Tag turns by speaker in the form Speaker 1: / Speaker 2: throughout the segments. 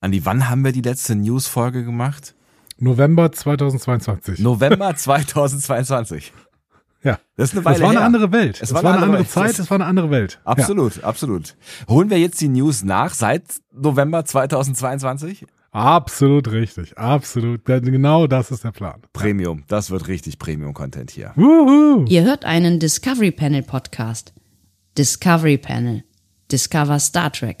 Speaker 1: Andi, wann haben wir die letzte News-Folge gemacht?
Speaker 2: November 2022.
Speaker 1: November 2022.
Speaker 2: Ja.
Speaker 1: Das ist eine Weile
Speaker 2: Das war eine
Speaker 1: her.
Speaker 2: andere Welt.
Speaker 1: Es
Speaker 2: Es
Speaker 1: war
Speaker 2: war,
Speaker 1: eine
Speaker 2: eine andere
Speaker 1: andere-
Speaker 2: Zeit, es war eine andere Welt.
Speaker 1: Absolut, absolut. Holen wir jetzt die News nach seit November 2022?
Speaker 2: Ja. Absolut richtig. Absolut. Genau das ist der Plan.
Speaker 1: Premium, das wird richtig Premium-Content hier.
Speaker 2: Wuhu.
Speaker 3: Ihr hört einen Discovery Panel Podcast. Discovery Panel. Discover Star Trek.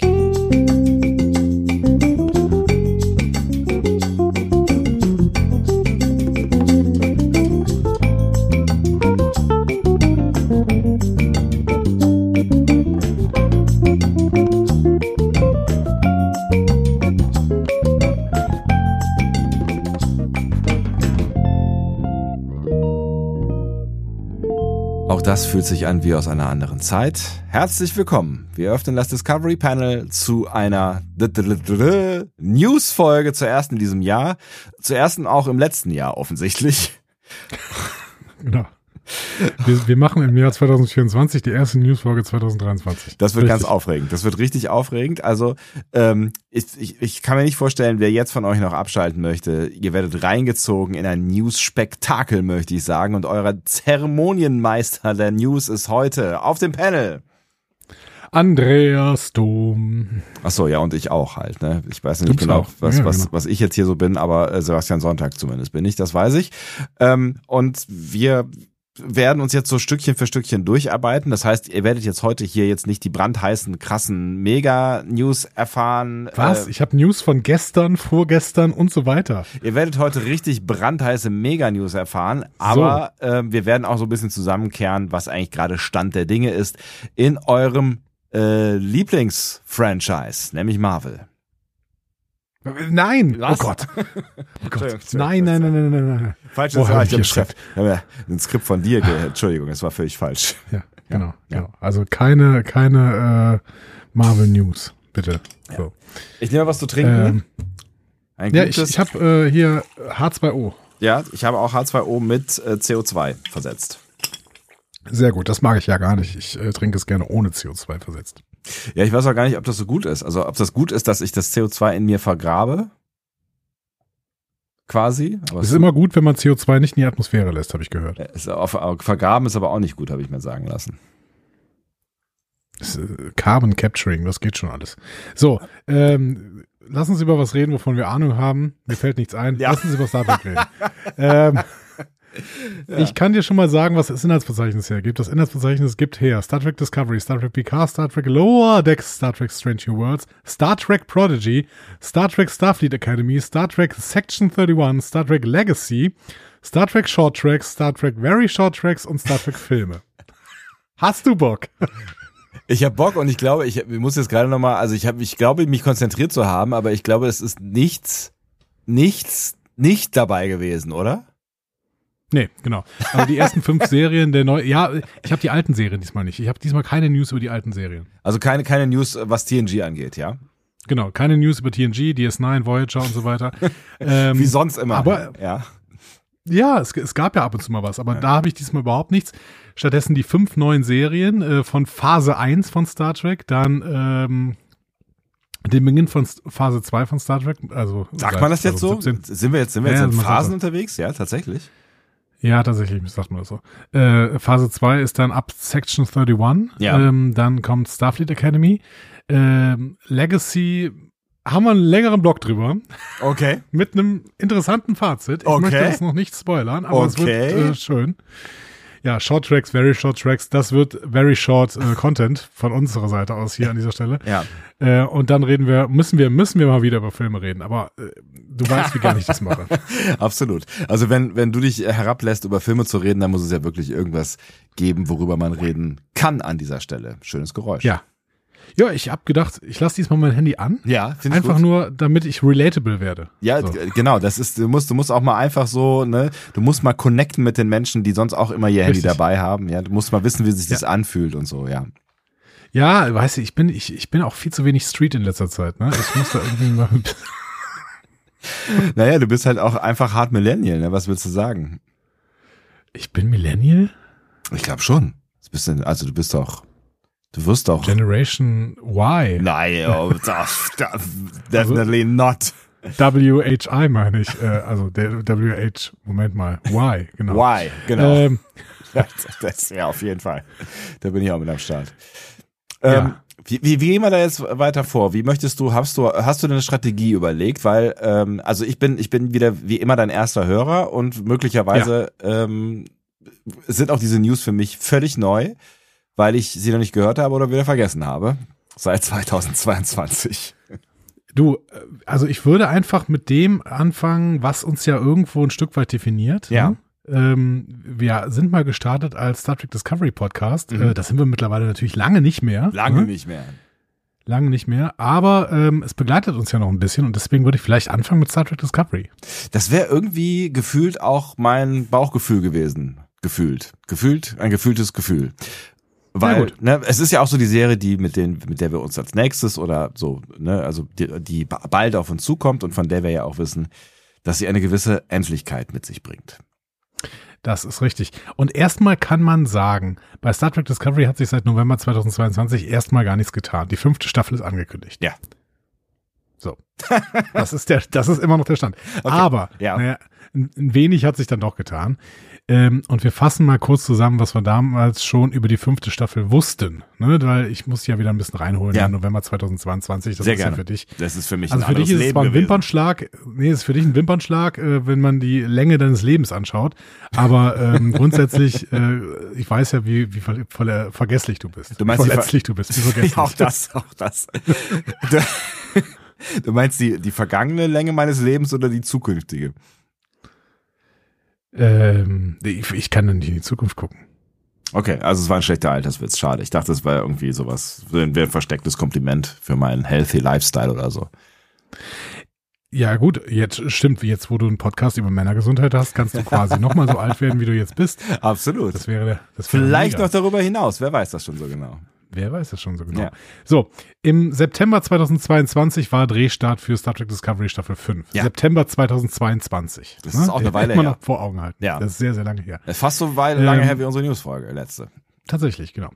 Speaker 1: Das fühlt sich an wie aus einer anderen Zeit. Herzlich willkommen. Wir öffnen das Discovery Panel zu einer News-Folge zur ersten in diesem Jahr. Zur ersten auch im letzten Jahr offensichtlich.
Speaker 2: Genau. Wir, wir machen im Jahr 2024 die erste Newsfolge 2023.
Speaker 1: Das wird ganz
Speaker 2: Richtig.
Speaker 1: aufregend. Das wird richtig aufregend. Also ähm, ich, ich, ich kann mir nicht vorstellen, wer jetzt von euch noch abschalten möchte. Ihr werdet reingezogen in ein News-Spektakel, möchte ich sagen. Und euer Zeremonienmeister der News ist heute auf dem Panel.
Speaker 2: Andreas Dom.
Speaker 1: Ach so, ja, und ich auch halt. Ne? Ich weiß nicht genau,
Speaker 2: auch.
Speaker 1: was,
Speaker 2: Ja,
Speaker 1: was,
Speaker 2: genau.
Speaker 1: was ich jetzt hier so bin, aber äh, Sebastian Sonntag zumindest bin ich, das weiß ich. Ähm, und wir werden uns jetzt so Stückchen für Stückchen durcharbeiten. Das heißt, ihr werdet jetzt heute hier jetzt nicht die brandheißen, krassen Mega-News erfahren.
Speaker 2: Was?
Speaker 1: Äh,
Speaker 2: Ich habe News von gestern, vorgestern und so weiter.
Speaker 1: ihr werdet heute richtig brandheiße Mega-News erfahren, aber äh, wir werden auch so ein bisschen zusammenkehren, was eigentlich gerade Stand der Dinge ist in eurem äh, Lieblingsfranchise, nämlich Marvel.
Speaker 2: Nein!
Speaker 1: Was?
Speaker 2: Oh Gott. Oh Gott. Nein, nein, nein, nein, nein, nein, nein.
Speaker 1: Falsch
Speaker 2: Wo hab ich
Speaker 1: hab Skript. Ja ein Skript von dir, Entschuldigung, es war völlig falsch.
Speaker 2: Ja, genau, genau. Also keine, keine äh, Marvel News, bitte. So.
Speaker 1: Ich nehme was zu trinken.
Speaker 2: Ähm, ja, ich, ich habe äh, hier H2O.
Speaker 1: ja, ich habe auch H2O mit äh, CO2 versetzt.
Speaker 2: Sehr gut, das mag ich ja gar nicht. Ich äh, trinke es gerne ohne CO2 versetzt.
Speaker 1: Ja, ich weiß auch gar nicht, ob das so gut ist. Also, ob das gut ist, dass ich das CO2 in mir vergrabe. Quasi. Aber
Speaker 2: Es ist immer gut, wenn man CO2 nicht in die Atmosphäre lässt, habe ich gehört.
Speaker 1: ist auf, vergraben ist aber auch nicht gut, habe ich mir sagen lassen.
Speaker 2: Äh, Carbon Capturing, das geht schon alles. So, ähm, lass uns über was reden, wovon wir Ahnung haben. Mir fällt nichts ein.
Speaker 1: Ja.
Speaker 2: Lass uns über Star Trek reden. ähm, Ich kann dir schon mal sagen, was das Inhaltsverzeichnis hergibt. Das Inhaltsverzeichnis gibt her Star Trek Discovery, Star Trek Picard, Star Trek Lower Decks, Star Trek Strange New Worlds, Star Trek Prodigy, Star Trek Starfleet Academy, Star Trek Section 31, Star Trek Legacy, Star Trek Short Tracks, Star Trek Very Short Tracks und Star Trek Filme. Hast du Bock?
Speaker 1: Ich habe Bock und ich glaube, ich, ich muss jetzt gerade nochmal, also ich habe, ich glaube, mich konzentriert zu haben, aber ich glaube, es ist nichts, nichts, nicht dabei gewesen, oder?
Speaker 2: Nee, genau. Aber die ersten fünf Serien der neuen, ja, ich habe die alten Serien diesmal nicht. Ich habe diesmal keine News über die alten Serien.
Speaker 1: Also keine, keine News, was TNG angeht, ja?
Speaker 2: Genau, keine News über TNG, DS9, Voyager und so weiter. Ähm,
Speaker 1: Wie sonst immer.
Speaker 2: aber-
Speaker 1: ja.
Speaker 2: Ja, es, es gab ja ab und zu mal was, aber da habe ich diesmal überhaupt nichts. Stattdessen die fünf neuen Serien äh, von Phase 1 von Star Trek, dann ähm, den Beginn von Phase 2 von Star Trek. Also
Speaker 1: Sagt man das jetzt so?
Speaker 2: 2017.
Speaker 1: Sind wir jetzt, sind wir jetzt
Speaker 2: Ja,
Speaker 1: in Phasen unterwegs? Ja, tatsächlich.
Speaker 2: Ja, tatsächlich, sagt man das so. Äh, Phase 2 ist dann ab Section 31.
Speaker 1: Ja.
Speaker 2: Ähm, dann kommt Starfleet Academy. Ähm, Legacy haben wir einen längeren Blog drüber.
Speaker 1: Okay.
Speaker 2: Mit einem interessanten Fazit. Ich
Speaker 1: Okay.
Speaker 2: möchte das noch nicht spoilern, aber es wird
Speaker 1: Okay.
Speaker 2: äh, schön. Ja, Short Tracks, Very Short Tracks, das wird Very Short äh, Content von unserer Seite aus hier an dieser Stelle.
Speaker 1: Ja.
Speaker 2: Äh, und dann reden wir, müssen wir, müssen wir mal wieder über Filme reden. Aber äh, du weißt, wie gerne ich das mache.
Speaker 1: Absolut. Also wenn, wenn du dich äh, herablässt, über Filme zu reden, dann muss es ja wirklich irgendwas geben, worüber man reden kann an dieser Stelle. Schönes Geräusch.
Speaker 2: Ja. Ja, ich hab gedacht, ich lasse diesmal mein Handy an.
Speaker 1: Ja,
Speaker 2: Einfach
Speaker 1: gut.
Speaker 2: nur, damit ich relatable werde.
Speaker 1: Ja,
Speaker 2: So.
Speaker 1: genau, das ist, du musst, du musst auch mal einfach so, ne, du musst mal connecten mit den Menschen, die sonst auch immer ihr Handy
Speaker 2: Richtig.
Speaker 1: dabei haben, ja, du musst mal wissen, wie sich das
Speaker 2: Ja.
Speaker 1: anfühlt und so, ja.
Speaker 2: Ja, weißt du, ich bin, ich, ich bin auch viel zu wenig Street in letzter Zeit. Ne? Ich muss da irgendwie mal.
Speaker 1: Naja, du bist halt auch einfach hart Millennial, ne, was willst du sagen?
Speaker 2: Ich bin Millennial?
Speaker 1: Ich glaube schon. Du bist also du bist doch, Du wirst doch.
Speaker 2: Generation Y.
Speaker 1: Nein, oh, definitely not.
Speaker 2: WHI meine ich. Äh, also der WH, Moment mal. Y, genau.
Speaker 1: Y, genau.
Speaker 2: Ähm,
Speaker 1: das, ja, auf jeden Fall. Da bin ich auch mit am Start. Ähm,
Speaker 2: Ja.
Speaker 1: wie, wie, wie gehen wir da jetzt weiter vor? Wie möchtest du, hast du, hast du eine Strategie überlegt? Weil, ähm, also ich bin, ich bin wieder wie immer dein erster Hörer und möglicherweise ähm, sind auch diese News für mich völlig neu, weil ich sie noch nicht gehört habe oder wieder vergessen habe. Seit 2022.
Speaker 2: Du, äh, also ich würde einfach mit dem anfangen, was uns ja irgendwo ein Stück weit definiert.
Speaker 1: Ja.
Speaker 2: Ne? Ähm, wir sind mal gestartet als Star Trek Discovery Podcast.
Speaker 1: Mhm.
Speaker 2: Äh, das sind wir mittlerweile natürlich lange nicht mehr.
Speaker 1: Lange
Speaker 2: ne?
Speaker 1: nicht mehr.
Speaker 2: Lange nicht mehr. Aber ähm, es begleitet uns ja noch ein bisschen und deswegen würde ich vielleicht anfangen mit Star Trek Discovery.
Speaker 1: Das wäre irgendwie gefühlt auch mein Bauchgefühl gewesen. Gefühlt. Gefühlt, ein gefühltes Gefühl. Weil,
Speaker 2: gut.
Speaker 1: ne, es ist ja auch so die Serie, die, mit den, mit der wir uns als nächstes oder so, ne, also die, die bald auf uns zukommt und von der wir ja auch wissen, dass sie eine gewisse Endlichkeit mit sich bringt.
Speaker 2: Das ist richtig. Und erstmal kann man sagen, bei Star Trek Discovery hat sich seit November 2022 erstmal gar nichts getan. Die fünfte Staffel ist angekündigt.
Speaker 1: Ja.
Speaker 2: So. Das ist der, das ist immer noch der Stand. Aber,
Speaker 1: Ja.
Speaker 2: naja, ein wenig hat sich dann doch getan. Ähm, und wir fassen mal kurz zusammen, was wir damals schon über die fünfte Staffel wussten. Ne? Weil ich muss ja wieder ein bisschen reinholen
Speaker 1: Ja.
Speaker 2: im November 2022. Das
Speaker 1: Sehr
Speaker 2: ist
Speaker 1: gerne.
Speaker 2: ja für dich.
Speaker 1: Das ist für mich
Speaker 2: Also
Speaker 1: ein
Speaker 2: für dich ist es
Speaker 1: Leben
Speaker 2: zwar ein
Speaker 1: gewesen.
Speaker 2: Wimpernschlag, nee, ist für dich ein Wimpernschlag, äh, wenn man die Länge deines Lebens anschaut. Aber ähm, grundsätzlich, äh, ich weiß ja, wie, wie ver ver vergesslich du bist.
Speaker 1: Du meinst
Speaker 2: wie
Speaker 1: Ver-
Speaker 2: verletzlich du bist. Wie vergesslich.
Speaker 1: Ja, auch das, auch das. Du, du meinst die, die vergangene Länge meines Lebens oder die zukünftige?
Speaker 2: Ähm, ich, ich kann dann nicht in die Zukunft gucken.
Speaker 1: Okay, also es war ein schlechter Alterswitz, schade. Ich dachte, es wäre irgendwie sowas, wäre ein verstecktes Kompliment für meinen healthy Lifestyle oder so.
Speaker 2: Ja gut, jetzt stimmt, jetzt wo du einen Podcast über Männergesundheit hast, kannst du quasi nochmal so alt werden, wie du jetzt bist.
Speaker 1: Absolut.
Speaker 2: Das wäre der. Das wäre
Speaker 1: Vielleicht
Speaker 2: mega.
Speaker 1: noch darüber hinaus, wer weiß das schon so genau.
Speaker 2: Wer weiß das schon so genau.
Speaker 1: Ja.
Speaker 2: So, im September 2022 war Drehstart für Star Trek Discovery Staffel 5.
Speaker 1: Ja.
Speaker 2: September 2022.
Speaker 1: Das ist auch eine Weile her.
Speaker 2: noch vor Augen halten.
Speaker 1: Ja.
Speaker 2: Das ist sehr, sehr lange her.
Speaker 1: Das ist fast so weit lange
Speaker 2: Ähm,
Speaker 1: her wie unsere Newsfolge, letzte.
Speaker 2: Tatsächlich, genau.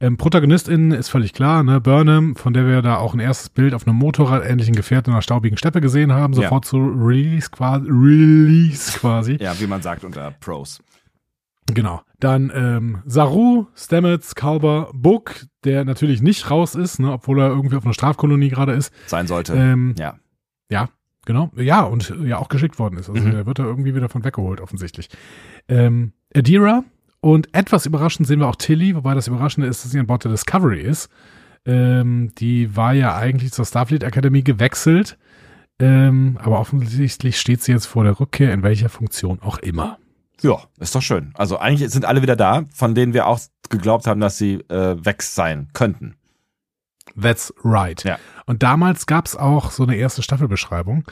Speaker 2: Ähm, Protagonistin ist völlig klar, ne? Burnham, von der wir da auch ein erstes Bild auf einem Motorrad-ähnlichen Gefährt in einer staubigen Steppe gesehen haben,
Speaker 1: Ja.
Speaker 2: sofort zu Release quasi. Release quasi.
Speaker 1: Ja, wie man sagt unter Pros.
Speaker 2: Genau. Dann ähm, Saru, Stamets, Kalber, Book, der natürlich nicht raus ist, ne, obwohl er irgendwie auf einer Strafkolonie gerade ist.
Speaker 1: Sein sollte.
Speaker 2: Ähm,
Speaker 1: ja.
Speaker 2: Ja, genau. Ja, und äh, ja auch geschickt worden ist. Also
Speaker 1: Mhm.
Speaker 2: der wird da irgendwie wieder von weggeholt, offensichtlich. Ähm, Adira und etwas überraschend sehen wir auch Tilly, wobei das Überraschende ist, dass sie an Bord der Discovery ist. Ähm, die war ja eigentlich zur Starfleet Akademie gewechselt. Ähm, aber offensichtlich steht sie jetzt vor der Rückkehr, in welcher Funktion auch immer.
Speaker 1: Ja, ist doch schön. Also eigentlich sind alle wieder da, von denen wir auch geglaubt haben, dass sie äh, weg sein könnten.
Speaker 2: That's right.
Speaker 1: Ja.
Speaker 2: Und damals gab's auch so eine erste Staffelbeschreibung.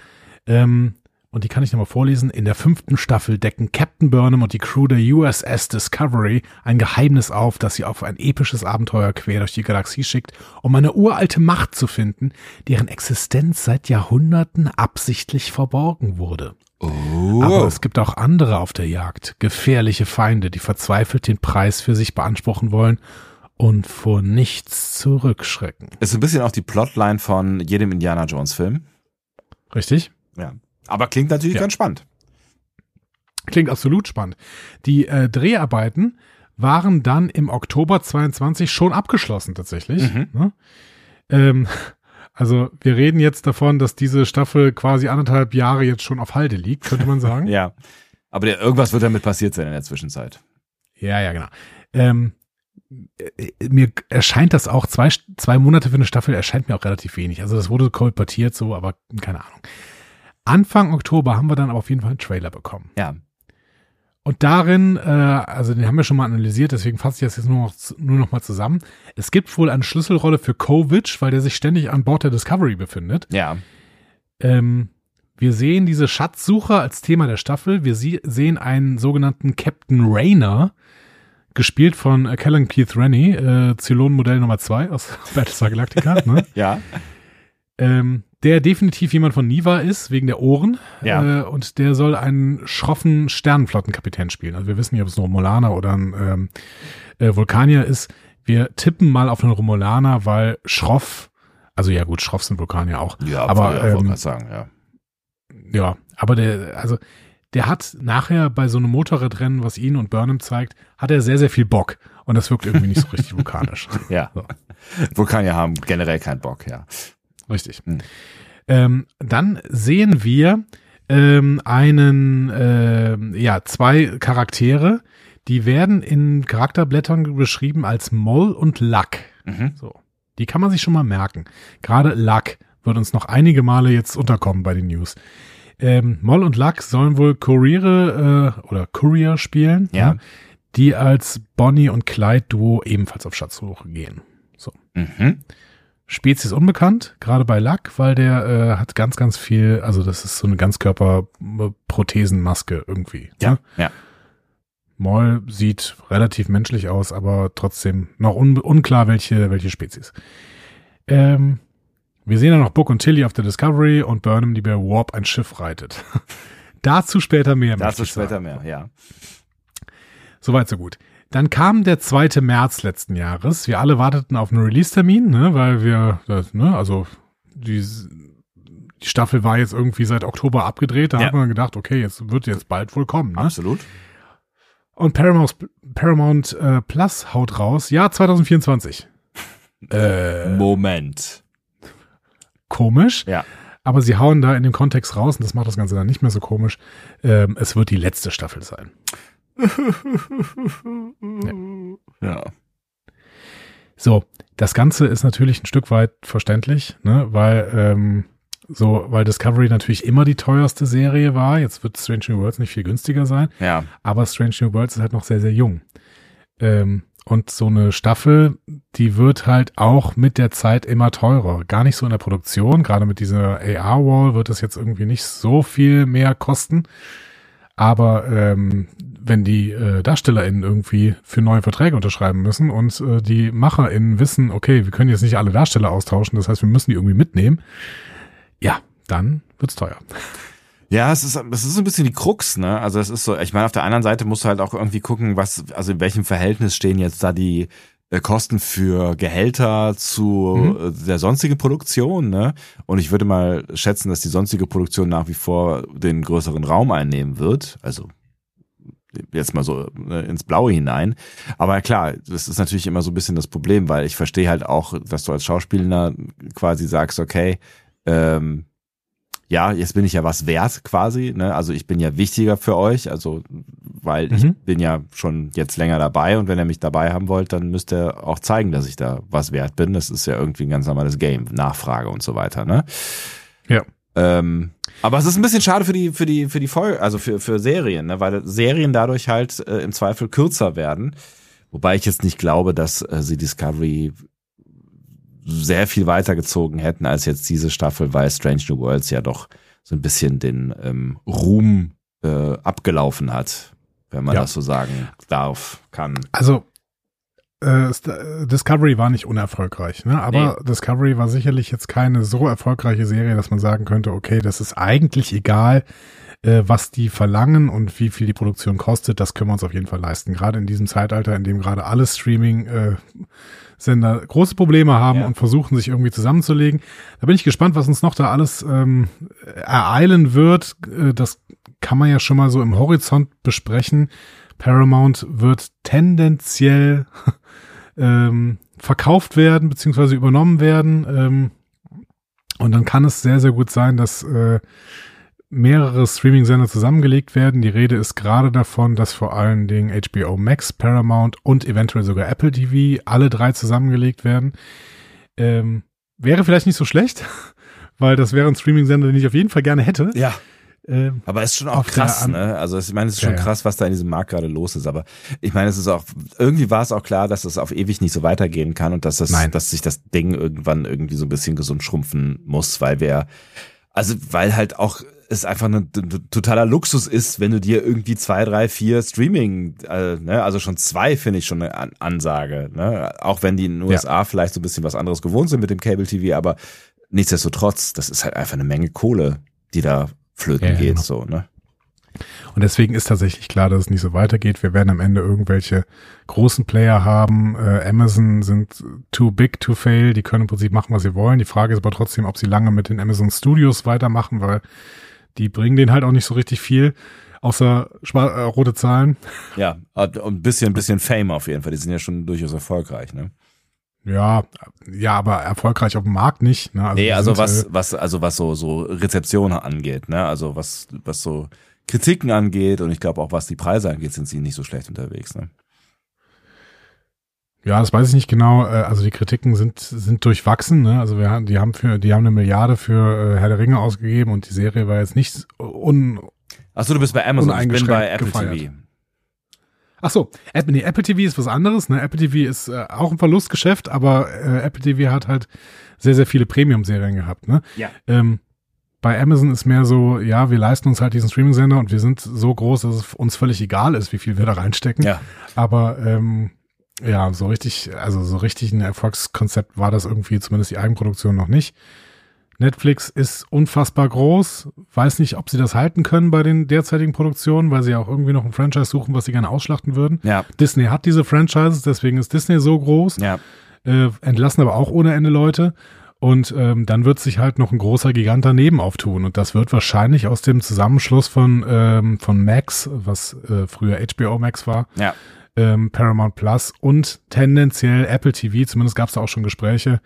Speaker 2: Ähm, und die kann ich nochmal vorlesen. In der fünften Staffel decken Captain Burnham und die Crew der USS Discovery ein Geheimnis auf, das sie auf ein episches Abenteuer quer durch die Galaxie schickt, um eine uralte Macht zu finden, deren Existenz seit Jahrhunderten absichtlich verborgen wurde.
Speaker 1: Oh.
Speaker 2: Aber es gibt auch andere auf der Jagd, gefährliche Feinde, die verzweifelt den Preis für sich beanspruchen wollen und vor nichts zurückschrecken.
Speaker 1: ist ein bisschen auch die Plotline von jedem Indiana Jones Film.
Speaker 2: Richtig?
Speaker 1: Ja. Aber klingt natürlich
Speaker 2: Ja.
Speaker 1: ganz spannend.
Speaker 2: Klingt absolut spannend. Die äh, Dreharbeiten waren dann im Oktober 22 schon abgeschlossen tatsächlich.
Speaker 1: Mhm.
Speaker 2: Ne? Ähm, also wir reden jetzt davon, dass diese Staffel quasi anderthalb Jahre jetzt schon auf Halde liegt, könnte man sagen.
Speaker 1: Ja. Aber der, irgendwas wird damit passiert sein in der Zwischenzeit.
Speaker 2: Ja, ja, genau. Ähm, äh, mir erscheint das auch, zwei, zwei Monate für eine Staffel erscheint mir auch relativ wenig. Also das wurde kolportiert so, aber keine Ahnung. Anfang Oktober haben wir dann aber auf jeden Fall einen Trailer bekommen.
Speaker 1: Ja.
Speaker 2: Und darin, äh, also den haben wir schon mal analysiert, deswegen fasse ich das jetzt nur noch, nur noch mal zusammen. Es gibt wohl eine Schlüsselrolle für Kovic, weil der sich ständig an Bord der Discovery befindet.
Speaker 1: Ja.
Speaker 2: Ähm, wir sehen diese Schatzsucher als Thema der Staffel. Wir sie sehen einen sogenannten Captain Rayner, gespielt von äh, Kellen Keith Rennie, äh, Zylon-Modell Nummer 2 aus Battlestar Galactica, ne?
Speaker 1: Ja.
Speaker 2: ähm, der definitiv jemand von Niva ist, wegen der Ohren.
Speaker 1: Ja.
Speaker 2: Äh, und der soll einen schroffen Sternenflottenkapitän spielen. Also wir wissen nicht, ob es ein Romulaner oder ein ähm, äh, Vulkanier ist. wir tippen mal auf einen Romulaner, weil Schroff, also ja gut, Schroff sind Vulkanier auch.
Speaker 1: Ja,
Speaker 2: aber
Speaker 1: wollte- wollte
Speaker 2: ähm,
Speaker 1: mal sagen, ja.
Speaker 2: ja, aber der, also der hat nachher bei so einem Motorradrennen, was ihn und Burnham zeigt, hat er sehr, sehr viel Bock. Und das wirkt irgendwie nicht so richtig vulkanisch.
Speaker 1: Ja.
Speaker 2: So.
Speaker 1: Vulkanier haben generell keinen Bock, ja.
Speaker 2: Richtig.
Speaker 1: Hm.
Speaker 2: Ähm, dann sehen wir ähm, einen, ähm, ja, zwei Charaktere, die werden in Charakterblättern beschrieben als Moll und Luck.
Speaker 1: Mhm.
Speaker 2: So. Die kann man sich schon mal merken. Gerade Luck wird uns noch einige Male jetzt unterkommen bei den News. Ähm, Moll und Luck sollen wohl Kuriere äh, oder Courier spielen,
Speaker 1: Ja.
Speaker 2: ne, die als Bonnie und Clyde Duo ebenfalls auf Schatzsuche gehen. So.
Speaker 1: Mhm.
Speaker 2: Spezies unbekannt, gerade bei Luck, weil der äh, hat ganz, ganz viel, also das ist so eine Ganzkörper-Prothesenmaske irgendwie.
Speaker 1: Ja,
Speaker 2: Ne?
Speaker 1: ja.
Speaker 2: Moll sieht relativ menschlich aus, aber trotzdem noch un unklar, welche, welche Spezies. Ähm, wir sehen dann noch Book und Tilly auf der Discovery und Burnham, die bei Warp ein Schiff reitet. Dazu später mehr.
Speaker 1: Dazu später
Speaker 2: sagen.
Speaker 1: mehr, ja.
Speaker 2: Soweit, so gut. Dann kam der 2. März letzten Jahres. Wir alle warteten auf einen Release-Termin, ne, weil wir, das, ne, also die, die Staffel war jetzt irgendwie seit Oktober abgedreht. Da
Speaker 1: Ja.
Speaker 2: hat man gedacht, okay, jetzt wird jetzt bald wohl kommen. Ne?
Speaker 1: Absolut.
Speaker 2: Und Paramount, Paramount äh, Plus haut raus, ja, 2024. Äh,
Speaker 1: Moment.
Speaker 2: komisch,
Speaker 1: Ja.
Speaker 2: aber sie hauen da in dem Kontext raus und das macht das Ganze dann nicht mehr so komisch. Ähm, es wird die letzte Staffel sein.
Speaker 1: Ja.
Speaker 2: So, das Ganze ist natürlich ein Stück weit verständlich, ne, weil ähm, so, weil Discovery natürlich immer die teuerste Serie war. Jetzt wird Strange New Worlds nicht viel günstiger sein,
Speaker 1: Ja.
Speaker 2: aber Strange New Worlds ist halt noch sehr, sehr jung. Ähm, und so eine Staffel, die wird halt auch mit der Zeit immer teurer. Gar nicht so in der Produktion, gerade mit dieser AR-Wall wird es jetzt irgendwie nicht so viel mehr kosten. Aber ähm, wenn die äh, DarstellerInnen irgendwie für neue Verträge unterschreiben müssen und äh, die MacherInnen wissen, okay, wir können jetzt nicht alle Darsteller austauschen, das heißt, wir müssen die irgendwie mitnehmen, ja, dann wird's teuer.
Speaker 1: Ja, es ist, es ist ein bisschen die Krux, ne? Also es ist so, ich meine, auf der anderen Seite musst du halt auch irgendwie gucken, was, also in welchem Verhältnis stehen jetzt da die äh, Kosten für Gehälter zu
Speaker 2: Mhm.
Speaker 1: äh, der sonstigen Produktion, ne? Und ich würde mal schätzen, dass die sonstige Produktion nach wie vor den größeren Raum einnehmen wird. Also jetzt mal so ne, ins Blaue hinein. Aber klar, das ist natürlich immer so ein bisschen das Problem, weil ich verstehe halt auch, dass du als Schauspieler quasi sagst, okay, ähm, ja, jetzt bin ich ja was wert quasi, ne? Also ich bin ja wichtiger für euch, also weil ich
Speaker 2: Mhm.
Speaker 1: bin ja schon jetzt länger dabei und wenn ihr mich dabei haben wollt, dann müsst ihr auch zeigen, dass ich da was wert bin. Das ist ja irgendwie ein ganz normales Game, Nachfrage und so weiter, ne?
Speaker 2: Ja.
Speaker 1: Ähm, aber es ist ein bisschen schade für die, für die, für die Folge, also für, für Serien, ne? weil Serien dadurch halt äh, im Zweifel kürzer werden. Wobei ich jetzt nicht glaube, dass äh, sie Discovery sehr viel weitergezogen hätten als jetzt diese Staffel, weil Strange New Worlds ja doch so ein bisschen den ähm, Ruhm äh, abgelaufen hat, wenn man
Speaker 2: Ja.
Speaker 1: das so sagen darf, kann.
Speaker 2: Also äh, Discovery war nicht unerfolgreich, ne? aber Discovery war sicherlich jetzt keine so erfolgreiche Serie, dass man sagen könnte, okay, das ist eigentlich egal, äh, was die verlangen und wie viel die Produktion kostet, das können wir uns auf jeden Fall leisten. Gerade in diesem Zeitalter, in dem gerade alle Streaming äh, Sender große Probleme haben
Speaker 1: Ja.
Speaker 2: und versuchen, sich irgendwie zusammenzulegen. Da bin ich gespannt, was uns noch da alles ähm, ereilen wird. Äh, das kann man ja schon mal so im Horizont besprechen. Paramount wird tendenziell ähm, verkauft werden, beziehungsweise übernommen werden. Ähm, und dann kann es sehr, sehr gut sein, dass äh, mehrere Streaming-Sender zusammengelegt werden. Die Rede ist gerade davon, dass vor allen Dingen HBO Max, Paramount und eventuell sogar Apple TV alle drei zusammengelegt werden. Ähm, wäre vielleicht nicht so schlecht, weil das wäre ein Streaming-Sender, den ich auf jeden Fall gerne hätte.
Speaker 1: Ja.
Speaker 2: Ähm,
Speaker 1: Aber es ist schon auch krass, ne? Also ich meine, es ist schon
Speaker 2: Ja, ja.
Speaker 1: krass, was da in diesem Markt gerade los ist. Aber ich meine, es ist auch, irgendwie war es auch klar, dass es auf ewig nicht so weitergehen kann und dass das,
Speaker 2: Nein.
Speaker 1: dass sich das Ding irgendwann irgendwie so ein bisschen gesund schrumpfen muss, weil wir, also weil halt auch es einfach ein totaler Luxus ist, wenn du dir irgendwie zwei, drei, vier Streaming, äh, ne, also schon zwei finde ich schon eine An Ansage, ne? Auch wenn die in den USA vielleicht so ein bisschen was anderes gewohnt sind mit dem Cable TV, aber nichtsdestotrotz, das ist halt einfach eine Menge Kohle, die da flöten
Speaker 2: Ja,
Speaker 1: geht,
Speaker 2: genau.
Speaker 1: so, ne?
Speaker 2: Und deswegen ist tatsächlich klar, dass es nicht so weitergeht. Wir werden am Ende irgendwelche großen Player haben. Äh, Amazon sind too big to fail. Die können im Prinzip machen, was sie wollen. Die Frage ist aber trotzdem, ob sie lange mit den Amazon Studios weitermachen, weil die bringen denen halt auch nicht so richtig viel, außer äh, rote Zahlen.
Speaker 1: Ja, und ein bisschen, ein bisschen Fame auf jeden Fall. Die sind ja schon durchaus erfolgreich, ne?
Speaker 2: Ja, ja, aber erfolgreich auf dem Markt nicht. Ne?
Speaker 1: Also nee, also sind, was, äh, was, also was so, so Rezeption angeht, ne? Also was, was so Kritiken angeht und ich glaube auch was die Preise angeht, sind sie nicht so schlecht unterwegs, ne?
Speaker 2: Ja, das weiß ich nicht genau. Äh, also die Kritiken sind sind durchwachsen. Ne? Also wir haben, die haben für die haben eine Milliarde für äh, Herr der Ringe ausgegeben und die Serie war jetzt nicht un.
Speaker 1: Achso, du bist bei Amazon. Ich bin bei Apple gefeiert. TV.
Speaker 2: Ach so, Apple, nee, Apple TV ist was anderes. Ne? Apple TV ist äh, auch ein Verlustgeschäft, aber äh, Apple TV hat halt sehr, sehr viele Premium-Serien gehabt. Ne?
Speaker 1: Ja.
Speaker 2: Ähm, bei Amazon ist mehr so, ja, wir leisten uns halt diesen Streaming-Sender und wir sind so groß, dass es uns völlig egal ist, wie viel wir da reinstecken.
Speaker 1: Ja.
Speaker 2: Aber ähm, ja, so richtig, also so richtig ein Erfolgskonzept war das irgendwie, zumindest die Eigenproduktion noch nicht. Netflix ist unfassbar groß. Weiß nicht, ob sie das halten können bei den derzeitigen Produktionen, weil sie auch irgendwie noch ein Franchise suchen, was sie gerne ausschlachten würden.
Speaker 1: Ja.
Speaker 2: Disney hat diese Franchises, deswegen ist Disney so groß.
Speaker 1: Ja.
Speaker 2: Äh, entlassen aber auch ohne Ende Leute. Und ähm, dann wird sich halt noch ein großer Gigant daneben auftun. Und das wird wahrscheinlich aus dem Zusammenschluss von, ähm, von Max, was äh, früher HBO Max war,
Speaker 1: ja.
Speaker 2: ähm, Paramount Plus und tendenziell Apple TV, zumindest gab es da auch schon Gespräche,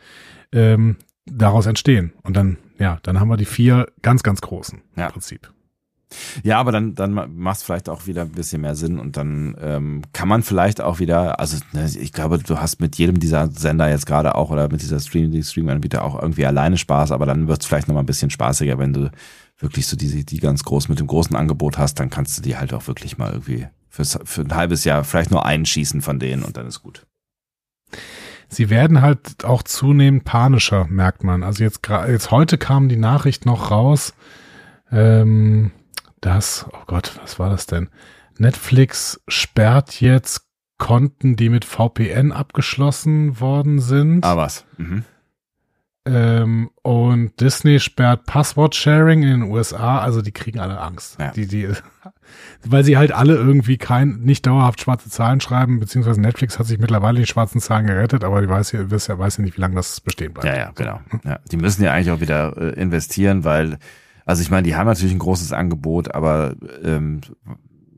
Speaker 2: ähm, daraus entstehen. Und dann, ja, dann haben wir die vier ganz, ganz großen
Speaker 1: ja.
Speaker 2: im Prinzip.
Speaker 1: Ja, aber dann, dann macht es vielleicht auch wieder ein bisschen mehr Sinn und dann ähm, kann man vielleicht auch wieder, also ne, ich glaube, du hast mit jedem dieser Sender jetzt gerade auch oder mit dieser Stream, Streaming-Anbieter auch irgendwie alleine Spaß, aber dann wird es vielleicht nochmal ein bisschen spaßiger, wenn du wirklich so die, die ganz groß mit dem großen Angebot hast, dann kannst du die halt auch wirklich mal irgendwie fürs, für ein halbes Jahr vielleicht nur einschießen von denen und dann ist gut
Speaker 2: sie werden halt auch zunehmend panischer, merkt man. Also jetzt, jetzt heute kam die Nachricht noch raus, ähm, dass, oh Gott, was war das denn? Netflix sperrt jetzt Konten, die mit VPN abgeschlossen worden sind.
Speaker 1: Ah, was? Mhm.
Speaker 2: Ähm, und Disney sperrt Passwort-Sharing in den USA, also die kriegen alle Angst.
Speaker 1: Ja.
Speaker 2: Die, die, weil sie halt alle irgendwie kein, nicht dauerhaft schwarze Zahlen schreiben, beziehungsweise Netflix hat sich mittlerweile die schwarzen Zahlen gerettet, aber die weiß ja, weiß ja, weiß ja nicht, wie lange das bestehen bleibt.
Speaker 1: Ja, ja, genau. Ja, die müssen ja eigentlich auch wieder äh, investieren, weil, also ich meine, die haben natürlich ein großes Angebot, aber ähm,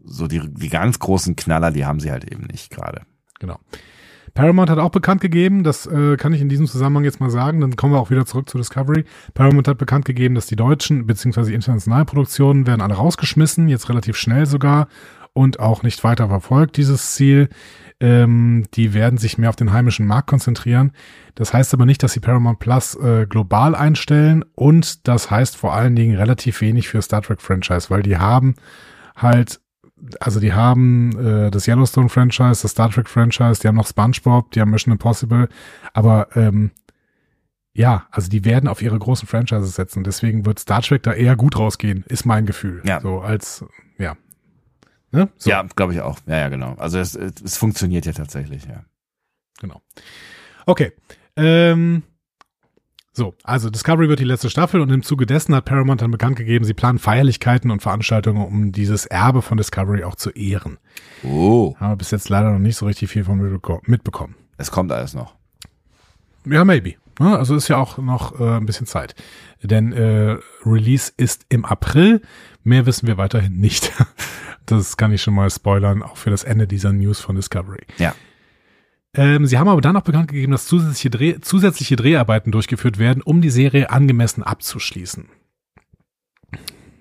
Speaker 1: so die, die ganz großen Knaller, die haben sie halt eben nicht gerade.
Speaker 2: Genau. Paramount hat auch bekannt gegeben, das äh, kann ich in diesem Zusammenhang jetzt mal sagen, dann kommen wir auch wieder zurück zu Discovery. Paramount hat bekannt gegeben, dass die deutschen bzw. internationalen Produktionen werden alle rausgeschmissen, jetzt relativ schnell sogar und auch nicht weiter verfolgt, dieses Ziel. Ähm, die werden sich mehr auf den heimischen Markt konzentrieren. Das heißt aber nicht, dass sie Paramount Plus äh, global einstellen und das heißt vor allen Dingen relativ wenig für Star Trek Franchise, weil die haben halt also die haben äh, das Yellowstone-Franchise, das Star Trek-Franchise, die haben noch SpongeBob, die haben Mission Impossible, aber ähm, ja, also die werden auf ihre großen Franchises setzen. Deswegen wird Star Trek da eher gut rausgehen, ist mein Gefühl.
Speaker 1: Ja.
Speaker 2: So als, ja.
Speaker 1: Ne? So. Ja, glaube ich auch. Ja, ja, genau. Also es, es funktioniert ja tatsächlich, ja.
Speaker 2: Genau. Okay. Ähm, so, also Discovery wird die letzte Staffel und im Zuge dessen hat Paramount dann bekannt gegeben, sie planen Feierlichkeiten und Veranstaltungen, um dieses Erbe von Discovery auch zu ehren.
Speaker 1: Oh.
Speaker 2: Haben wir bis jetzt leider noch nicht so richtig viel von mitbekommen.
Speaker 1: Es kommt alles noch.
Speaker 2: Ja, maybe. Also ist ja auch noch äh, ein bisschen Zeit. Denn äh, Release ist im April. Mehr wissen wir weiterhin nicht. das kann ich schon mal spoilern, auch für das Ende dieser News von Discovery.
Speaker 1: Ja.
Speaker 2: Ähm, sie haben aber dann auch bekannt gegeben, dass zusätzliche, Dreh, zusätzliche Dreharbeiten durchgeführt werden, um die Serie angemessen abzuschließen.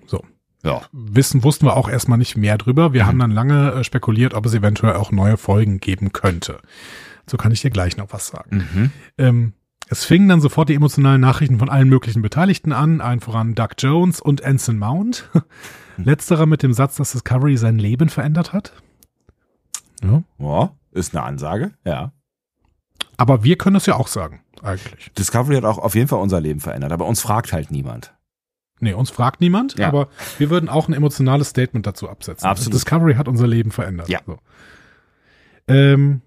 Speaker 2: So.
Speaker 1: Ja.
Speaker 2: Wissen wussten wir auch erstmal nicht mehr drüber. Wir mhm. haben dann lange äh, spekuliert, ob es eventuell auch neue Folgen geben könnte. So kann ich dir gleich noch was sagen.
Speaker 1: Mhm.
Speaker 2: Ähm, es fingen dann sofort die emotionalen Nachrichten von allen möglichen Beteiligten an, allen voran Doug Jones und Anson Mount. Letzterer mit dem Satz, dass Discovery sein Leben verändert hat.
Speaker 1: Ja. ja. Ist eine Ansage, ja.
Speaker 2: Aber wir können es ja auch sagen, eigentlich.
Speaker 1: Discovery hat auch auf jeden Fall unser Leben verändert, aber uns fragt halt niemand.
Speaker 2: Nee, uns fragt niemand, ja. aber wir würden auch ein emotionales Statement dazu absetzen.
Speaker 1: Absolut.
Speaker 2: Discovery hat unser Leben verändert.
Speaker 1: Ja.
Speaker 2: So. Ähm,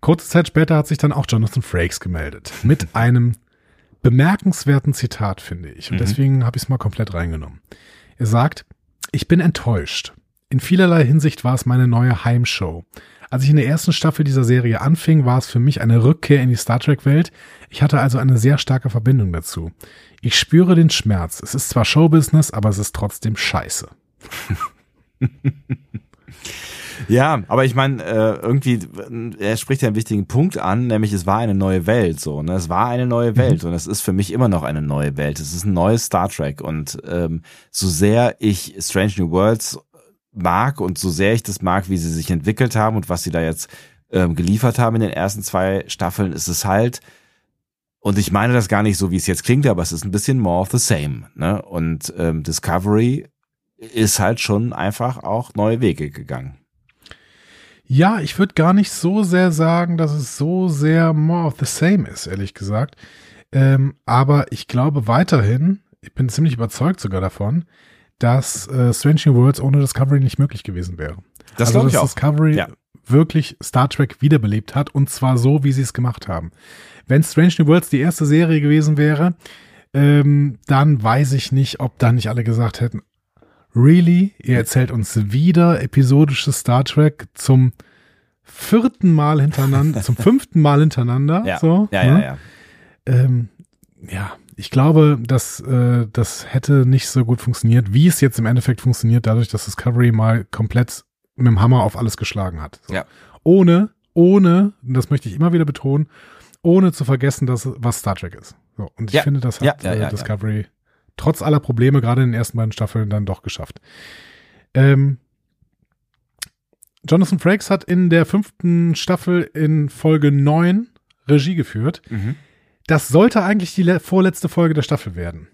Speaker 2: kurze Zeit später hat sich dann auch Jonathan Frakes gemeldet. Mit einem bemerkenswerten Zitat, finde ich. Und mhm. deswegen habe ich es mal komplett reingenommen. Er sagt, ich bin enttäuscht. in vielerlei Hinsicht war es meine neue Heimshow. Als ich in der ersten Staffel dieser Serie anfing, war es für mich eine Rückkehr in die Star Trek-Welt. Ich hatte also eine sehr starke Verbindung dazu. Ich spüre den Schmerz. Es ist zwar Showbusiness, aber es ist trotzdem scheiße.
Speaker 1: Ja, aber ich meine, äh, irgendwie, er spricht ja einen wichtigen Punkt an, nämlich es war eine neue Welt, so, ne? Es war eine neue Welt mhm. und es ist für mich immer noch eine neue Welt. Es ist ein neues Star Trek und ähm, so sehr ich Strange New Worlds mag und so sehr ich das mag, wie sie sich entwickelt haben und was sie da jetzt ähm, geliefert haben in den ersten zwei Staffeln, ist es halt, und ich meine das gar nicht so, wie es jetzt klingt, aber es ist ein bisschen more of the same. Ne? Und ähm, Discovery ist halt schon einfach auch neue Wege gegangen.
Speaker 2: Ja, ich würde gar nicht so sehr sagen, dass es so sehr more of the same ist, ehrlich gesagt. Ähm, aber ich glaube weiterhin, ich bin ziemlich überzeugt sogar davon, dass äh, Strange New Worlds ohne Discovery nicht möglich gewesen wäre.
Speaker 1: Das also, dass ich auch.
Speaker 2: Discovery ja. wirklich Star Trek wiederbelebt hat und zwar so, wie sie es gemacht haben. Wenn Strange New Worlds die erste Serie gewesen wäre, ähm, dann weiß ich nicht, ob da nicht alle gesagt hätten, really, ihr erzählt uns wieder episodisches Star Trek zum vierten Mal hintereinander, zum fünften Mal hintereinander.
Speaker 1: Ja,
Speaker 2: so,
Speaker 1: ja, ja,
Speaker 2: ne?
Speaker 1: ja.
Speaker 2: Ähm, ja, ich glaube, dass äh, das hätte nicht so gut funktioniert, wie es jetzt im Endeffekt funktioniert, dadurch, dass Discovery mal komplett mit dem Hammer auf alles geschlagen hat. So.
Speaker 1: Ja.
Speaker 2: Ohne, ohne, das möchte ich immer wieder betonen, ohne zu vergessen, dass was Star Trek ist. So, und ich
Speaker 1: Ja.
Speaker 2: finde, das hat
Speaker 1: ja, ja,
Speaker 2: äh, Discovery trotz aller Probleme gerade in den ersten beiden Staffeln dann doch geschafft. Ähm, Jonathan Frakes hat in der fünften Staffel in Folge 9 Regie geführt.
Speaker 1: Mhm.
Speaker 2: Das sollte eigentlich die le- vorletzte Folge der Staffel werden.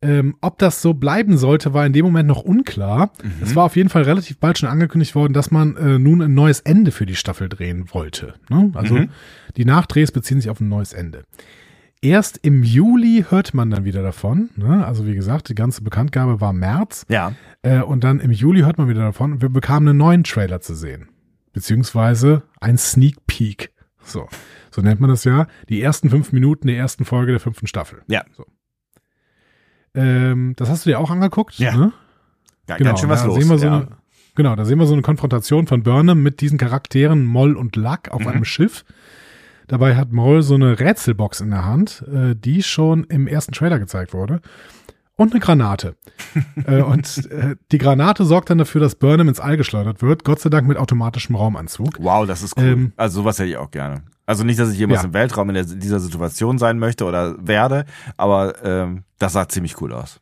Speaker 2: Ähm, ob das so bleiben sollte, war in dem Moment noch unklar. Es war auf jeden Fall relativ bald schon angekündigt worden, dass man äh, nun ein neues Ende für die Staffel drehen wollte. Ne? Also
Speaker 1: Mhm.
Speaker 2: die Nachdrehs beziehen sich auf ein neues Ende. Erst im Juli hört man dann wieder davon. Ne? Also wie gesagt, die ganze Bekanntgabe war März.
Speaker 1: Ja.
Speaker 2: Äh, und dann im Juli hört man wieder davon und wir bekamen einen neuen Trailer zu sehen. Beziehungsweise ein Sneak Peek. So, so nennt man das ja. Die ersten fünf Minuten der ersten Folge der fünften Staffel.
Speaker 1: Ja.
Speaker 2: Ähm, das hast du dir auch angeguckt?
Speaker 1: Ja.
Speaker 2: Ne?
Speaker 1: Ja,
Speaker 2: Genau,
Speaker 1: ganz schön was
Speaker 2: da
Speaker 1: los.
Speaker 2: Sehen wir so
Speaker 1: ja.
Speaker 2: eine, genau, da sehen wir so eine Konfrontation von Burnham mit diesen Charakteren Moll und Luck auf
Speaker 1: Mhm.
Speaker 2: einem Schiff. Dabei hat Moll so eine Rätselbox in der Hand, äh, die schon im ersten Trailer gezeigt wurde. Und eine Granate. äh, und äh, die Granate sorgt dann dafür, dass Burnham ins All geschleudert wird. Gott sei Dank mit automatischem Raumanzug.
Speaker 1: Wow, das ist cool.
Speaker 2: Ähm,
Speaker 1: also sowas hätte ich auch gerne. Also nicht, dass ich jemals
Speaker 2: Ja.
Speaker 1: im Weltraum in der, dieser Situation sein möchte oder werde, aber ähm, das sah ziemlich cool aus.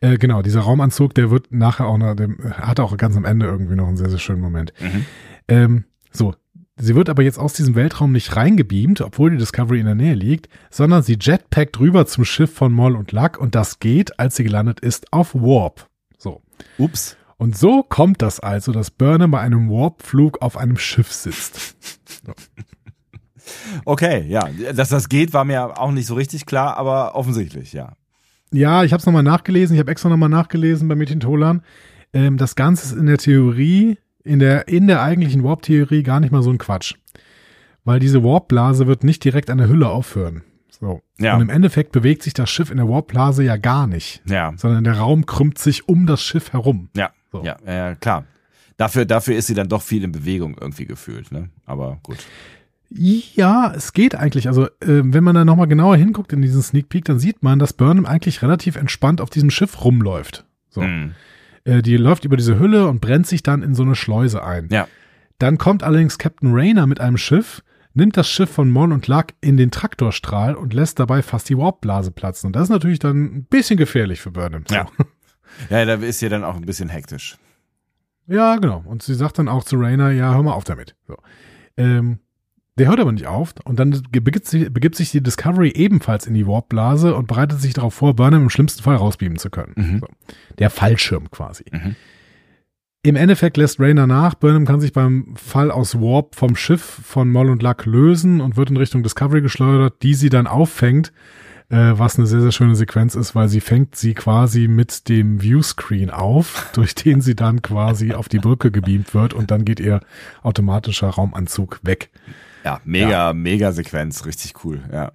Speaker 2: Äh, genau, dieser Raumanzug, der wird nachher auch noch, dem, hat auch ganz am Ende irgendwie noch einen sehr, sehr schönen Moment.
Speaker 1: Mhm.
Speaker 2: Ähm, so, sie wird aber jetzt aus diesem Weltraum nicht reingebeamt, obwohl die Discovery in der Nähe liegt, sondern sie jetpackt rüber zum Schiff von Moll und Luck und das geht, als sie gelandet ist, auf Warp. So.
Speaker 1: Ups.
Speaker 2: Und so kommt das also, dass Burnham bei einem Warp-Flug auf einem Schiff sitzt.
Speaker 1: Okay, ja. Dass das geht, war mir auch nicht so richtig klar, aber offensichtlich, ja.
Speaker 2: Ja, ich habe es nochmal nachgelesen, ich habe extra nochmal nachgelesen bei Metin Tolan. Ähm, das Ganze ist in der Theorie, in der, in der eigentlichen Warp-Theorie gar nicht mal so ein Quatsch. Weil diese Warp-Blase wird nicht direkt an der Hülle aufhören. So.
Speaker 1: Ja.
Speaker 2: Und im Endeffekt bewegt sich das Schiff in der Warp-Blase ja gar nicht,
Speaker 1: Ja.
Speaker 2: sondern der Raum krümmt sich um das Schiff herum.
Speaker 1: Ja.
Speaker 2: So.
Speaker 1: Ja, ja, klar. Dafür, dafür ist sie dann doch viel in Bewegung irgendwie gefühlt, ne? Aber gut.
Speaker 2: Ja, es geht eigentlich. Also, äh, wenn man da nochmal genauer hinguckt in diesen Sneak Peek, dann sieht man, dass Burnham eigentlich relativ entspannt auf diesem Schiff rumläuft. So.
Speaker 1: Hm.
Speaker 2: Äh, die läuft über diese Hülle und brennt sich dann in so eine Schleuse ein.
Speaker 1: Ja.
Speaker 2: Dann kommt allerdings Captain Rayner mit einem Schiff, nimmt das Schiff von Mon und Luck in den Traktorstrahl und lässt dabei fast die Warpblase platzen. Und das ist natürlich dann ein bisschen gefährlich für Burnham. So.
Speaker 1: Ja. Da ist sie dann auch ein bisschen hektisch.
Speaker 2: Ja, genau. Und sie sagt dann auch zu Rayner, ja, hör mal auf damit. So. Ähm, der hört aber nicht auf und dann begibt sich, begibt sich die Discovery ebenfalls in die Warpblase und bereitet sich darauf vor, Burnham im schlimmsten Fall rausbeamen zu können.
Speaker 1: Mhm.
Speaker 2: So. Der Fallschirm quasi.
Speaker 1: Mhm.
Speaker 2: Im Endeffekt lässt Rayner nach. Burnham kann sich beim Fall aus Warp vom Schiff von Moll und Luck lösen und wird in Richtung Discovery geschleudert, die sie dann auffängt, äh, was eine sehr, sehr schöne Sequenz ist, weil sie fängt sie quasi mit dem Viewscreen auf, durch den sie dann quasi auf die Brücke gebeamt wird und dann geht ihr automatischer Raumanzug weg.
Speaker 1: Ja, mega, mega Sequenz, richtig cool, ja.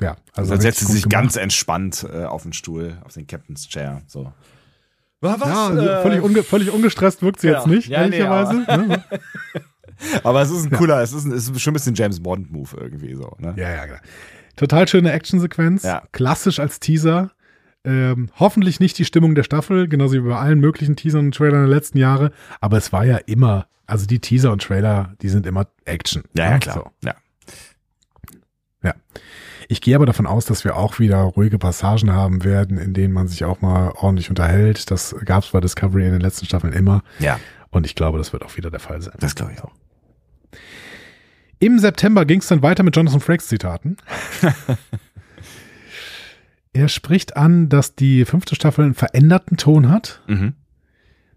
Speaker 2: Ja,
Speaker 1: Also dann setzt sie sich
Speaker 2: gemacht.
Speaker 1: ganz entspannt äh, auf den Stuhl, auf den Captain's Chair, so. Was?
Speaker 2: Ja, also
Speaker 1: Äh,
Speaker 2: völlig, unge völlig ungestresst wirkt sie
Speaker 1: genau.
Speaker 2: jetzt nicht,
Speaker 1: Ja, nee,
Speaker 2: ehrlicherweise. ne?
Speaker 1: Aber es ist ein cooler, es ist, ein, es ist schon ein bisschen James Bond-Move irgendwie so, ne?
Speaker 2: Ja, ja, genau. Total schöne Actionsequenz.
Speaker 1: Ja.
Speaker 2: Klassisch als Teaser. Ähm, hoffentlich nicht die Stimmung der Staffel, genauso wie bei allen möglichen Teasern und Trailern der letzten Jahre. Aber es war ja immer, also die Teaser und Trailer, die sind immer Action.
Speaker 1: Ja, ja, klar.
Speaker 2: So.
Speaker 1: Ja.
Speaker 2: Ja. Ich gehe aber davon aus, dass wir auch wieder ruhige Passagen haben werden, in denen man sich auch mal ordentlich unterhält. Das gab es bei Discovery in den letzten Staffeln immer.
Speaker 1: ja,
Speaker 2: Und ich glaube, das wird auch wieder der Fall sein.
Speaker 1: das glaube ich auch.
Speaker 2: Im September ging es dann weiter mit Jonathan Frakes Zitaten. er spricht an, dass die fünfte Staffel einen veränderten Ton hat.
Speaker 1: Mhm.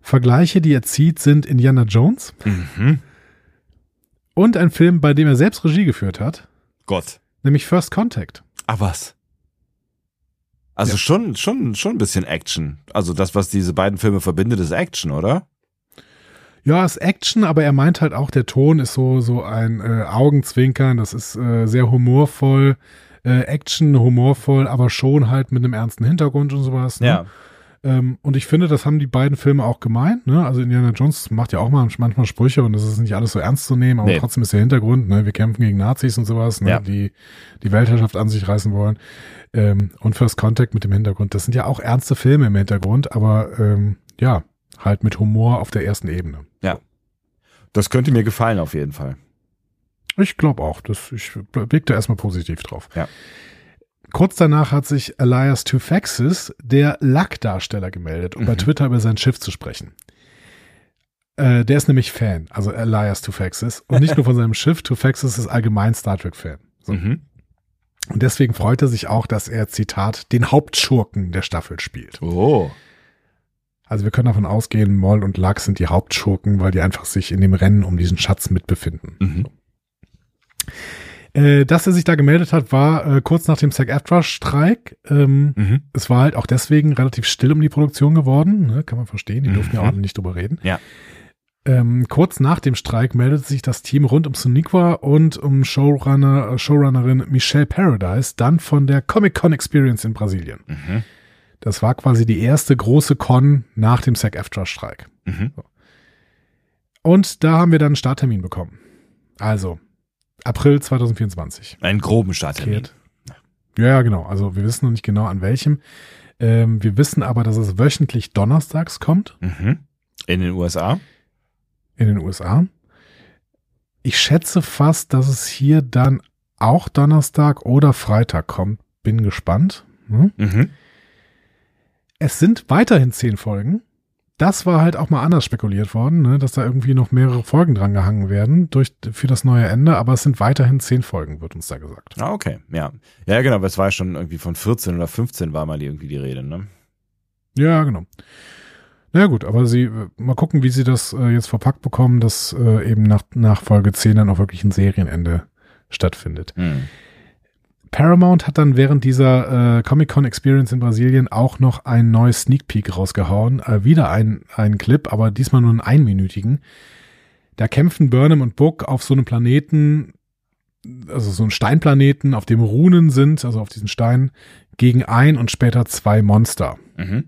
Speaker 2: Vergleiche, die er zieht, sind Indiana Jones
Speaker 1: Mhm.
Speaker 2: und ein Film, bei dem er selbst Regie geführt hat,
Speaker 1: Gott.
Speaker 2: nämlich First Contact.
Speaker 1: Ah, was? Also
Speaker 2: Ja.
Speaker 1: schon, schon, schon ein bisschen Action. Also das, was diese beiden Filme verbindet, ist Action, oder?
Speaker 2: Ja, ist Action, aber er meint halt auch, der Ton ist so, so ein äh, Augenzwinkern, das ist äh, sehr humorvoll, äh, Action, humorvoll, aber schon halt mit einem ernsten Hintergrund und sowas. Ne? Ähm, und ich finde, das haben die beiden Filme auch gemeint. Ne? Also Indiana Jones macht ja auch mal manchmal Sprüche und das ist nicht alles so ernst zu nehmen, aber
Speaker 1: Nee.
Speaker 2: trotzdem ist der Hintergrund, ne? wir kämpfen gegen Nazis und sowas, ne?
Speaker 1: Ja.
Speaker 2: die die Weltherrschaft an sich reißen wollen. Ähm, und First Contact mit dem Hintergrund, das sind ja auch ernste Filme im Hintergrund, aber ähm, ja, halt mit Humor auf der ersten Ebene.
Speaker 1: Das könnte mir gefallen auf jeden Fall.
Speaker 2: Ich glaube auch. Das, ich blick da erstmal positiv drauf.
Speaker 1: Ja.
Speaker 2: Kurz danach hat sich Elias Tufaxis, der Lack-Darsteller, gemeldet, um bei
Speaker 1: Mhm.
Speaker 2: Twitter über sein Schiff zu sprechen. Äh, der ist nämlich Fan, also Elias Tufaxis. Und nicht nur von seinem Schiff, Tufaxis ist allgemein Star Trek-Fan. So.
Speaker 1: Mhm.
Speaker 2: Und deswegen freut er sich auch, dass er, Zitat, den Hauptschurken der Staffel spielt.
Speaker 1: Oh.
Speaker 2: Also wir können davon ausgehen, Moll und Lack sind die Hauptschurken, weil die einfach sich in dem Rennen um diesen Schatz mitbefinden.
Speaker 1: Mhm.
Speaker 2: Äh, dass er sich da gemeldet hat, war äh, kurz nach dem SAG-AFTRA-Streik. Ähm,
Speaker 1: Mhm.
Speaker 2: es war halt auch deswegen relativ still um die Produktion geworden. Ne? Kann man verstehen. Die durften ja
Speaker 1: Mhm.
Speaker 2: auch nicht drüber reden.
Speaker 1: Ja.
Speaker 2: Ähm, kurz nach dem Streik meldete sich das Team rund um Soniqua und um Showrunner, Showrunnerin Michelle Paradise dann von der Comic-Con Experience in Brasilien.
Speaker 1: Mhm.
Speaker 2: Das war quasi die erste große Con nach dem SAG-AFTRA-Streik.
Speaker 1: Mhm.
Speaker 2: Und da haben wir dann einen Starttermin bekommen. Also, April 2024.
Speaker 1: Einen groben Starttermin.
Speaker 2: Kehrt. Ja, genau. Also wir wissen noch nicht genau an welchem. Ähm, wir wissen aber, dass es wöchentlich donnerstags kommt
Speaker 1: Mhm. In den USA.
Speaker 2: in den USA. Ich schätze fast, dass es hier dann auch Donnerstag oder Freitag kommt. Bin gespannt. Hm?
Speaker 1: Mhm.
Speaker 2: Es sind weiterhin zehn Folgen. Das war halt auch mal anders spekuliert worden, ne? dass da irgendwie noch mehrere Folgen dran gehangen werden durch, für das neue Ende, aber es sind weiterhin zehn Folgen, wird uns da gesagt.
Speaker 1: Ah, okay. Ja. Ja, genau. Aber es war schon irgendwie von 14 oder 15 war mal irgendwie die Rede, ne?
Speaker 2: Ja, genau. Na ja, gut, aber sie, äh, mal gucken, wie sie das äh, jetzt verpackt bekommen, dass äh, eben nach, nach Folge 10 dann auch wirklich ein Serienende stattfindet.
Speaker 1: Mhm.
Speaker 2: Paramount hat dann während dieser äh, Comic-Con Experience in Brasilien auch noch ein neues Sneak Peek rausgehauen. Äh, wieder ein, ein Clip, aber diesmal nur einen einminütigen. Da kämpfen Burnham und Book auf so einem Planeten, also so einem Steinplaneten, auf dem Runen sind, also auf diesen Steinen, gegen ein und später zwei Monster.
Speaker 1: Mhm.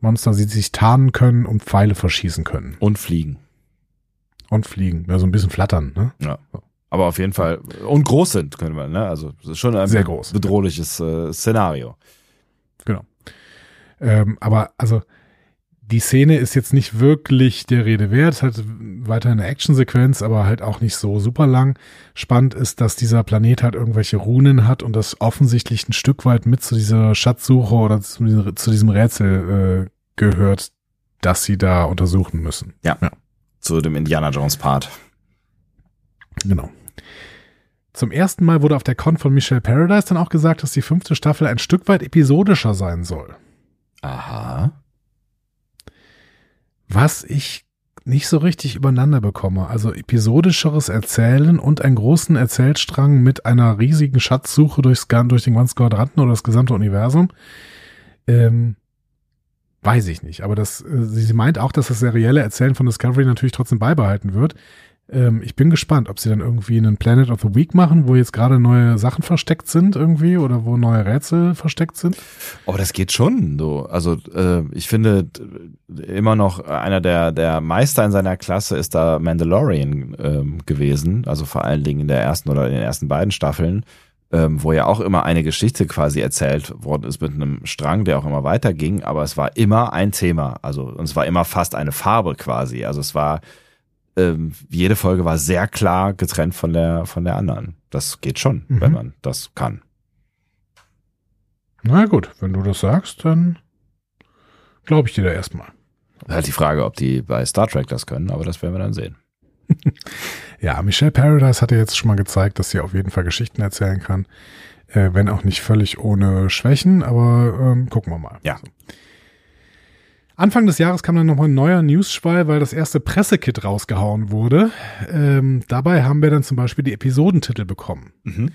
Speaker 2: Monster, die sich tarnen können und Pfeile verschießen können.
Speaker 1: Und fliegen.
Speaker 2: Und fliegen. Ja, so ein bisschen flattern, ne?
Speaker 1: Ja. Aber auf jeden Fall. Und groß sind, können wir, ne? Also, es ist schon ein
Speaker 2: Sehr groß.
Speaker 1: bedrohliches äh, Szenario.
Speaker 2: Genau. Ähm, aber also die Szene ist jetzt nicht wirklich der Rede wert, es hat weiter eine Actionsequenz, aber halt auch nicht so super lang. Spannend ist, dass dieser Planet halt irgendwelche Runen hat und das offensichtlich ein Stück weit mit zu dieser Schatzsuche oder zu, diesem- zu diesem Rätsel äh, gehört, das sie da untersuchen müssen.
Speaker 1: Zu dem Indiana Jones Part.
Speaker 2: Genau. Zum ersten Mal wurde auf der Con von Michelle Paradise dann auch gesagt, dass die fünfte Staffel ein Stück weit episodischer sein soll.
Speaker 1: Aha.
Speaker 2: was ich nicht so richtig übereinander bekomme. Also episodischeres Erzählen und einen großen Erzählstrang mit einer riesigen Schatzsuche durchs, durch den ganzen Quadranten oder das gesamte Universum. Ähm, weiß ich nicht. Aber das, äh, sie meint auch, dass das serielle Erzählen von Discovery natürlich trotzdem beibehalten wird. Ähm, ich bin gespannt, ob sie dann irgendwie einen Planet of the Week machen, wo jetzt gerade neue Sachen versteckt sind irgendwie oder wo neue Rätsel versteckt sind.
Speaker 1: Aber das geht schon. So. Also äh, ich finde immer noch einer der, der Meister in seiner Klasse ist da Mandalorian ähm, gewesen. Also vor allen Dingen in der ersten oder in den ersten beiden Staffeln, ähm, wo ja auch immer eine Geschichte quasi erzählt worden ist mit einem Strang, der auch immer weiterging. Aber es war immer ein Thema. Also und es war immer fast eine Farbe quasi. Also es war ähm, jede Folge war sehr klar getrennt von der von der anderen. Das geht schon, mhm. wenn man das kann.
Speaker 2: Na gut, wenn du das sagst, dann glaube ich dir da erstmal.
Speaker 1: Halt die Frage, ob die bei Star Trek das können, aber das werden wir dann sehen.
Speaker 2: ja, Michelle Paradise hat ja jetzt schon mal gezeigt, dass sie auf jeden Fall Geschichten erzählen kann. Äh, wenn auch nicht völlig ohne Schwächen, aber ähm, gucken wir mal.
Speaker 1: Ja.
Speaker 2: So. Anfang des Jahres kam dann nochmal ein neuer News-Schwall, weil das erste Pressekit rausgehauen wurde. Ähm, dabei haben wir dann zum Beispiel die Episodentitel bekommen. Mhm.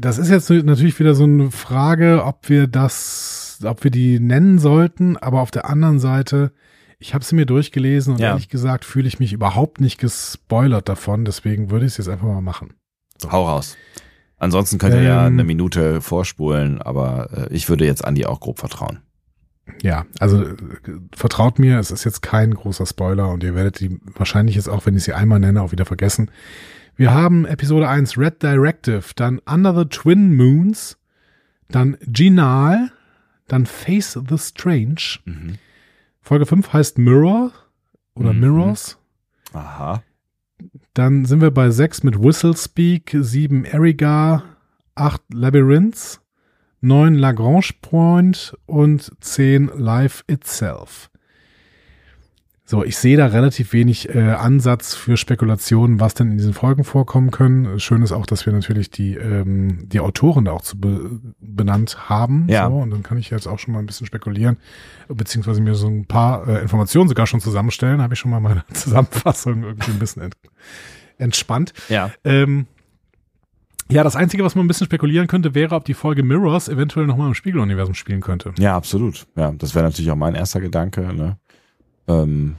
Speaker 2: Das ist jetzt natürlich wieder so eine Frage, ob wir das, ob wir die nennen sollten, aber auf der anderen Seite, ich habe sie mir durchgelesen und ja. ehrlich gesagt fühle ich mich überhaupt nicht gespoilert davon, deswegen würde ich es jetzt einfach mal machen.
Speaker 1: So. Hau raus. Ansonsten könnt ihr ähm, ja eine Minute vorspulen, aber äh, ich würde jetzt Andi auch grob vertrauen
Speaker 2: ja, also vertraut mir, es ist jetzt kein großer Spoiler und ihr werdet die wahrscheinlich jetzt auch, wenn ich sie einmal nenne, auch wieder vergessen. Wir haben Episode 1 Red Directive, dann Under the Twin Moons, dann Ginal, dann Face the Strange. Mhm. Folge 5 heißt Mirror oder mhm. Mirrors.
Speaker 1: Aha.
Speaker 2: Dann sind wir bei 6 mit Whistle Speak, 7 Erigar, 8 Labyrinths, 9 Lagrange Point und 10 Life Itself. So, ich sehe da relativ wenig äh, Ansatz für Spekulationen, was denn in diesen Folgen vorkommen können. Schön ist auch, dass wir natürlich die, ähm, die Autoren da auch zu be benannt haben.
Speaker 1: Ja.
Speaker 2: So, und dann kann ich jetzt auch schon mal ein bisschen spekulieren, beziehungsweise mir so ein paar äh, Informationen sogar schon zusammenstellen. Habe ich schon mal meine Zusammenfassung irgendwie ein bisschen ent entspannt.
Speaker 1: Ja.
Speaker 2: Ähm, ja, das Einzige, was man ein bisschen spekulieren könnte, wäre, ob die Folge Mirrors eventuell nochmal im Spiegeluniversum spielen könnte.
Speaker 1: Ja, absolut. Ja, das wäre natürlich auch mein erster Gedanke. Ne? Ähm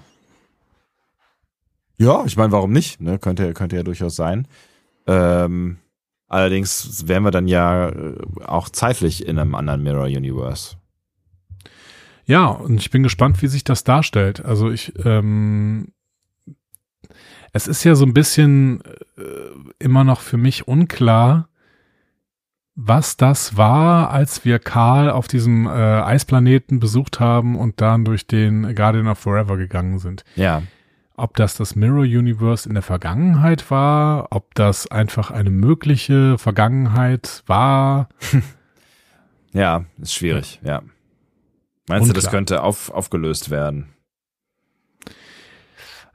Speaker 1: ja, ich meine, warum nicht? Ne? Könnte, könnte ja durchaus sein. Ähm allerdings wären wir dann ja äh, auch zeitlich in einem anderen Mirror Universe.
Speaker 2: Ja, und ich bin gespannt, wie sich das darstellt. Also ich, ähm, es ist ja so ein bisschen äh, immer noch für mich unklar, was das war, als wir Karl auf diesem äh, Eisplaneten besucht haben und dann durch den Guardian of Forever gegangen sind.
Speaker 1: Ja.
Speaker 2: Ob das das Mirror Universe in der Vergangenheit war, ob das einfach eine mögliche Vergangenheit war.
Speaker 1: ja, ist schwierig, ja. Meinst Unklar. du, das könnte auf, aufgelöst werden?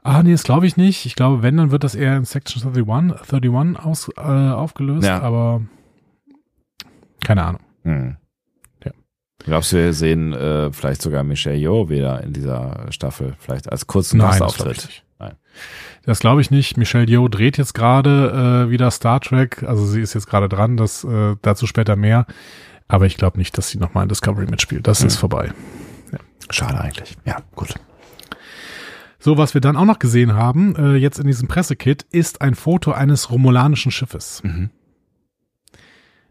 Speaker 2: Ah, nee, das glaube ich nicht. Ich glaube, wenn, dann wird das eher in Section 31, 31 aus, äh, aufgelöst, ja. aber keine Ahnung. Hm.
Speaker 1: Ja. Glaubst du, wir sehen äh, vielleicht sogar Michelle Yeoh wieder in dieser Staffel, vielleicht als kurzen
Speaker 2: Nein, Gastauftritt? Nein. Das glaube ich nicht. Michelle Yeoh dreht jetzt gerade äh, wieder Star Trek, also sie ist jetzt gerade dran, das äh, dazu später mehr. Aber ich glaube nicht, dass sie nochmal in Discovery mitspielt. Das hm. ist vorbei.
Speaker 1: Ja. Schade eigentlich. Ja, gut.
Speaker 2: So, was wir dann auch noch gesehen haben, äh, jetzt in diesem Pressekit, ist ein Foto eines romulanischen Schiffes. Mhm.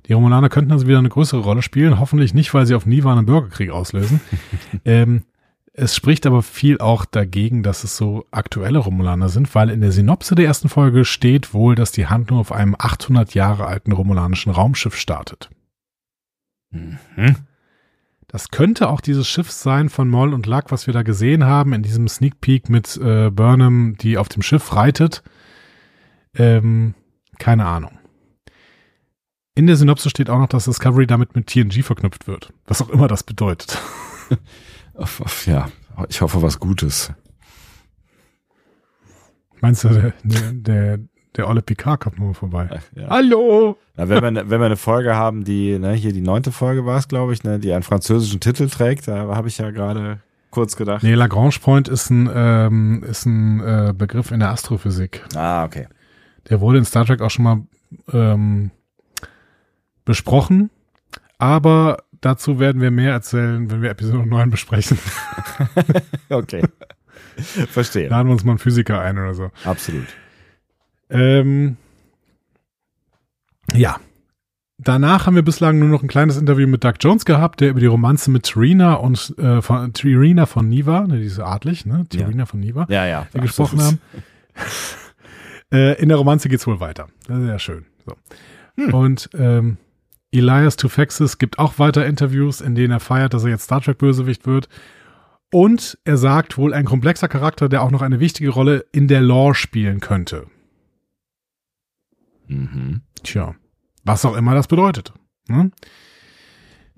Speaker 2: Die Romulaner könnten also wieder eine größere Rolle spielen, hoffentlich nicht, weil sie auf Niva einen Bürgerkrieg auslösen. ähm, es spricht aber viel auch dagegen, dass es so aktuelle Romulaner sind, weil in der Synopse der ersten Folge steht wohl, dass die Handlung auf einem 800 Jahre alten romulanischen Raumschiff startet. Mhm. Das könnte auch dieses Schiff sein von Moll und Luck, was wir da gesehen haben, in diesem Sneak Peek mit äh, Burnham, die auf dem Schiff reitet. Ähm, keine Ahnung. In der Synopse steht auch noch, dass Discovery damit mit TNG verknüpft wird. Was auch immer das bedeutet.
Speaker 1: ja, ich hoffe was Gutes.
Speaker 2: Meinst du, der, der, der Olle Picard kommt nur vorbei. Ja. Hallo!
Speaker 1: Na, wenn, wir, wenn wir eine Folge haben, die, ne, hier die neunte Folge war es, glaube ich, ne, die einen französischen Titel trägt, da habe ich ja gerade kurz gedacht.
Speaker 2: Nee, Lagrange Point ist ein, ähm, ist ein äh, Begriff in der Astrophysik.
Speaker 1: Ah, okay.
Speaker 2: Der wurde in Star Trek auch schon mal ähm, besprochen, aber dazu werden wir mehr erzählen, wenn wir Episode 9 besprechen.
Speaker 1: okay. Verstehe.
Speaker 2: Laden wir uns mal einen Physiker ein oder so.
Speaker 1: Absolut.
Speaker 2: Ähm, ja. Danach haben wir bislang nur noch ein kleines Interview mit Doug Jones gehabt, der über die Romanze mit Trina und äh, von Trina von Niva, ne, die ist adlig, ne? Trina
Speaker 1: Ja.
Speaker 2: von Niva,
Speaker 1: Ja, ja.
Speaker 2: die gesprochen haben. äh, in der Romanze geht's wohl weiter. Das ist ja schön. So. Und ähm, Elias Tufexis gibt auch weiter Interviews, in denen er feiert, dass er jetzt Star Trek Bösewicht wird. Und er sagt wohl ein komplexer Charakter, der auch noch eine wichtige Rolle in der Lore spielen könnte.
Speaker 1: Mhm.
Speaker 2: Tja, was auch immer das bedeutet. Ne?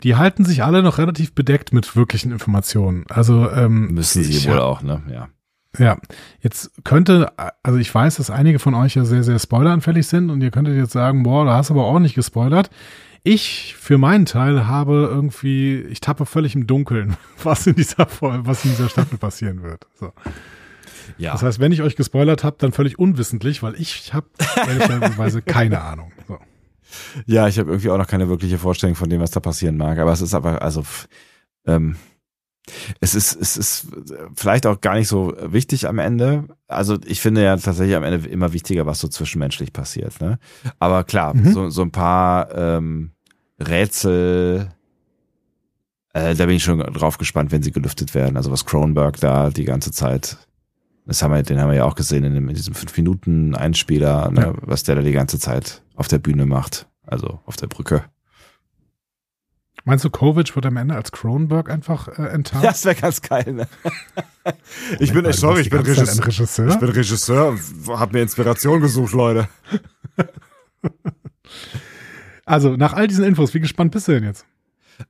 Speaker 2: Die halten sich alle noch relativ bedeckt mit wirklichen Informationen. Also ähm,
Speaker 1: Müssen sie wohl
Speaker 2: hab-
Speaker 1: auch, ne? Ja.
Speaker 2: Ja, jetzt könnte, also ich weiß, dass einige von euch ja sehr, sehr spoileranfällig sind und ihr könntet jetzt sagen, boah, da hast du aber auch nicht gespoilert. Ich für meinen Teil habe irgendwie, ich tappe völlig im Dunkeln, was in dieser Folge, was in dieser Staffel passieren wird. So.
Speaker 1: Ja.
Speaker 2: Das heißt, wenn ich euch gespoilert habe, dann völlig unwissentlich, weil ich habe ehrlicherweise keine Ahnung. So.
Speaker 1: Ja, ich habe irgendwie auch noch keine wirkliche Vorstellung von dem, was da passieren mag. Aber es ist aber, also, ähm, es ist, es ist vielleicht auch gar nicht so wichtig am Ende. Also ich finde ja tatsächlich am Ende immer wichtiger, was so zwischenmenschlich passiert. Ne? Aber klar,
Speaker 2: Mhm.
Speaker 1: so, so ein paar ähm, Rätsel, äh, da bin ich schon drauf gespannt, wenn sie gelüftet werden. Also was Cronenberg da die ganze Zeit, das haben wir, den haben wir ja auch gesehen in, dem, in diesem fünf Minuten Einspieler, ne?
Speaker 2: Ja.
Speaker 1: was der da die ganze Zeit auf der Bühne macht, also auf der Brücke.
Speaker 2: Meinst du, Kovic wird am Ende als Cronenberg einfach äh, enttarnt?
Speaker 1: Ja, das wäre ganz geil. Ne? ich bin
Speaker 2: Moment mal,
Speaker 1: echt sorry, ich bin, Regisseur,
Speaker 2: Regisseur?
Speaker 1: ich bin Regisseur und hab mir Inspiration gesucht, Leute.
Speaker 2: Also, nach all diesen Infos, wie gespannt bist du denn jetzt?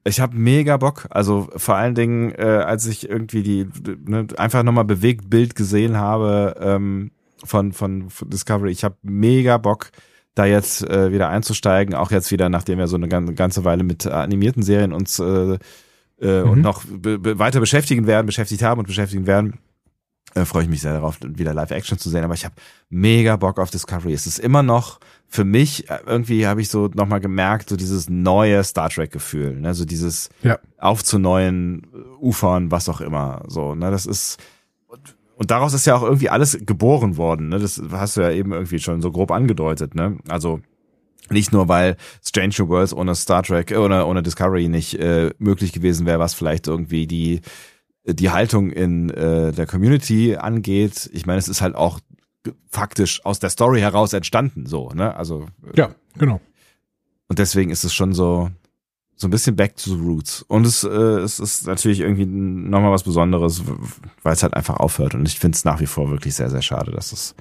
Speaker 1: Ich habe mega Bock. Also vor allen Dingen, äh, als ich irgendwie die ne, einfach nochmal bewegt Bild gesehen habe ähm, von, von von Discovery, ich habe mega Bock, da jetzt äh, wieder einzusteigen. Auch jetzt wieder, nachdem wir so eine gan- ganze Weile mit animierten Serien uns äh, äh, und
Speaker 2: Mhm.
Speaker 1: noch be be weiter beschäftigen werden, beschäftigt haben und beschäftigen werden. Äh, freue ich mich sehr darauf, wieder Live-Action zu sehen. Aber ich habe mega Bock auf Discovery. Es ist immer noch für mich, äh, irgendwie habe ich so nochmal gemerkt, so dieses neue Star Trek-Gefühl. Ne? So dieses
Speaker 2: Ja.
Speaker 1: auf zu neuen Ufern, was auch immer. So, ne? Das ist. Und, daraus ist ja auch irgendwie alles geboren worden. Ne? Das hast du ja eben irgendwie schon so grob angedeutet. Ne? Also nicht nur, weil Strange New Worlds ohne Star Trek, äh, ohne, ohne Discovery nicht äh, möglich gewesen wäre, was vielleicht irgendwie die die Haltung in äh, der Community angeht. Ich meine, es ist halt auch faktisch aus der Story heraus entstanden, so, ne? Also
Speaker 2: Ja, genau.
Speaker 1: und deswegen ist es schon so so ein bisschen back to the roots. Und es, äh, es ist natürlich irgendwie nochmal was Besonderes, weil es halt einfach aufhört. Und ich finde es nach wie vor wirklich sehr, sehr schade, dass es,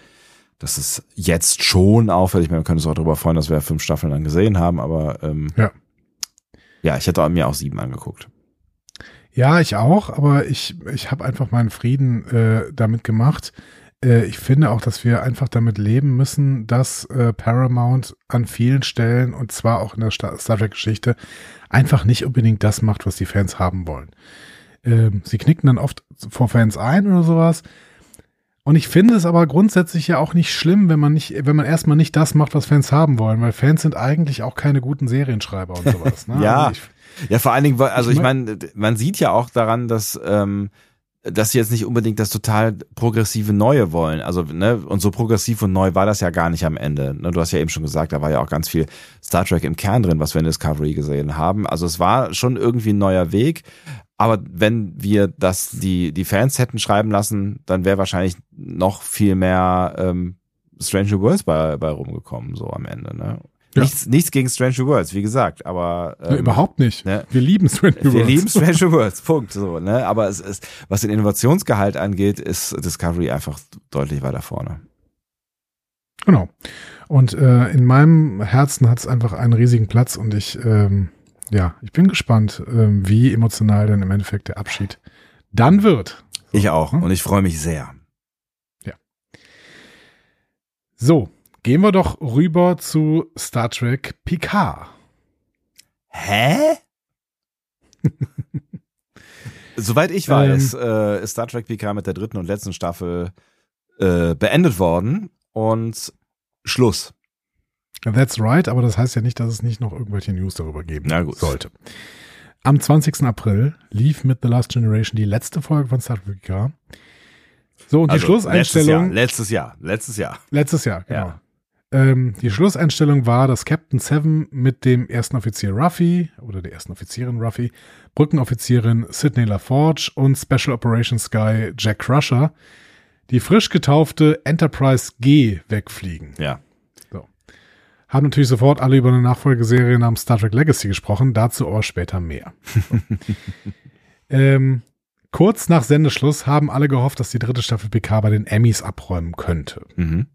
Speaker 1: dass es jetzt schon aufhört. Ich meine, wir können uns auch darüber freuen, dass wir fünf Staffeln dann gesehen haben, aber ähm,
Speaker 2: Ja.
Speaker 1: ja, ich hätte mir auch sieben angeguckt.
Speaker 2: Ja, ich auch, aber ich, ich habe einfach meinen Frieden äh, damit gemacht. Äh, ich finde auch, dass wir einfach damit leben müssen, dass äh, Paramount an vielen Stellen und zwar auch in der Sta Star Trek-Geschichte einfach nicht unbedingt das macht, was die Fans haben wollen. Ähm, sie knicken dann oft vor Fans ein oder sowas. Und ich finde es aber grundsätzlich ja auch nicht schlimm, wenn man nicht, wenn man erstmal nicht das macht, was Fans haben wollen, weil Fans sind eigentlich auch keine guten Serienschreiber und sowas. Ne?
Speaker 1: Ja.
Speaker 2: Also ich,
Speaker 1: Ja, vor allen Dingen, also
Speaker 2: Ich
Speaker 1: ich meine, man sieht ja auch daran, dass ähm, dass sie jetzt nicht unbedingt das total progressive Neue wollen. Also, ne, und so progressiv und neu war das ja gar nicht am Ende. Ne, du hast ja eben schon gesagt, da war ja auch ganz viel Star Trek im Kern drin, was wir in Discovery gesehen haben. Also es war schon irgendwie ein neuer Weg. Aber wenn wir das die, die Fans hätten schreiben lassen, dann wäre wahrscheinlich noch viel mehr ähm, Strange New Worlds bei, bei rumgekommen, so am Ende. Ne?
Speaker 2: Ja.
Speaker 1: Nichts, nichts gegen Strange New Worlds, wie gesagt, aber ähm,
Speaker 2: überhaupt nicht.
Speaker 1: ne?
Speaker 2: Wir lieben Strange New
Speaker 1: wir
Speaker 2: Worlds.
Speaker 1: lieben Strange Worlds, Punkt. So, ne? Aber es ist, was den Innovationsgehalt angeht, ist Discovery einfach deutlich weiter vorne.
Speaker 2: Genau. Und äh, in meinem Herzen hat es einfach einen riesigen Platz und ich, ähm, ja, ich bin gespannt, ähm, wie emotional dann im Endeffekt der Abschied dann wird.
Speaker 1: Ich auch.
Speaker 2: Hm?
Speaker 1: Und ich freue mich sehr.
Speaker 2: So, gehen wir doch rüber zu Star Trek Picard.
Speaker 1: Hä? Soweit ich weiß, äh, ist Star Trek PK mit der dritten und letzten Staffel äh, beendet worden und Schluss.
Speaker 2: That's right, aber das heißt ja nicht, dass es nicht noch irgendwelche News darüber geben
Speaker 1: Na gut.
Speaker 2: sollte. Am 20. April lief mit The Last Generation die letzte Folge von Star Trek Picard. So, und die
Speaker 1: Also,
Speaker 2: Schlusseinstellung.
Speaker 1: Letztes Jahr, letztes Jahr.
Speaker 2: Letztes Jahr, genau.
Speaker 1: Ja.
Speaker 2: Ähm, die Schlusseinstellung war, dass Captain Seven mit dem ersten Offizier Ruffy oder der ersten Offizierin Ruffy, Brückenoffizierin Sidney LaForge und Special Operations Guy Jack Crusher die frisch getaufte Enterprise G wegfliegen.
Speaker 1: Ja.
Speaker 2: Haben natürlich sofort alle über eine Nachfolgeserie namens Star Trek Legacy gesprochen, dazu aber später mehr. So. ähm, kurz nach Sendeschluss haben alle gehofft, dass die dritte Staffel PK bei den Emmys abräumen könnte.
Speaker 1: Mhm.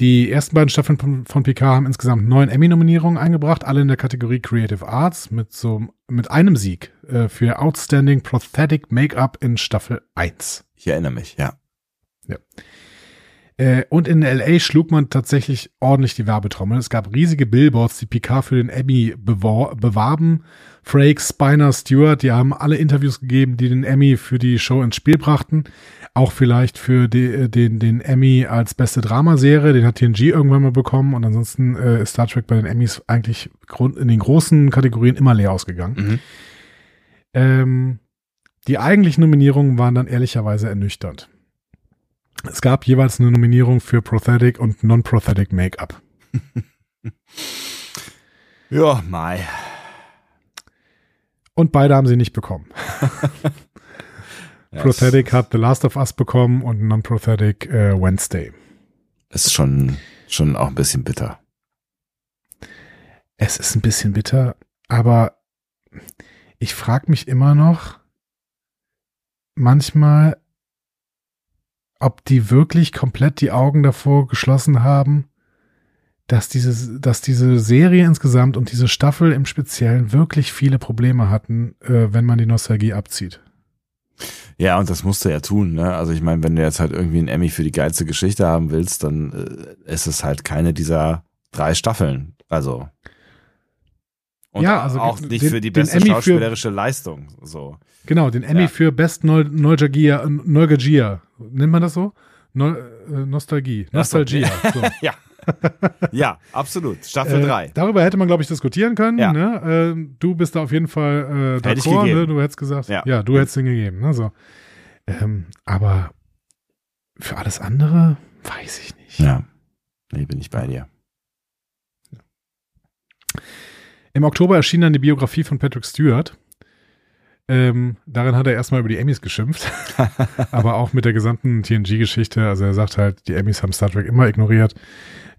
Speaker 2: Die ersten beiden Staffeln von, von PK haben insgesamt neun Emmy-Nominierungen eingebracht, alle in der Kategorie Creative Arts mit so mit einem Sieg äh, für Outstanding Prosthetic Make-up in Staffel 1.
Speaker 1: Ich erinnere mich, ja.
Speaker 2: Äh, und in LA schlug man tatsächlich ordentlich die Werbetrommel. Es gab riesige Billboards, die Picard für den Emmy bewarben. Frakes, Spiner, Stewart, die haben alle Interviews gegeben, die den Emmy für die Show ins Spiel brachten. Auch vielleicht für die, den, den Emmy als beste Dramaserie. Den hat TNG irgendwann mal bekommen. Und ansonsten äh, ist Star Trek bei den Emmys eigentlich in den großen Kategorien immer leer ausgegangen.
Speaker 1: Mhm.
Speaker 2: Ähm, die eigentlichen Nominierungen waren dann ehrlicherweise ernüchternd. Es gab jeweils eine Nominierung für Prosthetic und Non-Prosthetic Make-up.
Speaker 1: Ja, Mai.
Speaker 2: Und beide haben sie nicht bekommen.
Speaker 1: Ja,
Speaker 2: Prosthetic hat The Last of Us bekommen und Non-Prosthetic äh, Wednesday.
Speaker 1: Es ist schon, schon auch ein bisschen bitter.
Speaker 2: Es ist ein bisschen bitter, aber ich frage mich immer noch manchmal, ob die wirklich komplett die Augen davor geschlossen haben, dass diese, dass diese Serie insgesamt und diese Staffel im Speziellen wirklich viele Probleme hatten, äh, wenn man die Nostalgie abzieht.
Speaker 1: Ja, und das musst du ja tun, ne? Also ich meine, wenn du jetzt halt irgendwie einen Emmy für die geilste Geschichte haben willst, dann äh, ist es halt keine dieser drei Staffeln. Also. Und
Speaker 2: Ja, also
Speaker 1: auch
Speaker 2: den-
Speaker 1: nicht für die beste
Speaker 2: Emmy für-
Speaker 1: schauspielerische Leistung. So.
Speaker 2: Genau, den Emmy
Speaker 1: Ja.
Speaker 2: für Best Nostalgia, Nostalgia, nennt man das so? No, äh, Nostalgie, Nostalgia. So.
Speaker 1: Ja. ja, absolut. Staffel
Speaker 2: Äh,
Speaker 1: 3.
Speaker 2: darüber hätte man, glaube ich, diskutieren können.
Speaker 1: Ja.
Speaker 2: Ne? Äh, du bist da auf jeden Fall äh, d'accord, ne? Du hättest gesagt, ja,
Speaker 1: Ja.
Speaker 2: du hättest den gegeben. Ne? So. Ähm, aber für alles andere weiß ich nicht.
Speaker 1: Ja. Nee, bin ich bei dir.
Speaker 2: Im Oktober erschien dann die Biografie von Patrick Stewart. Ähm, darin hat er erstmal über die Emmys geschimpft, aber auch mit der gesamten TNG-Geschichte. Also er sagt halt, die Emmys haben Star Trek immer ignoriert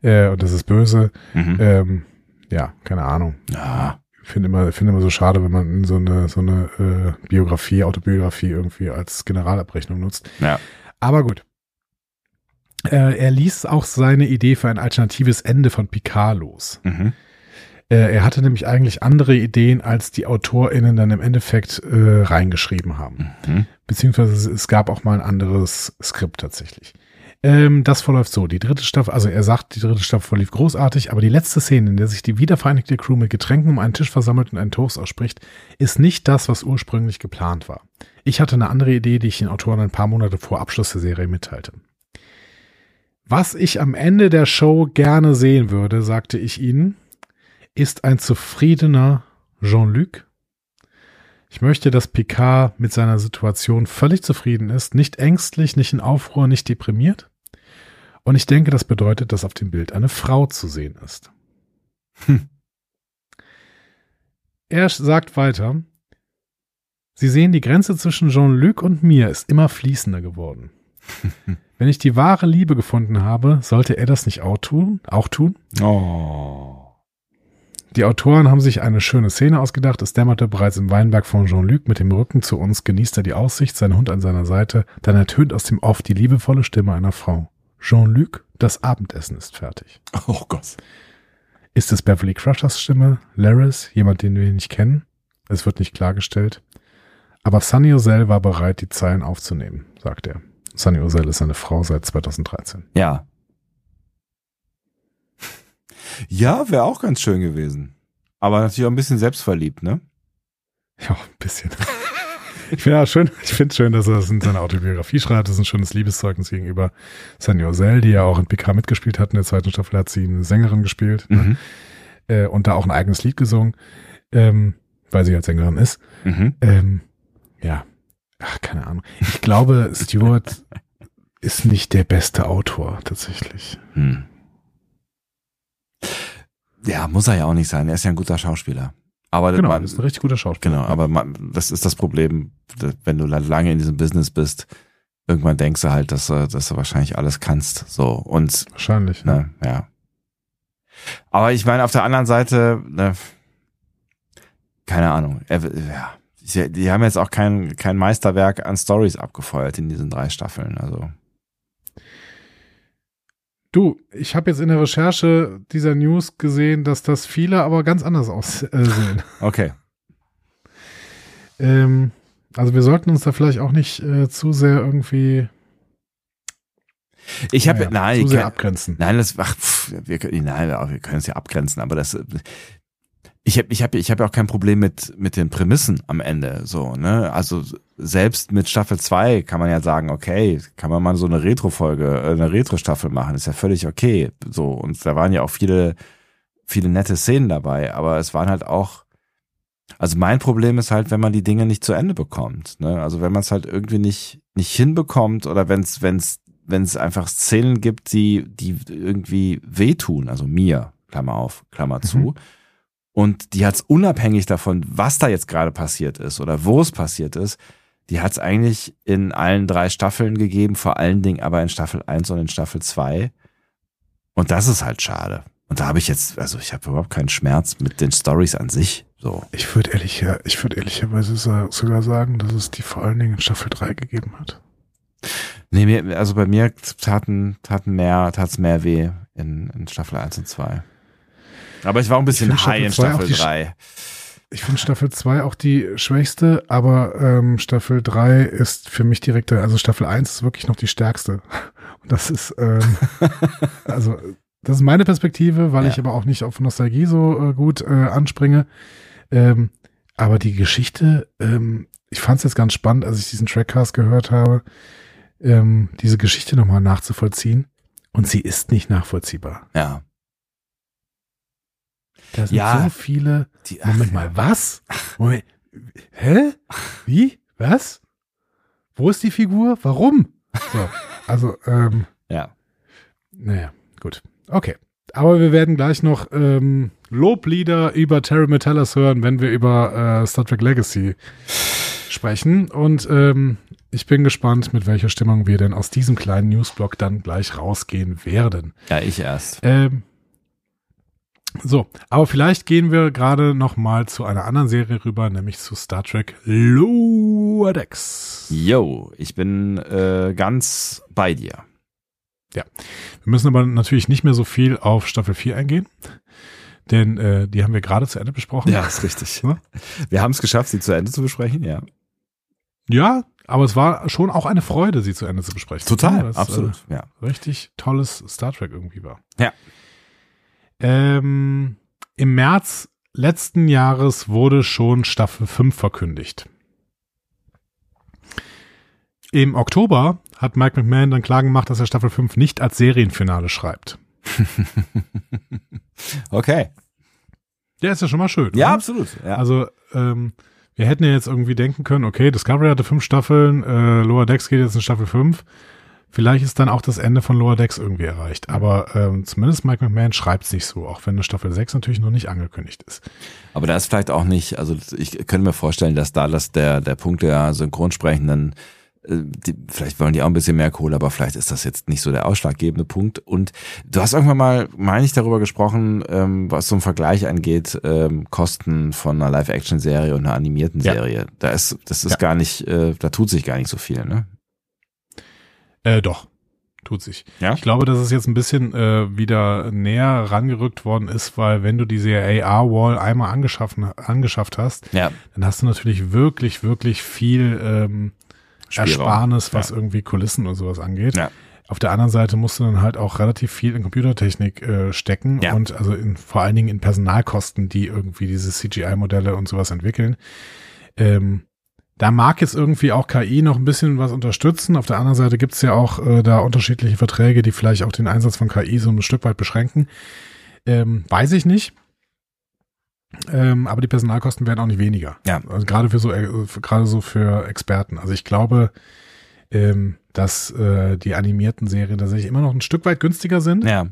Speaker 2: äh, und das ist böse.
Speaker 1: Mhm.
Speaker 2: Ähm, ja, keine Ahnung.
Speaker 1: Ja.
Speaker 2: finde immer, finde immer so schade, wenn man so eine, so eine äh, Biografie, Autobiografie irgendwie als Generalabrechnung nutzt.
Speaker 1: Ja.
Speaker 2: Aber gut. Äh, er ließ auch seine Idee für ein alternatives Ende von Picard los.
Speaker 1: Mhm.
Speaker 2: Äh, er hatte nämlich eigentlich andere Ideen, als die AutorInnen dann im Endeffekt äh, reingeschrieben haben.
Speaker 1: Mhm.
Speaker 2: Beziehungsweise es- es gab auch mal ein anderes Skript tatsächlich. Ähm, das verläuft so. Die dritte Staffel, also er sagt, die dritte Staffel verlief großartig, aber die letzte Szene, in der sich die wiedervereinigte Crew mit Getränken um einen Tisch versammelt und einen Toast ausspricht, ist nicht das, was ursprünglich geplant war. Ich hatte eine andere Idee, die ich den Autoren ein paar Monate vor Abschluss der Serie mitteilte. Was ich am Ende der Show gerne sehen würde, sagte ich ihnen, ist ein zufriedener Jean-Luc. Ich möchte, dass Picard mit seiner Situation völlig zufrieden ist, nicht ängstlich, nicht in Aufruhr, nicht deprimiert. Und ich denke, das bedeutet, dass auf dem Bild eine Frau zu sehen ist.
Speaker 1: Hm.
Speaker 2: Er sagt weiter, Sie sehen, die Grenze zwischen Jean-Luc und mir ist immer fließender geworden. Wenn ich die wahre Liebe gefunden habe, sollte er das nicht auch tun? Auch tun?
Speaker 1: Oh.
Speaker 2: Die Autoren haben sich eine schöne Szene ausgedacht. Es dämmerte bereits im Weinberg von Jean-Luc. Mit dem Rücken zu uns genießt er die Aussicht, sein Hund an seiner Seite. Dann ertönt aus dem Off die liebevolle Stimme einer Frau. Jean-Luc, das Abendessen ist fertig.
Speaker 1: Oh Gott.
Speaker 2: Ist es Beverly Crushers Stimme? Laris? Jemand, den wir nicht kennen? Es wird nicht klargestellt. Aber Sunny Ozell war bereit, die Zeilen aufzunehmen, sagt er. Sunny Ozell ist seine Frau seit 2013.
Speaker 1: Ja. Ja, wäre auch ganz schön gewesen. Aber natürlich auch ein bisschen selbstverliebt, ne?
Speaker 2: Ja, ein bisschen. Ich finde schön, ich finde schön, dass er das in seiner Autobiografie schreibt. Das ist ein schönes Liebeszeugnis gegenüber Sunny Ozell, die ja auch in PK mitgespielt hat. In der zweiten Staffel hat sie eine Sängerin gespielt
Speaker 1: Mhm.
Speaker 2: äh, und da auch ein eigenes Lied gesungen, ähm, weil sie halt Sängerin ist.
Speaker 1: Mhm.
Speaker 2: Ähm, ja, Ach, keine Ahnung. Ich glaube, Stewart ist nicht der beste Autor tatsächlich. Hm.
Speaker 1: Ja, muss er ja auch nicht sein. Er ist ja ein guter Schauspieler. Aber
Speaker 2: genau, man, ist ein richtig guter Schauspieler.
Speaker 1: Genau, aber man, das ist das Problem, wenn du lange in diesem Business bist. Irgendwann denkst du halt, dass du, dass du wahrscheinlich alles kannst. So und
Speaker 2: wahrscheinlich. Ne,
Speaker 1: ne ja. Aber ich meine, auf der anderen Seite, ne, keine Ahnung. Er, ja, die haben jetzt auch kein, kein Meisterwerk an Stories abgefeuert in diesen drei Staffeln. Also.
Speaker 2: Du, ich habe jetzt in der Recherche dieser News gesehen, dass das viele aber ganz anders aussehen. Äh,
Speaker 1: okay.
Speaker 2: ähm, also wir sollten uns da vielleicht auch nicht äh, zu sehr irgendwie
Speaker 1: ich habe naja, nein,
Speaker 2: zu sehr kann, abgrenzen.
Speaker 1: Nein, das ach, pff, wir, nein, wir können es ja abgrenzen, aber das ich habe ich habe ich habe auch kein Problem mit mit den Prämissen am Ende so, ne? Also selbst mit Staffel 2 kann man ja sagen, okay, kann man mal so eine Retro Folge, äh, eine Retro Staffel machen, ist ja völlig okay, so und da waren ja auch viele viele nette Szenen dabei, aber es waren halt auch also mein Problem ist halt, wenn man die Dinge nicht zu Ende bekommt, ne? Also wenn man es halt irgendwie nicht nicht hinbekommt oder wenn es wenn es wenn es einfach Szenen gibt, die die irgendwie wehtun, also mir, Klammer auf, Klammer zu. Mhm und die hat's unabhängig davon, was da jetzt gerade passiert ist oder wo es passiert ist, die hat's eigentlich in allen drei Staffeln gegeben, vor allen Dingen aber in Staffel 1 und in Staffel 2. Und das ist halt schade. Und da habe ich jetzt, also ich habe überhaupt keinen Schmerz mit den Stories an sich. So.
Speaker 2: Ich würde ehrlich, ich würde ehrlicherweise sogar sagen, dass es die vor allen Dingen in Staffel 3 gegeben hat.
Speaker 1: Nee, also bei mir taten, taten mehr, tat's mehr weh in, in Staffel 1 und 2. Aber ich war auch ein bisschen high in Staffel 3.
Speaker 2: Ich finde Staffel 2 auch die schwächste, aber ähm, Staffel 3 ist für mich direkt, also Staffel 1 ist wirklich noch die stärkste. Und das ist, ähm, also das ist meine Perspektive, weil ja. ich aber auch nicht auf Nostalgie so äh, gut äh, anspringe. Ähm, aber die Geschichte, ähm, ich fand es jetzt ganz spannend, als ich diesen Trackcast gehört habe, ähm, diese Geschichte nochmal nachzuvollziehen. Und sie ist nicht nachvollziehbar.
Speaker 1: Ja.
Speaker 2: Da sind ja, so viele. Die, Moment mal, was? Moment. Hä? Wie? Was? Wo ist die Figur? Warum? So, also, ähm,
Speaker 1: ja.
Speaker 2: Naja, gut. Okay. Aber wir werden gleich noch ähm, Loblieder über Terry Metallas hören, wenn wir über äh, Star Trek Legacy sprechen. Und ähm, ich bin gespannt, mit welcher Stimmung wir denn aus diesem kleinen Newsblock dann gleich rausgehen werden.
Speaker 1: Ja, ich erst.
Speaker 2: Ähm, so, aber vielleicht gehen wir gerade noch mal zu einer anderen Serie rüber, nämlich zu Star Trek Lower Decks.
Speaker 1: Yo, ich bin äh, ganz bei dir.
Speaker 2: Ja, wir müssen aber natürlich nicht mehr so viel auf Staffel 4 eingehen, denn äh, die haben wir gerade zu Ende besprochen.
Speaker 1: Ja, ist richtig. Ja? Wir haben es geschafft, sie zu Ende zu besprechen, ja.
Speaker 2: Ja, aber es war schon auch eine Freude, sie zu Ende zu besprechen.
Speaker 1: Total, ja, absolut,
Speaker 2: äh,
Speaker 1: ja.
Speaker 2: Richtig tolles Star Trek irgendwie war.
Speaker 1: Ja.
Speaker 2: Ähm, Im März letzten Jahres wurde schon Staffel 5 verkündigt. Im Oktober hat Mike McMahon dann klar gemacht, dass er Staffel 5 nicht als Serienfinale schreibt.
Speaker 1: okay.
Speaker 2: Der ist ja schon mal schön.
Speaker 1: Ja, oder? absolut. Ja.
Speaker 2: Also, ähm, wir hätten ja jetzt irgendwie denken können, okay, Discovery hatte fünf Staffeln, äh, Lower Decks geht jetzt in Staffel 5. Vielleicht ist dann auch das Ende von Lower Decks irgendwie erreicht. Aber ähm, zumindest Mike McMahon schreibt es nicht so, auch wenn eine Staffel 6 natürlich noch nicht angekündigt ist.
Speaker 1: Aber da ist vielleicht auch nicht, also ich könnte mir vorstellen, dass da das der, der Punkt der Synchronsprechenden, äh, die, vielleicht wollen die auch ein bisschen mehr Kohle, aber vielleicht ist das jetzt nicht so der ausschlaggebende Punkt. Und du hast irgendwann mal, meine ich, darüber gesprochen, ähm, was ein Vergleich angeht, ähm, Kosten von einer Live-Action-Serie und einer animierten Serie. Ja. Da ist, das ist ja. gar nicht, äh, da tut sich gar nicht so viel, ne?
Speaker 2: Äh, doch. Tut sich.
Speaker 1: Ja?
Speaker 2: Ich glaube, dass es jetzt ein bisschen äh, wieder näher rangerückt worden ist, weil wenn du diese AR-Wall einmal angeschaffen, angeschafft hast,
Speaker 1: ja.
Speaker 2: dann hast du natürlich wirklich, wirklich viel ähm, Ersparnis, was ja. irgendwie Kulissen und sowas angeht.
Speaker 1: Ja.
Speaker 2: Auf der anderen Seite musst du dann halt auch relativ viel in Computertechnik äh, stecken
Speaker 1: ja.
Speaker 2: und also in, vor allen Dingen in Personalkosten, die irgendwie diese CGI-Modelle und sowas entwickeln. Ähm, da mag jetzt irgendwie auch KI noch ein bisschen was unterstützen. Auf der anderen Seite gibt es ja auch äh, da unterschiedliche Verträge, die vielleicht auch den Einsatz von KI so ein Stück weit beschränken. Ähm, weiß ich nicht. Ähm, aber die Personalkosten werden auch nicht weniger.
Speaker 1: Ja.
Speaker 2: Also gerade für so, äh, gerade so für Experten. Also ich glaube, ähm, dass äh, die animierten Serien tatsächlich immer noch ein Stück weit günstiger sind.
Speaker 1: Ja.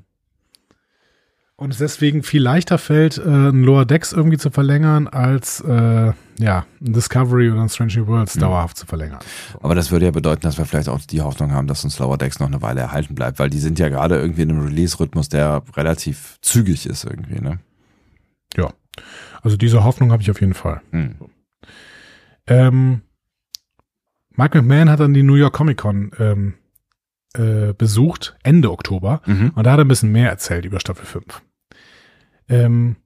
Speaker 2: Und es deswegen viel leichter fällt, äh, ein Lower Decks irgendwie zu verlängern, als äh, ja, ein Discovery oder ein Strange New Worlds
Speaker 1: Mhm.
Speaker 2: dauerhaft zu verlängern.
Speaker 1: Aber das würde ja bedeuten, dass wir vielleicht auch die Hoffnung haben, dass uns Lower Decks noch eine Weile erhalten bleibt, weil die sind ja gerade irgendwie in einem Release-Rhythmus, der relativ zügig ist irgendwie, ne?
Speaker 2: Ja. Also diese Hoffnung habe ich auf jeden Fall.
Speaker 1: Hm.
Speaker 2: Ähm, Mike McMahon hat dann die New York Comic Con ähm, äh, besucht, Ende Oktober.
Speaker 1: Mhm.
Speaker 2: Und da hat er ein bisschen mehr erzählt über Staffel 5. Ähm,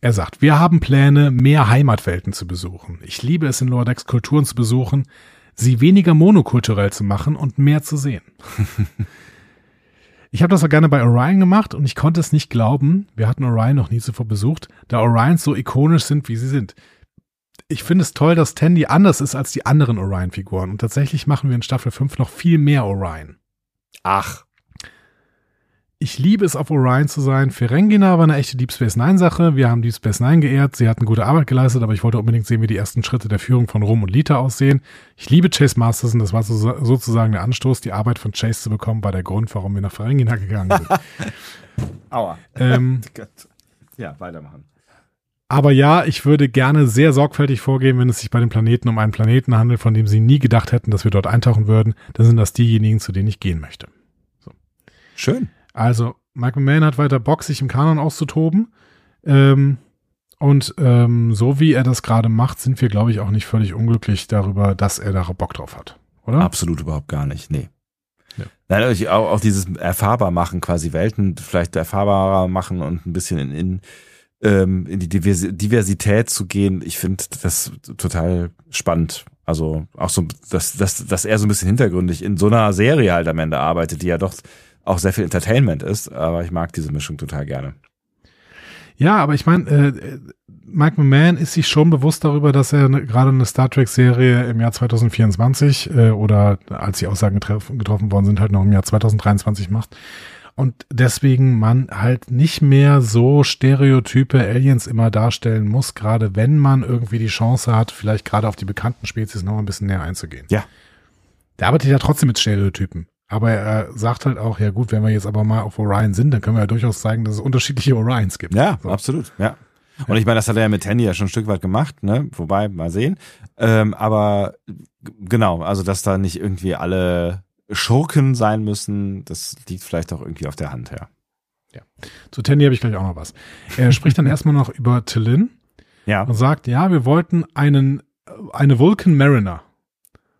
Speaker 2: er sagt, wir haben Pläne, mehr Heimatwelten zu besuchen. Ich liebe es, in Lower Decks Kulturen zu besuchen, sie weniger monokulturell zu machen und mehr zu sehen. ich habe das auch gerne bei Orion gemacht und ich konnte es nicht glauben, wir hatten Orion noch nie zuvor besucht, da Orions so ikonisch sind, wie sie sind. Ich finde es toll, dass Tandy anders ist als die anderen Orion-Figuren und tatsächlich machen wir in Staffel 5 noch viel mehr Orion.
Speaker 1: Ach.
Speaker 2: Ich liebe es, auf Orion zu sein. Ferengina war eine echte Deep Space Nine-Sache. Wir haben Deep Space Nine geehrt. Sie hatten gute Arbeit geleistet, aber ich wollte unbedingt sehen, wie die ersten Schritte der Führung von Rom und Lita aussehen. Ich liebe Chase Masterson. Das war so, sozusagen der Anstoß, die Arbeit von Chase zu bekommen, war der Grund, warum wir nach Ferengina gegangen sind.
Speaker 1: Aua.
Speaker 2: ähm,
Speaker 1: Ja, weitermachen.
Speaker 2: aber ja, ich würde gerne sehr sorgfältig vorgehen, wenn es sich bei den Planeten um einen Planeten handelt, von dem sie nie gedacht hätten, dass wir dort eintauchen würden. Dann sind das diejenigen, zu denen ich gehen möchte.
Speaker 1: Schön.
Speaker 2: Also, Mike McMahon hat weiter Bock, sich im Kanon auszutoben. Ähm, und ähm, so wie er das gerade macht, sind wir, glaube ich, auch nicht völlig unglücklich darüber, dass er da Bock drauf hat. Oder?
Speaker 1: Absolut überhaupt gar nicht. Nee.
Speaker 2: Ja.
Speaker 1: Nein, ich- auch, auch dieses erfahrbar machen, quasi Welten vielleicht erfahrbarer machen und ein bisschen in, in, ähm, in die Diversi- Diversität zu gehen. Ich finde das total spannend. Also auch so, dass, dass, dass er so ein bisschen hintergründig in so einer Serie halt am Ende arbeitet, die ja doch auch sehr viel Entertainment ist. Aber ich mag diese Mischung total gerne.
Speaker 2: Ja, aber ich meine, äh, Mike McMahon ist sich schon bewusst darüber, dass er ne, gerade eine Star Trek-Serie im Jahr 2024 äh, oder als die Aussagen getroff getroffen worden sind, halt noch im Jahr 2023 macht. Und deswegen man halt nicht mehr so stereotype Aliens immer darstellen muss, gerade wenn man irgendwie die Chance hat, vielleicht gerade auf die bekannten Spezies noch ein bisschen näher einzugehen.
Speaker 1: Ja.
Speaker 2: Der arbeitet ja trotzdem mit Stereotypen. Aber er sagt halt auch, ja gut, wenn wir jetzt aber mal auf Orion sind, dann können wir ja durchaus zeigen, dass es unterschiedliche Orions gibt.
Speaker 1: Ja,
Speaker 2: So.
Speaker 1: absolut. Ja. Und ich meine, das hat er ja mit Tandy ja schon ein Stück weit gemacht, ne? Wobei, mal sehen. Ähm, aber genau, also dass da nicht irgendwie alle Schurken sein müssen, das liegt vielleicht auch irgendwie auf der Hand her.
Speaker 2: Zu Tandy habe ich gleich auch noch was. Er spricht dann erstmal noch über Tillin
Speaker 1: Ja.
Speaker 2: und sagt, ja, wir wollten einen, eine Vulcan Mariner.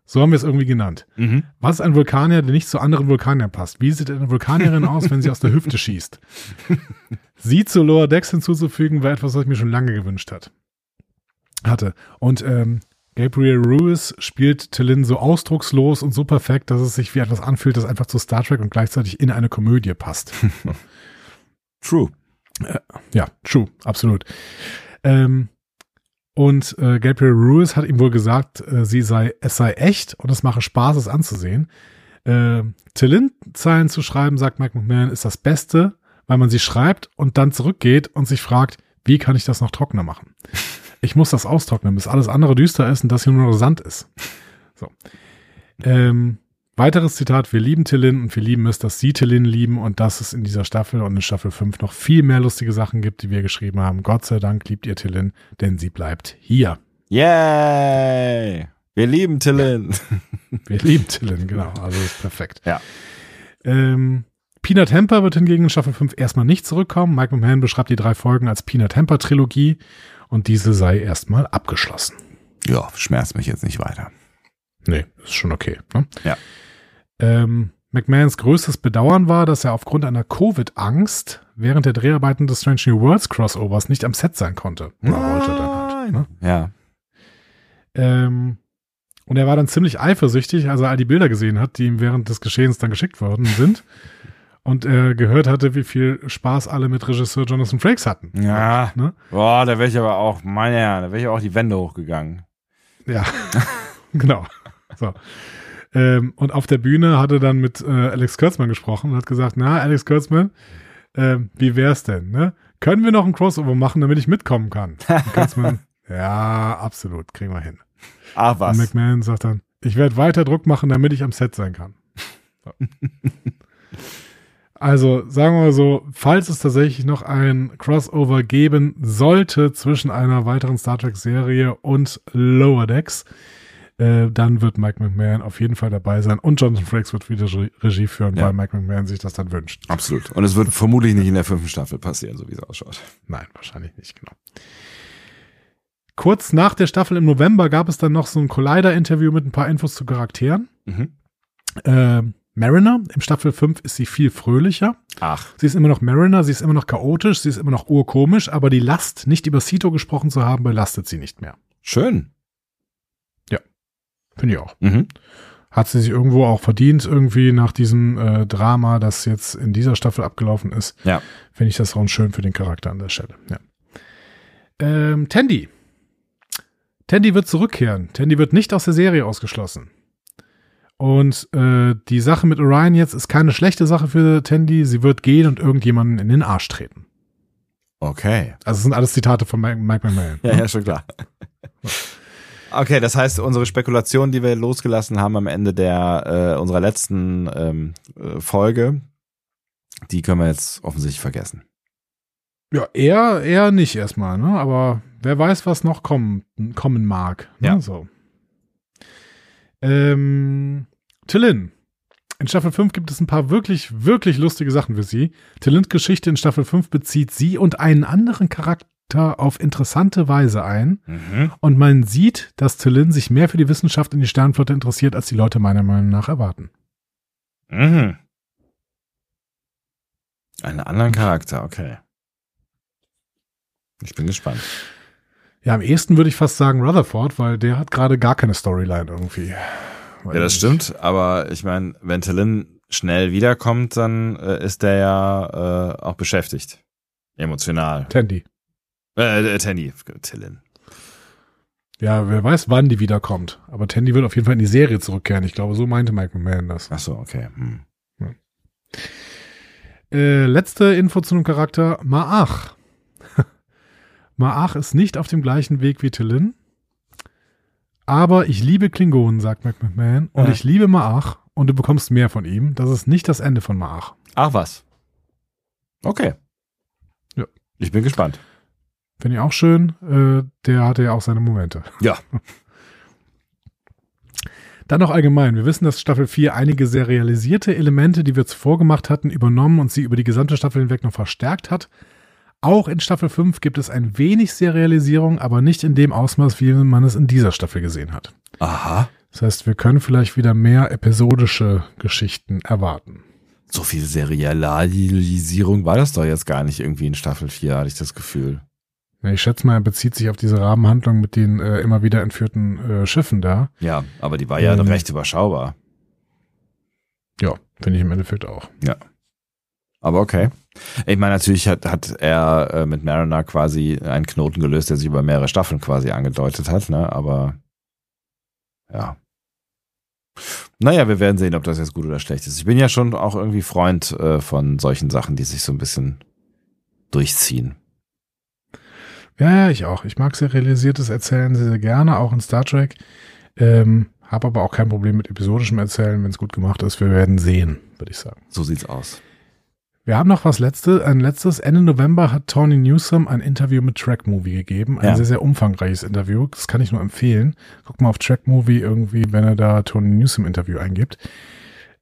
Speaker 2: So haben wir es irgendwie genannt.
Speaker 1: Mhm.
Speaker 2: Was ist ein Vulkanier, der nicht zu anderen Vulkaniern passt? Wie sieht eine Vulkanierin aus, wenn sie aus der Hüfte schießt? Sie zu Lower Decks hinzuzufügen, war etwas, was ich mir schon lange gewünscht hat. hatte. Und ähm, Gabriel Ruiz spielt Tillin so ausdruckslos und so perfekt, dass es sich wie etwas anfühlt, das einfach zu Star Trek und gleichzeitig in eine Komödie passt.
Speaker 1: True.
Speaker 2: Ja, true, absolut. Ähm, und äh, Gabriel Ruiz hat ihm wohl gesagt, äh, sie sei, es sei echt und es mache Spaß, es anzusehen. Äh, Tillin-Zeilen zu schreiben, sagt Mike McMahon, ist das Beste, weil man sie schreibt und dann zurückgeht und sich fragt, wie kann ich das noch trockener machen? Ich muss das austrocknen, bis alles andere düster ist und das hier nur noch Sand ist. So. Ähm, weiteres Zitat, wir lieben Tillin und wir lieben es, dass sie Tillin lieben und dass es in dieser Staffel und in Staffel 5 noch viel mehr lustige Sachen gibt, die wir geschrieben haben. Gott sei Dank liebt ihr Tillin, denn sie bleibt hier.
Speaker 1: Yay! Wir lieben Tillin.
Speaker 2: Wir lieben Tillin, genau. Also ist perfekt.
Speaker 1: Ja.
Speaker 2: Ähm, Peanut Hamper wird hingegen in Staffel 5 erstmal nicht zurückkommen. Mike McMahon beschreibt die drei Folgen als Peanut Hamper Trilogie und diese sei erstmal abgeschlossen.
Speaker 1: Ja, schmerzt mich jetzt nicht weiter.
Speaker 2: Nee, ist schon okay. Ne?
Speaker 1: Ja.
Speaker 2: Ähm, McMahons größtes Bedauern war, dass er aufgrund einer Covid-Angst während der Dreharbeiten des Strange New Worlds Crossovers nicht am Set sein konnte. Oder wollte dann halt. Ne?
Speaker 1: Ja.
Speaker 2: Ähm, und er war dann ziemlich eifersüchtig, als er all die Bilder gesehen hat, die ihm während des Geschehens dann geschickt worden sind. Und er gehört hatte, wie viel Spaß alle mit Regisseur Jonathan Frakes hatten.
Speaker 1: Ja.
Speaker 2: Ne?
Speaker 1: Boah, da wäre ich aber auch, meine Herren, da wäre ich auch die Wände hochgegangen.
Speaker 2: Ja, genau. So. Ähm, und auf der Bühne hat er dann mit äh, Alex Kurtzman gesprochen und hat gesagt, na, Alex Kurtzman, ähm, wie wär's denn, ne? können wir noch ein Crossover machen, damit ich mitkommen kann? Und Kurtzman, ja, absolut, kriegen wir hin. Und
Speaker 1: was.
Speaker 2: McMahon sagt dann, ich werde weiter Druck machen, damit ich am Set sein kann. So. also sagen wir mal so, falls es tatsächlich noch ein Crossover geben sollte zwischen einer weiteren Star Trek-Serie und Lower Decks, äh, dann wird Mike McMahon auf jeden Fall dabei sein und Jonathan Frakes wird wieder Re- Regie führen,
Speaker 1: Ja.
Speaker 2: weil Mike McMahon sich das dann wünscht.
Speaker 1: Absolut. Und es wird vermutlich nicht in der fünften Staffel passieren, so wie es ausschaut.
Speaker 2: Nein, wahrscheinlich nicht, genau. Kurz nach der Staffel im November gab es dann noch so ein Collider-Interview mit ein paar Infos zu Charakteren.
Speaker 1: Mhm.
Speaker 2: Äh, Mariner, im Staffel 5 ist sie viel fröhlicher.
Speaker 1: Ach,
Speaker 2: Sie ist immer noch Mariner, sie ist immer noch chaotisch, sie ist immer noch urkomisch, aber die Last, nicht über Sito gesprochen zu haben, belastet sie nicht mehr.
Speaker 1: schön.
Speaker 2: Finde ich auch.
Speaker 1: Mhm.
Speaker 2: Hat sie sich irgendwo auch verdient, irgendwie nach diesem äh, Drama, das jetzt in dieser Staffel abgelaufen ist.
Speaker 1: Ja.
Speaker 2: Finde ich das auch schön für den Charakter an der Stelle. Ja. Ähm, Tandy. Tandy wird zurückkehren. Tandy wird nicht aus der Serie ausgeschlossen. Und äh, die Sache mit Orion jetzt ist keine schlechte Sache für Tandy. Sie wird gehen und irgendjemanden in den Arsch treten.
Speaker 1: Okay.
Speaker 2: Also es sind alles Zitate von Mike, Mike McMahon.
Speaker 1: Ja, ja, schon klar. Okay, das heißt, unsere Spekulation, die wir losgelassen haben am Ende der äh, unserer letzten ähm, äh, Folge, die können wir jetzt offensichtlich vergessen.
Speaker 2: Ja, eher, eher nicht erstmal, ne? Aber wer weiß, was noch kommen, kommen mag. Ne?
Speaker 1: Ja.
Speaker 2: So. Ähm, Tillin. In Staffel 5 gibt es ein paar wirklich, wirklich lustige Sachen für sie. Tillins Geschichte in Staffel 5 bezieht sie und einen anderen Charakter auf interessante Weise ein.
Speaker 1: Mhm.
Speaker 2: Und man sieht, dass Tillin sich mehr für die Wissenschaft in die Sternflotte interessiert, als die Leute meiner Meinung nach erwarten.
Speaker 1: Mhm. Einen anderen Charakter, okay. Ich bin gespannt.
Speaker 2: Ja, am ehesten würde ich fast sagen Rutherford, weil der hat gerade gar keine Storyline irgendwie.
Speaker 1: Ja, das stimmt, aber ich meine, wenn Tillin schnell wiederkommt, dann äh, ist der ja äh, auch beschäftigt. Emotional.
Speaker 2: Tandy.
Speaker 1: Äh, äh Tandy, Tillin.
Speaker 2: Ja, wer weiß, wann die wiederkommt. Aber Tandy wird auf jeden Fall in die Serie zurückkehren. Ich glaube, so meinte Mike McMahon das.
Speaker 1: Ach so, okay. Hm.
Speaker 2: Äh, letzte Info zu einem Charakter. Maach. Maach ist nicht auf dem gleichen Weg wie Tillin. Aber ich liebe Klingonen, sagt Mike McMahon. Und
Speaker 1: Ja.
Speaker 2: ich liebe Maach. Und du bekommst mehr von ihm. Das ist nicht das Ende von Maach.
Speaker 1: Ach was. Okay.
Speaker 2: Ja.
Speaker 1: Ich bin gespannt.
Speaker 2: Finde ich auch schön. Äh, der hatte ja auch seine Momente.
Speaker 1: Ja.
Speaker 2: Dann noch allgemein. Wir wissen, dass Staffel 4 einige serialisierte Elemente, die wir zuvor gemacht hatten, übernommen und sie über die gesamte Staffel hinweg noch verstärkt hat. Auch in Staffel 5 gibt es ein wenig Serialisierung, aber nicht in dem Ausmaß, wie man es in dieser Staffel gesehen hat.
Speaker 1: Aha.
Speaker 2: Das heißt, wir können vielleicht wieder mehr episodische Geschichten erwarten.
Speaker 1: So viel Serialisierung war das doch jetzt gar nicht irgendwie in Staffel 4, hatte ich das Gefühl.
Speaker 2: Ja, Ich schätze mal, er bezieht sich auf diese Rahmenhandlung mit den äh, immer wieder entführten äh, Schiffen da.
Speaker 1: Ja, aber die war ja
Speaker 2: Ähm.
Speaker 1: recht überschaubar.
Speaker 2: Ja, finde ich im Endeffekt auch.
Speaker 1: Aber okay. Ich meine, natürlich hat, hat er äh, mit Mariner quasi einen Knoten gelöst, der sich über mehrere Staffeln quasi angedeutet hat, ne? Aber ja. Naja, wir werden sehen, ob das jetzt gut oder schlecht ist. Ich bin ja schon auch irgendwie Freund äh, von solchen Sachen, die sich so ein bisschen durchziehen.
Speaker 2: Ja, ja, ich auch. Ich mag serialisiertes Erzählen sehr, sehr gerne, auch in Star Trek. Ähm, habe aber auch kein Problem mit episodischem Erzählen, wenn es gut gemacht ist. Wir werden sehen, würde ich sagen.
Speaker 1: So sieht's aus.
Speaker 2: Wir haben noch was letzte, ein letztes. Ende November hat Tony Newsom ein Interview mit Track Movie gegeben. Ein
Speaker 1: Ja.
Speaker 2: sehr, sehr umfangreiches Interview. Das kann ich nur empfehlen. Guck mal auf Track Movie irgendwie, wenn er da Tony Newsom Interview eingibt.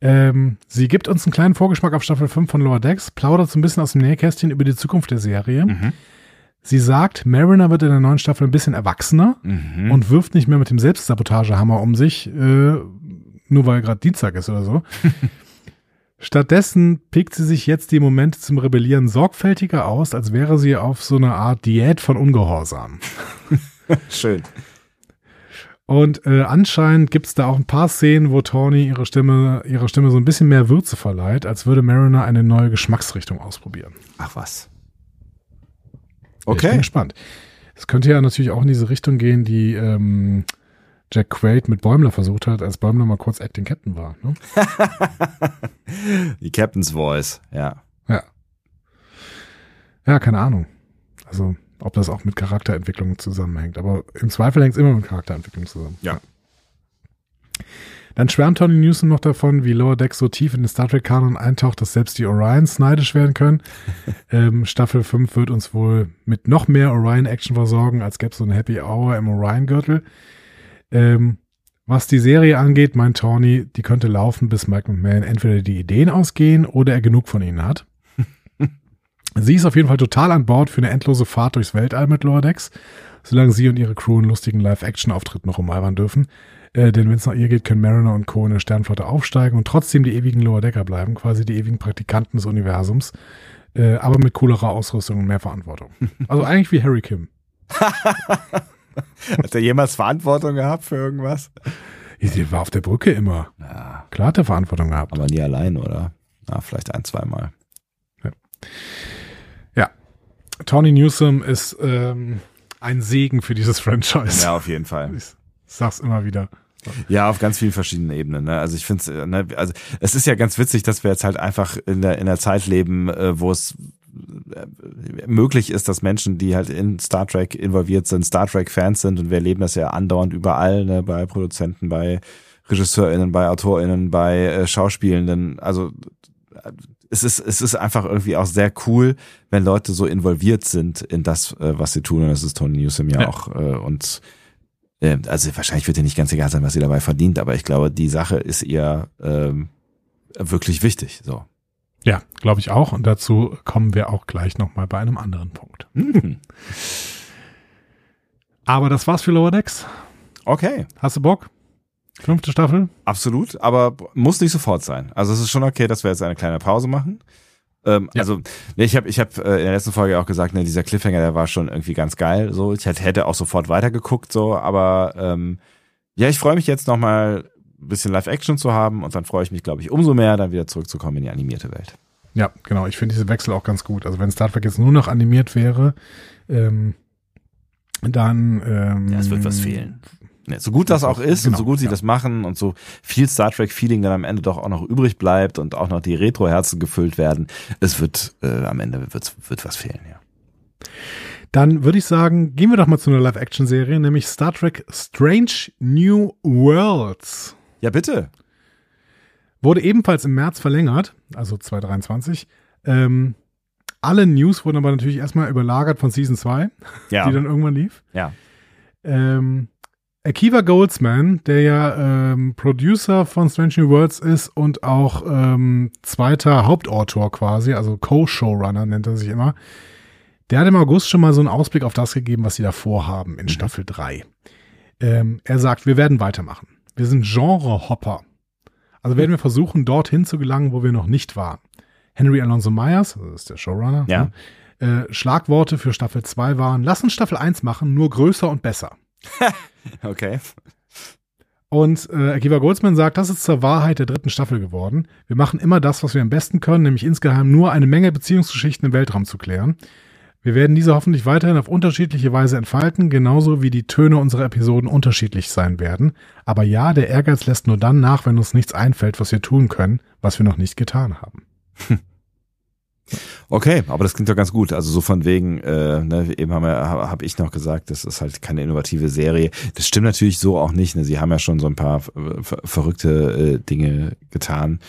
Speaker 2: Ähm, sie gibt uns einen kleinen Vorgeschmack auf Staffel 5 von Lower Decks, plaudert so ein bisschen aus dem Nähkästchen über die Zukunft der Serie.
Speaker 1: Mhm.
Speaker 2: Sie sagt, Mariner wird in der neuen Staffel ein bisschen erwachsener
Speaker 1: Mhm.
Speaker 2: und wirft nicht mehr mit dem Selbstsabotagehammer um sich, äh, nur weil gerade Dienstag ist oder so. Stattdessen pickt sie sich jetzt die Momente zum Rebellieren sorgfältiger aus, als wäre sie auf so einer Art Diät von Ungehorsam.
Speaker 1: Schön.
Speaker 2: Und äh, anscheinend gibt es da auch ein paar Szenen, wo Tawny ihre Stimme, ihre Stimme so ein bisschen mehr Würze verleiht, als würde Mariner eine neue Geschmacksrichtung ausprobieren.
Speaker 1: Ach was.
Speaker 2: Ich bin
Speaker 1: Okay.
Speaker 2: gespannt. Es könnte ja natürlich auch in diese Richtung gehen, die ähm, Jack Quaid mit Bäumler versucht hat, als Bäumler mal kurz Acting Captain war. Ne?
Speaker 1: Die Captain's Voice, ja.
Speaker 2: Ja. Ja, keine Ahnung. Also, ob das auch mit Charakterentwicklung zusammenhängt. Aber im Zweifel hängt es immer mit Charakterentwicklung zusammen.
Speaker 1: Ja.
Speaker 2: Dann schwärmt Tony Newsom noch davon, wie Lower Decks so tief in den Star Trek-Kanon eintaucht, dass selbst die Orions neidisch werden können. ähm, Staffel 5 wird uns wohl mit noch mehr Orion-Action versorgen, als gäbe es so eine Happy Hour im Orion-Gürtel. Ähm, was die Serie angeht, meint Tony, die könnte laufen, bis Mike McMahon entweder die Ideen ausgehen oder er genug von ihnen hat. sie ist auf jeden Fall total an Bord für eine endlose Fahrt durchs Weltall mit Lower Decks, solange sie und ihre Crew einen lustigen Live-Action-Auftritt noch umalbern dürfen. Äh, denn wenn es nach ihr geht, können Mariner und Co. in der Sternflotte aufsteigen und trotzdem die ewigen Lower Decker bleiben, quasi die ewigen Praktikanten des Universums, äh, aber mit coolerer Ausrüstung und mehr Verantwortung. Also eigentlich wie Harry Kim.
Speaker 1: Hat er jemals Verantwortung gehabt für irgendwas?
Speaker 2: Ja, Der war auf der Brücke immer.
Speaker 1: Ja,
Speaker 2: Klar hat er Verantwortung gehabt.
Speaker 1: aber nie allein, oder? Na, vielleicht ein, zweimal.
Speaker 2: Ja. Tony Newsom ist ähm, ein Segen für dieses Franchise.
Speaker 1: Ja, auf jeden Fall.
Speaker 2: Ich sag's immer wieder.
Speaker 1: Ja, auf ganz vielen verschiedenen Ebenen. Ne? Also ich finde es, ne, also es ist ja ganz witzig, dass wir jetzt halt einfach in der in der Zeit leben, äh, wo es äh, möglich ist, dass Menschen, die halt in Star Trek involviert sind, Star Trek Fans sind und wir erleben das ja andauernd überall, ne, bei Produzenten, bei RegisseurInnen, bei AutorInnen, bei äh, Schauspielenden. Also äh, es ist, es ist einfach irgendwie auch sehr cool, wenn Leute so involviert sind in das, äh, was sie tun. Und das ist Tony Newsom ja,
Speaker 2: Ja.
Speaker 1: auch. Äh, und äh, also wahrscheinlich wird ihr nicht ganz egal sein, was sie dabei verdient, aber ich glaube, die Sache ist ihr ähm, wirklich wichtig. So.
Speaker 2: Ja, glaube ich auch. Und dazu kommen wir auch gleich nochmal bei einem anderen Punkt.
Speaker 1: Mhm.
Speaker 2: Aber das war's für Lower Decks.
Speaker 1: Okay,
Speaker 2: Hast du Bock? Fünfte Staffel?
Speaker 1: absolut, aber muss nicht sofort sein. Also es ist schon okay, dass wir jetzt eine kleine Pause machen. Ähm,
Speaker 2: Ja.
Speaker 1: Also nee, ich habe ich hab, äh, in der letzten Folge auch gesagt, ne, dieser Cliffhanger, der war schon irgendwie ganz geil. So, ich hätte, hätte auch sofort weitergeguckt, so, aber ähm, ja, ich freue mich jetzt noch mal ein bisschen Live-Action zu haben und dann freue ich mich, glaube ich, umso mehr, dann wieder zurückzukommen in die animierte Welt.
Speaker 2: Ja, genau. Ich finde diese Wechsel auch ganz gut. Also wenn Star Trek jetzt nur noch animiert wäre, ähm, dann ähm,
Speaker 1: Ja, es wird was fehlen. Ne, so gut das auch ist und
Speaker 2: Genau,
Speaker 1: so gut sie
Speaker 2: ja.
Speaker 1: das machen und so viel Star Trek Feeling dann am Ende doch auch noch übrig bleibt und auch noch die Retro-Herzen gefüllt werden, es wird äh, am Ende wird, wird was fehlen, ja.
Speaker 2: Dann würde ich sagen, gehen wir doch mal zu einer Live-Action-Serie, nämlich Star Trek Strange New Worlds.
Speaker 1: Ja, bitte.
Speaker 2: Wurde ebenfalls im März verlängert, also 2023. Ähm, alle News wurden aber natürlich erstmal überlagert von Season 2,
Speaker 1: Ja.
Speaker 2: die dann irgendwann lief.
Speaker 1: ja.
Speaker 2: Ähm, Akiva Goldsman, der ja ähm, Producer von Strange New Worlds ist und auch ähm, zweiter Hauptautor quasi, also Co-Showrunner nennt er sich immer, der hat im August schon mal so einen Ausblick auf das gegeben, was sie da vorhaben in Staffel 3. Ähm, er sagt, wir werden weitermachen. Wir sind Genre-Hopper. Also werden wir versuchen, dorthin zu gelangen, wo wir noch nicht waren. Henry Alonso Myers, das ist der Showrunner,
Speaker 1: Ja.
Speaker 2: ne? äh, Schlagworte für Staffel 2 waren, lass uns Staffel 1 machen, nur größer und besser.
Speaker 1: Okay.
Speaker 2: Und äh, Akiva Goldsman sagt, das ist zur Wahrheit der dritten Staffel geworden. Wir machen immer das, was wir am besten können, nämlich insgeheim nur eine Menge Beziehungsgeschichten im Weltraum zu klären. Wir werden diese hoffentlich weiterhin auf unterschiedliche Weise entfalten, genauso wie die Töne unserer Episoden unterschiedlich sein werden. Aber ja, der Ehrgeiz lässt nur dann nach, wenn uns nichts einfällt, was wir tun können, was wir noch nicht getan haben.
Speaker 1: Okay, aber das klingt doch ganz gut. Also so von wegen, äh, ne, eben haben wir, habe hab ich noch gesagt, das ist halt keine innovative Serie. Das stimmt natürlich so auch nicht. Ne? Sie haben ja schon so ein paar äh, ver verrückte äh, Dinge getan.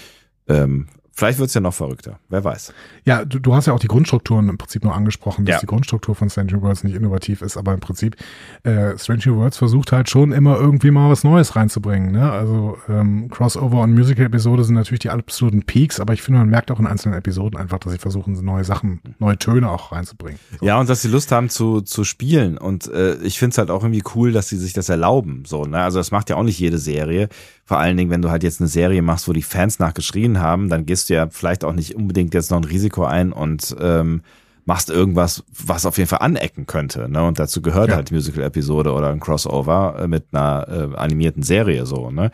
Speaker 1: Ähm, vielleicht wird's ja noch verrückter. Wer weiß.
Speaker 2: Ja, du, du hast ja auch die Grundstrukturen im Prinzip nur angesprochen, dass
Speaker 1: Ja.
Speaker 2: die Grundstruktur von Strange New Worlds nicht innovativ ist, aber im Prinzip äh, Strange New Worlds versucht halt schon immer irgendwie mal was Neues reinzubringen. Ne? Also ähm, Crossover und Musical-Episode sind natürlich die absoluten Peaks, aber ich finde, man merkt auch in einzelnen Episoden einfach, dass sie versuchen, neue Sachen, neue Töne auch reinzubringen. So.
Speaker 1: Ja, und dass sie Lust haben zu, zu spielen. Und äh, ich find's halt auch irgendwie cool, dass sie sich das erlauben. So, ne? Also das macht ja auch nicht jede Serie. Vor allen Dingen, wenn du halt jetzt eine Serie machst, wo die Fans nachgeschrien haben, dann gehst du ja vielleicht auch nicht unbedingt jetzt noch ein Risiko ein und ähm, machst irgendwas, was auf jeden Fall anecken könnte. Ne? Und dazu gehört
Speaker 2: Ja.
Speaker 1: halt Musical-Episode oder ein Crossover äh, mit einer äh, animierten Serie so, ne?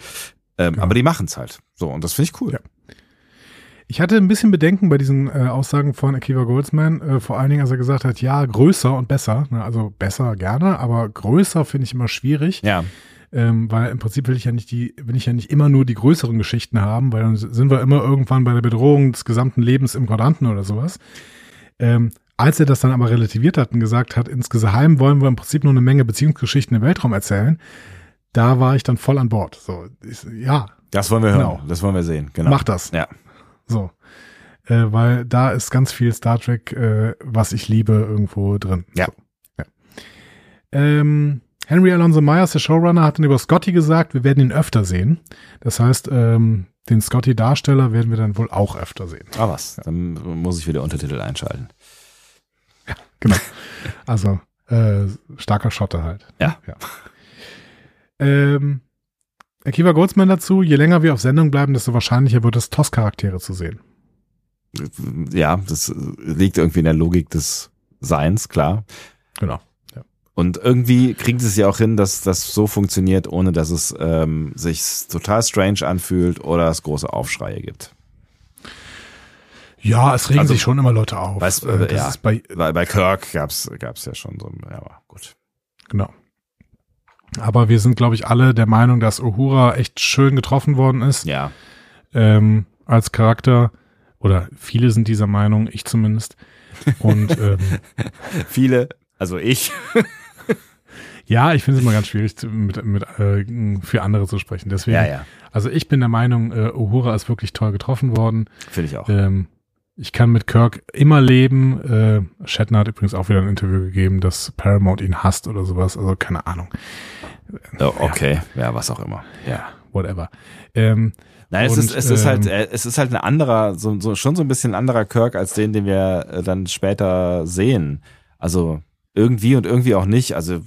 Speaker 1: Ähm,
Speaker 2: Ja.
Speaker 1: Aber die machen's halt. So, und das finde ich cool.
Speaker 2: Ja. Ich hatte ein bisschen Bedenken bei diesen äh, Aussagen von Akiva Goldsman, äh, vor allen Dingen, als er gesagt hat, ja, größer und besser. Ne? Also besser gerne, aber größer finde ich immer schwierig.
Speaker 1: Ja.
Speaker 2: Ähm, weil im Prinzip will ich ja nicht die, will ich ja nicht immer nur die größeren Geschichten haben, weil dann sind wir immer irgendwann bei der Bedrohung des gesamten Lebens im Quadranten oder sowas. Ähm, Als er das dann aber relativiert hat und gesagt hat, insgeheim wollen wir im Prinzip nur eine Menge Beziehungsgeschichten im Weltraum erzählen, da war ich dann voll an Bord. So, ich, ja.
Speaker 1: Das wollen wir hören,
Speaker 2: Genau.
Speaker 1: das wollen wir sehen, genau.
Speaker 2: Mach das.
Speaker 1: Ja.
Speaker 2: So. Äh, weil da ist ganz viel Star Trek, äh, was ich liebe, irgendwo drin.
Speaker 1: Ja.
Speaker 2: So, ja. Ähm, Henry Alonso Myers, der Showrunner, hat dann über Scotty gesagt, wir werden ihn öfter sehen. Das heißt, ähm, den Scotty-Darsteller werden wir dann wohl auch öfter sehen.
Speaker 1: Ah was, dann muss ich wieder Untertitel einschalten.
Speaker 2: Genau. Also äh, starker Schotte halt.
Speaker 1: Ja.
Speaker 2: ja. Ähm, Akiva Goldsman dazu, je länger wir auf Sendung bleiben, desto wahrscheinlicher wird es, TOS-Charaktere zu sehen.
Speaker 1: Ja, das liegt irgendwie in der Logik des Seins, klar.
Speaker 2: Genau.
Speaker 1: Und irgendwie kriegt es ja auch hin, dass das so funktioniert, ohne dass es ähm, sich total strange anfühlt oder es große Aufschreie gibt.
Speaker 2: Ja, es regen
Speaker 1: Also,
Speaker 2: sich schon immer Leute auf.
Speaker 1: weißt,
Speaker 2: Äh,
Speaker 1: ja.
Speaker 2: bei,
Speaker 1: Weil bei Kirk gab's gab's ja schon so, ja, aber gut.
Speaker 2: genau. Aber wir sind, glaube ich, alle der Meinung, dass Uhura echt schön getroffen worden ist
Speaker 1: Ja,
Speaker 2: ähm, als Charakter. Oder viele sind dieser Meinung, ich zumindest. Und ähm,
Speaker 1: viele, also ich,
Speaker 2: ja, ich finde es immer ganz schwierig, zu- mit, mit, äh, für andere zu sprechen. Deswegen,
Speaker 1: ja, ja,
Speaker 2: also ich bin der Meinung, äh, Uhura ist wirklich toll getroffen worden.
Speaker 1: finde ich auch.
Speaker 2: Ähm, ich kann mit Kirk immer leben. Äh, Shatner hat übrigens auch wieder ein Interview gegeben, dass Paramount ihn hasst oder sowas. Also keine Ahnung.
Speaker 1: Oh, okay, ja, was auch immer.
Speaker 2: Ja, whatever. Ähm,
Speaker 1: Nein, es
Speaker 2: Und,
Speaker 1: ist, es ist halt,
Speaker 2: ähm,
Speaker 1: äh, es ist halt ein anderer, so, so, schon so ein bisschen ein anderer Kirk als den, den wir äh, dann später sehen. Also irgendwie und irgendwie auch nicht. Also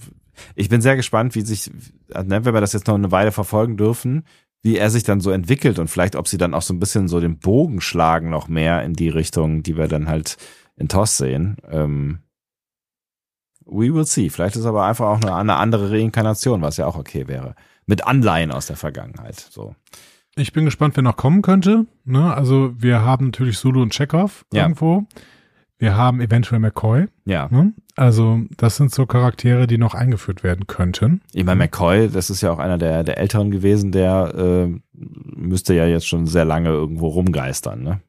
Speaker 1: ich bin sehr gespannt, wie sich, ne, wenn wir das jetzt noch eine Weile verfolgen dürfen, wie er sich dann so entwickelt und vielleicht, ob sie dann auch so ein bisschen so den Bogen schlagen noch mehr in die Richtung, die wir dann halt in TOS sehen. Ähm, we will see. Vielleicht ist aber einfach auch eine, eine andere Reinkarnation, was ja auch okay wäre. Mit Anleihen aus der Vergangenheit. So.
Speaker 2: ich bin gespannt, wer noch kommen könnte. Ne? Also wir haben natürlich Sulu und Chekhov
Speaker 1: Ja.
Speaker 2: irgendwo. Wir haben eventuell McCoy.
Speaker 1: Ja.
Speaker 2: Ne? Also das sind so Charaktere, die noch eingeführt werden könnten.
Speaker 1: Ich meine, McCoy, das ist ja auch einer der, der Älteren gewesen, der äh, müsste ja jetzt schon sehr lange irgendwo rumgeistern, ne?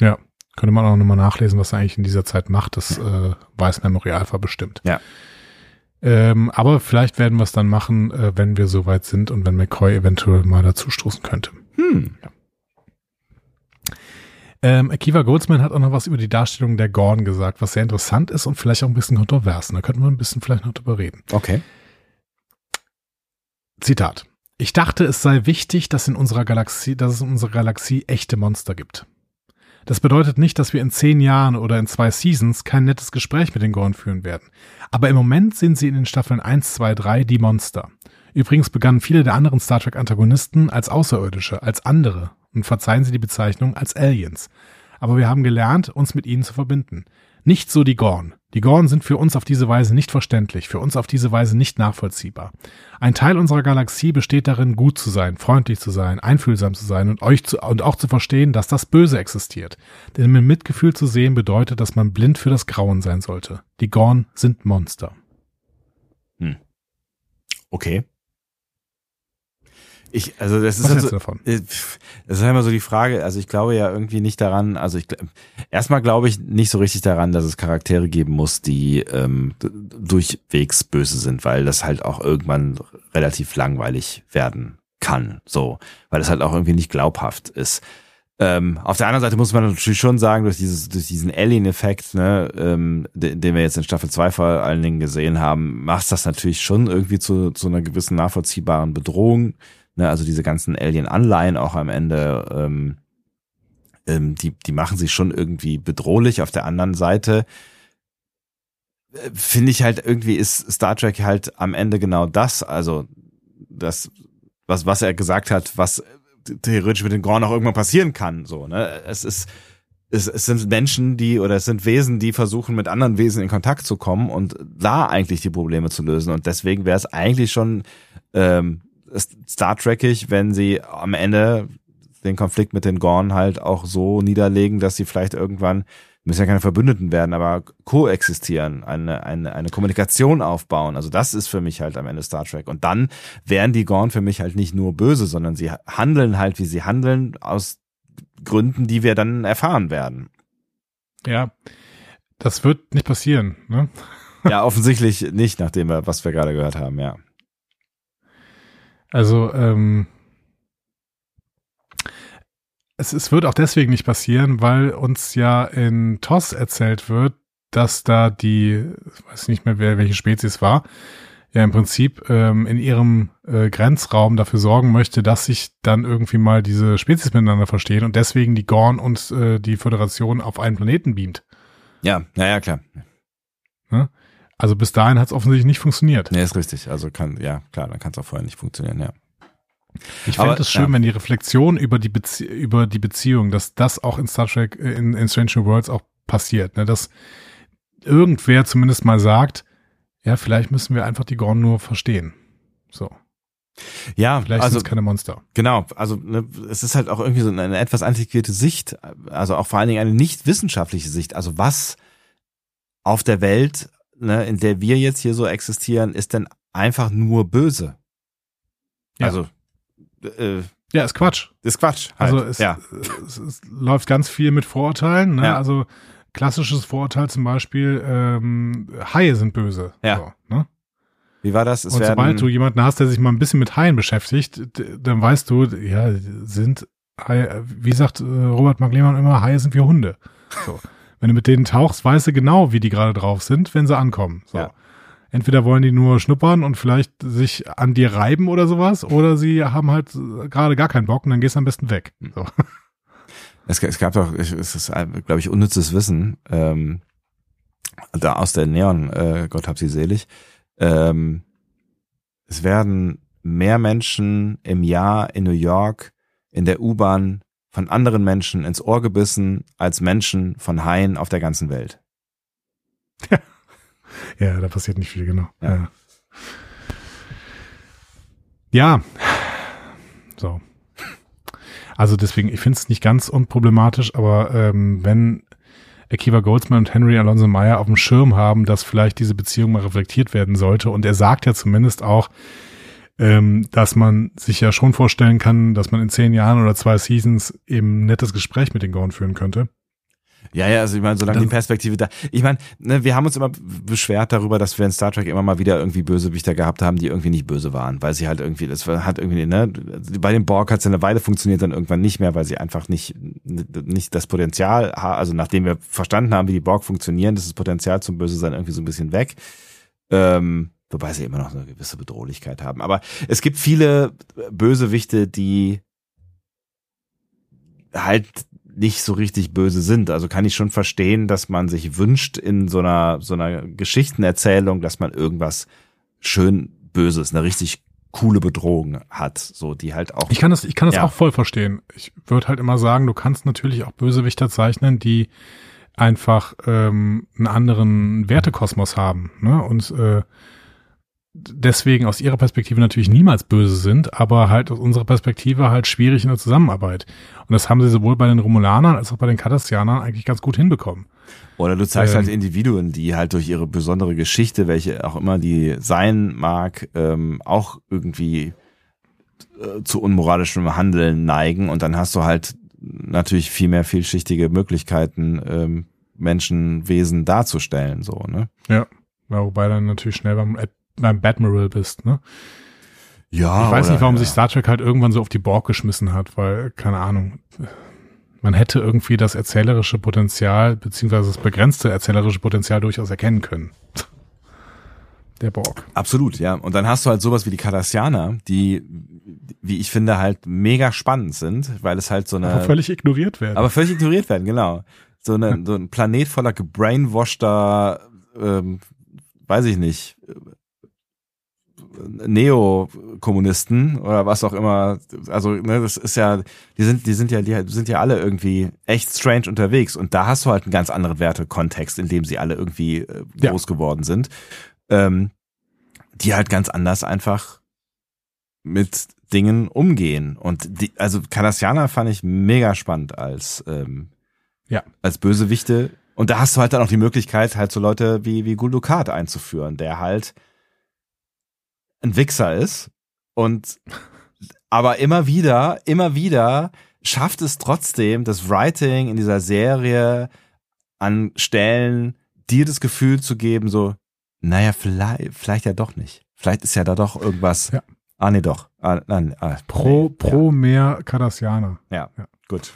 Speaker 2: Ja, könnte man auch nochmal nachlesen, was er eigentlich in dieser Zeit macht. Das äh, weiß Memory Alpha bestimmt.
Speaker 1: Ja.
Speaker 2: Ähm, aber vielleicht werden wir es dann machen, äh, wenn wir soweit sind und wenn McCoy eventuell mal dazustoßen könnte.
Speaker 1: Hm.
Speaker 2: Ähm, Akiva Goldsman hat auch noch was über die Darstellung der Gorn gesagt, was sehr interessant ist und vielleicht auch ein bisschen kontrovers. Da könnten wir ein bisschen vielleicht noch drüber reden.
Speaker 1: Okay.
Speaker 2: Zitat. Ich dachte, es sei wichtig, dass in unserer Galaxie, dass es in unserer Galaxie echte Monster gibt. Das bedeutet nicht, dass wir in zehn Jahren oder in zwei Seasons kein nettes Gespräch mit den Gorn führen werden. Aber im Moment sind sie in den Staffeln 1, 2, 3 die Monster. Übrigens begannen viele der anderen Star Trek Antagonisten als Außerirdische, als andere und verzeihen sie die Bezeichnung als Aliens. Aber wir haben gelernt, uns mit ihnen zu verbinden. Nicht so die Gorn. Die Gorn sind für uns auf diese Weise nicht verständlich, für uns auf diese Weise nicht nachvollziehbar. Ein Teil unserer Galaxie besteht darin, gut zu sein, freundlich zu sein, einfühlsam zu sein und euch zu, und auch zu verstehen, dass das Böse existiert. Denn mit Mitgefühl zu sehen bedeutet, dass man blind für das Grauen sein sollte. Die Gorn sind Monster.
Speaker 1: Okay. Ich, also das ist halt so,
Speaker 2: davon?
Speaker 1: äh, das ist ja immer so die Frage, also ich glaube ja irgendwie nicht daran, also ich erstmal glaube ich nicht so richtig daran, dass es Charaktere geben muss, die ähm, durchwegs böse sind, weil das halt auch irgendwann relativ langweilig werden kann, so, weil das halt auch irgendwie nicht glaubhaft ist. Ähm, auf der anderen Seite muss man natürlich schon sagen, durch dieses, durch diesen Alien-Effekt, ne, ähm, den, den wir jetzt in Staffel 2 vor allen Dingen gesehen haben, macht das natürlich schon irgendwie zu, zu einer gewissen nachvollziehbaren Bedrohung. Ne, also diese ganzen Alien-Anleihen auch am Ende, ähm, ähm, die, die machen sich schon irgendwie bedrohlich. Auf der anderen Seite äh, finde ich halt irgendwie ist Star Trek halt am Ende genau das, also das, was, was er gesagt hat, was theoretisch mit den Gorn auch irgendwann passieren kann. So, ne? Es ist, es, es sind Menschen, die oder es sind Wesen, die versuchen, mit anderen Wesen in Kontakt zu kommen und da eigentlich die Probleme zu lösen. Und deswegen wäre es eigentlich schon ähm, Star Trekig, wenn sie am Ende den Konflikt mit den Gorn halt auch so niederlegen, dass sie vielleicht irgendwann müssen ja keine Verbündeten werden, aber koexistieren, eine, eine, eine Kommunikation aufbauen. Also das ist für mich halt am Ende Star Trek. Und dann wären die Gorn für mich halt nicht nur böse, sondern sie handeln halt, wie sie handeln, aus Gründen, die wir dann erfahren werden.
Speaker 2: Ja. das wird nicht passieren, ne?
Speaker 1: Ja, offensichtlich nicht, nachdem wir, was wir gerade gehört haben, ja.
Speaker 2: Also, ähm, es, es wird auch deswegen nicht passieren, weil uns ja in TOS erzählt wird, dass da die, ich weiß nicht mehr, wer, welche Spezies war, ja im Prinzip ähm, in ihrem äh, Grenzraum dafür sorgen möchte, dass sich dann irgendwie mal diese Spezies miteinander verstehen und deswegen die Gorn und äh, die Föderation auf einen Planeten beamt.
Speaker 1: Ja, naja, klar.
Speaker 2: Ne? Also bis dahin hat es offensichtlich nicht funktioniert.
Speaker 1: Nee, ist richtig. Also kann, ja, klar, dann kann es auch vorher nicht funktionieren, ja.
Speaker 2: Ich fände es schön, ja. wenn die Reflexion über die, Bezie über die Beziehung, dass das auch in Star Trek, äh, in, in Strange New Worlds auch passiert, ne? dass irgendwer zumindest mal sagt, ja, vielleicht müssen wir einfach die Gorn nur verstehen. So.
Speaker 1: Ja,
Speaker 2: vielleicht also, sind es keine Monster.
Speaker 1: Genau, also ne, es ist halt auch irgendwie so eine etwas antiquierte Sicht, also auch vor allen Dingen eine nicht wissenschaftliche Sicht. Also was auf der Welt, ne, in der wir jetzt hier so existieren, ist denn einfach nur böse?
Speaker 2: Ja. Also äh, ja, ist Quatsch.
Speaker 1: Ist Quatsch.
Speaker 2: Halt. Also es, ja. es, es, läuft ganz viel mit Vorurteilen. Ne? Ja. Also klassisches Vorurteil zum Beispiel, ähm, Haie sind böse.
Speaker 1: Ja.
Speaker 2: So, ne?
Speaker 1: Wie war das?
Speaker 2: Es Und sobald du jemanden hast, der sich mal ein bisschen mit Haien beschäftigt, dann weißt du, ja, sind Haie, wie sagt äh, Robert McLehmann immer, Haie sind wie Hunde. So. Wenn du mit denen tauchst, weißt du genau, wie die gerade drauf sind, wenn sie ankommen. So. Ja. Entweder wollen die nur schnuppern und vielleicht sich an dir reiben oder sowas, oder sie haben halt gerade gar keinen Bock und dann gehst du am besten weg. So.
Speaker 1: Es, es gab doch, es ist, glaube ich, unnützes Wissen, ähm, da aus der Neon, äh, Gott hab sie selig. Ähm, es werden mehr Menschen im Jahr in New York in der U-Bahn von anderen Menschen ins Ohr gebissen als Menschen von Haien auf der ganzen Welt.
Speaker 2: ja, da passiert nicht viel, genau. Ja. ja. ja. So. Also deswegen, ich finde es nicht ganz unproblematisch, aber ähm, wenn Akiva Goldsman und Henry Alonso Meyer auf dem Schirm haben, dass vielleicht diese Beziehung mal reflektiert werden sollte. Und er sagt ja zumindest auch, ähm, dass man sich ja schon vorstellen kann, dass man in zehn Jahren oder zwei Seasons eben ein nettes Gespräch mit den Gorn führen könnte.
Speaker 1: Ja, ja, also ich meine, solange die Perspektive da. Ich meine, ne, wir haben uns immer beschwert darüber, dass wir in Star Trek immer mal wieder irgendwie Bösewichter gehabt haben, die irgendwie nicht böse waren, weil sie halt irgendwie, das hat irgendwie, ne, bei den Borg hat es eine Weile funktioniert, dann irgendwann nicht mehr, weil sie einfach nicht, nicht das Potenzial, also nachdem wir verstanden haben, wie die Borg funktionieren, ist das Potenzial zum Böse sein irgendwie so ein bisschen weg. Ähm, wobei sie immer noch eine gewisse Bedrohlichkeit haben. Aber es gibt viele Bösewichte, die halt nicht so richtig böse sind. Also kann ich schon verstehen, dass man sich wünscht in so einer, so einer Geschichtenerzählung, dass man irgendwas schön Böses, eine richtig coole Bedrohung hat, so die halt auch.
Speaker 2: Ich kann das, ich kann das ja. auch voll verstehen. Ich würde halt immer sagen, du kannst natürlich auch Bösewichter zeichnen, die einfach ähm, einen anderen Wertekosmos haben, ne? Und äh, deswegen aus ihrer Perspektive natürlich niemals böse sind, aber halt aus unserer Perspektive halt schwierig in der Zusammenarbeit. Und das haben sie sowohl bei den Romulanern als auch bei den Cardassianern eigentlich ganz gut hinbekommen.
Speaker 1: Oder du zeigst ähm, halt Individuen, die halt durch ihre besondere Geschichte, welche auch immer die sein mag, ähm, auch irgendwie äh, zu unmoralischem Handeln neigen und dann hast du halt natürlich viel mehr vielschichtige Möglichkeiten, ähm, Menschenwesen darzustellen, so, ne?
Speaker 2: Ja. Ja, wobei dann natürlich schnell beim beim Batmiral bist, ne?
Speaker 1: Ja.
Speaker 2: Ich weiß oder, nicht, warum ja. sich Star Trek halt irgendwann so auf die Borg geschmissen hat, weil, keine Ahnung, man hätte irgendwie das erzählerische Potenzial, beziehungsweise das begrenzte erzählerische Potenzial durchaus erkennen können. Der Borg.
Speaker 1: Absolut, ja. Und dann hast du halt sowas wie die Cardassianer, die, wie ich finde, halt mega spannend sind, weil es halt so eine.
Speaker 2: Aber völlig ignoriert werden.
Speaker 1: Aber völlig ignoriert werden, genau. So, eine, so ein Planet voller gebrainwashter, ähm, weiß ich nicht, Neokommunisten oder was auch immer. Also, ne, das ist ja, die sind, die sind ja, die sind ja alle irgendwie echt strange unterwegs. Und da hast du halt einen ganz anderen Wertekontext, in dem sie alle irgendwie äh, groß ja. geworden sind. Ähm, die halt ganz anders einfach mit Dingen umgehen. Und die, also Cardassianer fand ich mega spannend als, ähm,
Speaker 2: ja.
Speaker 1: als Bösewichte. Und da hast du halt dann auch die Möglichkeit, halt so Leute wie, wie Guldukat einzuführen, der halt ein Wichser ist und aber immer wieder, immer wieder schafft es trotzdem, das Writing in dieser Serie an Stellen dir das Gefühl zu geben, so, naja, vielleicht, vielleicht ja doch nicht. Vielleicht ist ja da doch irgendwas.
Speaker 2: Ja.
Speaker 1: Ah, nee, doch. Ah, nein, ah,
Speaker 2: Pro,
Speaker 1: nee,
Speaker 2: pro mehr Cardassianer.
Speaker 1: Ja. ja,
Speaker 2: Ja.
Speaker 1: gut.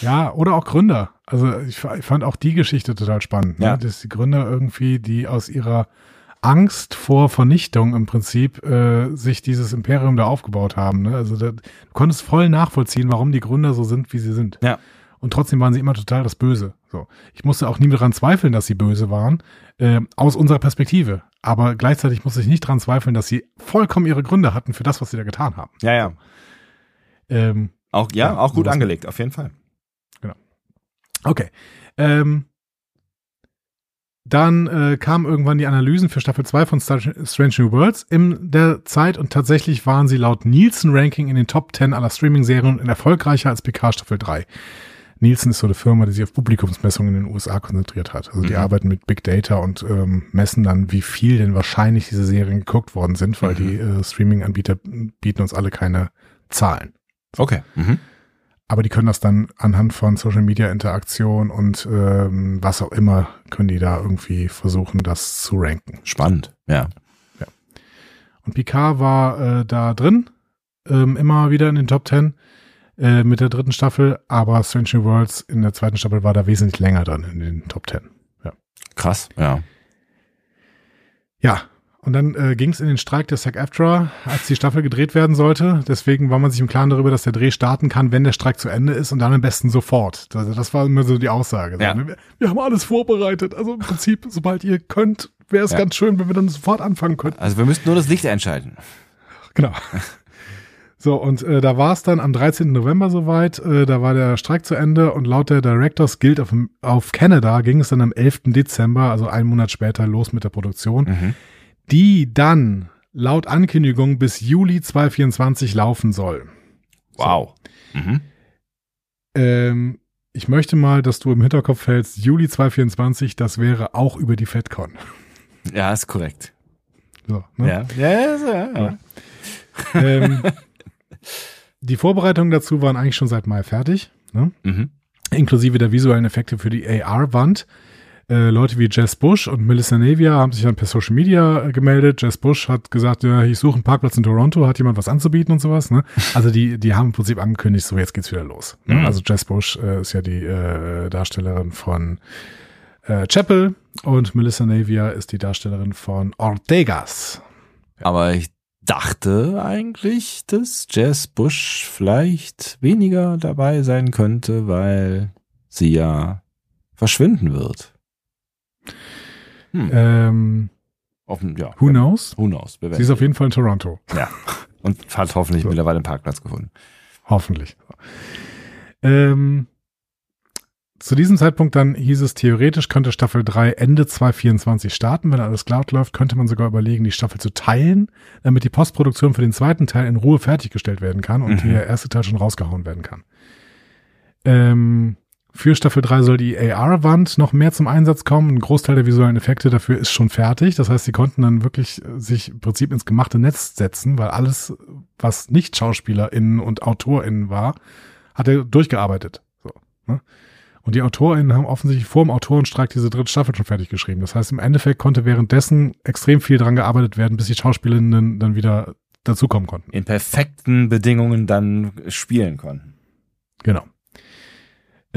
Speaker 2: Ja, oder auch Gründer. Also ich, ich fand auch die Geschichte total spannend.
Speaker 1: Ja.
Speaker 2: Ne? Dass die Gründer irgendwie, die aus ihrer Angst vor Vernichtung im Prinzip äh, sich dieses Imperium da aufgebaut haben. Ne? Also da, du konntest voll nachvollziehen, warum die Gründer so sind, wie sie sind.
Speaker 1: Ja.
Speaker 2: Und trotzdem waren sie immer total das Böse. So. Ich musste auch nie daran zweifeln, dass sie böse waren, äh, aus unserer Perspektive. Aber gleichzeitig musste ich nicht daran zweifeln, dass sie vollkommen ihre Gründe hatten für das, was sie da getan haben.
Speaker 1: Ja, ja.
Speaker 2: Ähm,
Speaker 1: Auch, ja,
Speaker 2: Ja,
Speaker 1: auch gut angelegt, auf jeden Fall.
Speaker 2: Okay. Ähm, dann äh, kamen irgendwann die Analysen für Staffel 2 von Star Strange New Worlds in der Zeit und tatsächlich waren sie laut Nielsen-Ranking in den Top 10 aller Streaming-Serien erfolgreicher als PK Staffel 3. Nielsen ist so eine Firma, die sich auf Publikumsmessungen in den USA konzentriert hat. Also die
Speaker 1: Mhm.
Speaker 2: arbeiten mit Big Data und ähm, messen dann, wie viel denn wahrscheinlich diese Serien geguckt worden sind, weil
Speaker 1: Mhm.
Speaker 2: die äh, Streaming-Anbieter bieten uns alle keine Zahlen.
Speaker 1: Okay. Mhm.
Speaker 2: Aber die können das dann anhand von Social Media Interaktion und ähm, was auch immer, können die da irgendwie versuchen, das zu ranken.
Speaker 1: Spannend, ja.
Speaker 2: Und Picard war äh, da drin, ähm, immer wieder in den Top 10 äh, mit der dritten Staffel, aber Strange New Worlds in der zweiten Staffel war da wesentlich länger drin in den Top 10.
Speaker 1: Krass, ja.
Speaker 2: Ja, und dann äh, ging es in den Streik der SAG-AFTRA, als die Staffel gedreht werden sollte. Deswegen war man sich im Klaren darüber, dass der Dreh starten kann, wenn der Streik zu Ende ist und dann am besten sofort. Also das war immer so die Aussage.
Speaker 1: Ja.
Speaker 2: ne? wir, wir haben alles vorbereitet. Also im Prinzip, sobald ihr könnt, wäre es
Speaker 1: Ja.
Speaker 2: ganz schön, wenn wir dann sofort anfangen könnten.
Speaker 1: Also wir müssten nur das Licht einschalten.
Speaker 2: Genau. So, und äh, da war es dann am 13. November soweit, äh, da war der Streik zu Ende und laut der Directors Guild auf, auf Canada ging es dann am 11. Dezember, also einen Monat später, los mit der Produktion,
Speaker 1: Mhm.
Speaker 2: Die dann laut Ankündigung bis Juli 2024 laufen soll.
Speaker 1: Wow. Mhm.
Speaker 2: Ähm, ich möchte mal, dass du im Hinterkopf hältst, Juli 2024, das wäre auch über die FedCon.
Speaker 1: Ja, ist korrekt.
Speaker 2: So, ne?
Speaker 1: Ja. Ja, ja, ja, ja.
Speaker 2: ähm, die Vorbereitungen dazu waren eigentlich schon seit Mai fertig. Ne?
Speaker 1: Mhm.
Speaker 2: inklusive der visuellen Effekte für die AR-Wand. Äh, Leute wie Jess Bush und Melissa Navia haben sich dann per Social Media äh, gemeldet. Jess Bush hat gesagt, ja, ich suche einen Parkplatz in Toronto, hat jemand was anzubieten und sowas. Ne? Also die, die haben im Prinzip angekündigt, so jetzt geht's wieder los. Ne?
Speaker 1: Mhm.
Speaker 2: Also Jess Bush äh, ist ja die äh, Darstellerin von äh, Chapel und Melissa Navia ist die Darstellerin von Ortegas.
Speaker 1: Aber ich dachte eigentlich, dass Jess Bush vielleicht weniger dabei sein könnte, weil sie ja verschwinden wird. Hm.
Speaker 2: Ähm,
Speaker 1: Offen, ja.
Speaker 2: who knows?
Speaker 1: Who knows?
Speaker 2: Sie ist auf jeden Fall in Toronto.
Speaker 1: ja. Und hat hoffentlich
Speaker 2: So.
Speaker 1: mittlerweile einen Parkplatz gefunden.
Speaker 2: Hoffentlich. Ähm, zu diesem Zeitpunkt dann hieß es, theoretisch könnte Staffel 3 Ende 2024 starten. Wenn alles glatt läuft, könnte man sogar überlegen, die Staffel zu teilen, damit die Postproduktion für den zweiten Teil in Ruhe fertiggestellt werden kann und
Speaker 1: Mhm.
Speaker 2: der erste Teil schon rausgehauen werden kann. Ähm, für Staffel 3 soll die AR-Wand noch mehr zum Einsatz kommen. Ein Großteil der visuellen Effekte dafür ist schon fertig. Das heißt, sie konnten dann wirklich äh, sich im Prinzip ins gemachte Netz setzen, weil alles, was nicht SchauspielerInnen und AutorInnen war, hat er durchgearbeitet. So, ne? Und die AutorInnen haben offensichtlich vor dem Autorenstreik diese dritte Staffel schon fertig geschrieben. Das heißt, im Endeffekt konnte währenddessen extrem viel dran gearbeitet werden, bis die SchauspielerInnen dann wieder dazukommen konnten.
Speaker 1: In perfekten Bedingungen dann spielen konnten.
Speaker 2: Genau.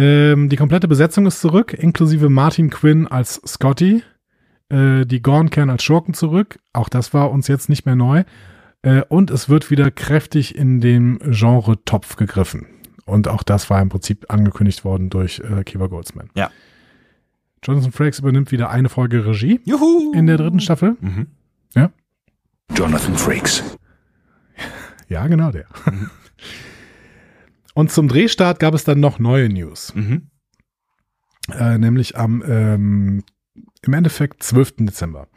Speaker 2: Ähm, die komplette Besetzung ist zurück, inklusive Martin Quinn als Scotty, äh, die Gornkern als Schurken zurück. Auch das war uns jetzt nicht mehr neu. Äh, und es wird wieder kräftig in dem Genre Topf gegriffen. Und auch das war im Prinzip angekündigt worden durch äh, Kiva Goldsman.
Speaker 1: Ja.
Speaker 2: Jonathan Frakes übernimmt wieder eine Folge Regie
Speaker 1: Juhu!
Speaker 2: in der dritten Staffel.
Speaker 1: Mhm.
Speaker 4: Jonathan Frakes.
Speaker 2: Ja, genau der. Und zum Drehstart gab es dann noch neue News.
Speaker 1: Mhm.
Speaker 2: äh, nämlich am ähm, im Endeffekt 12. Dezember.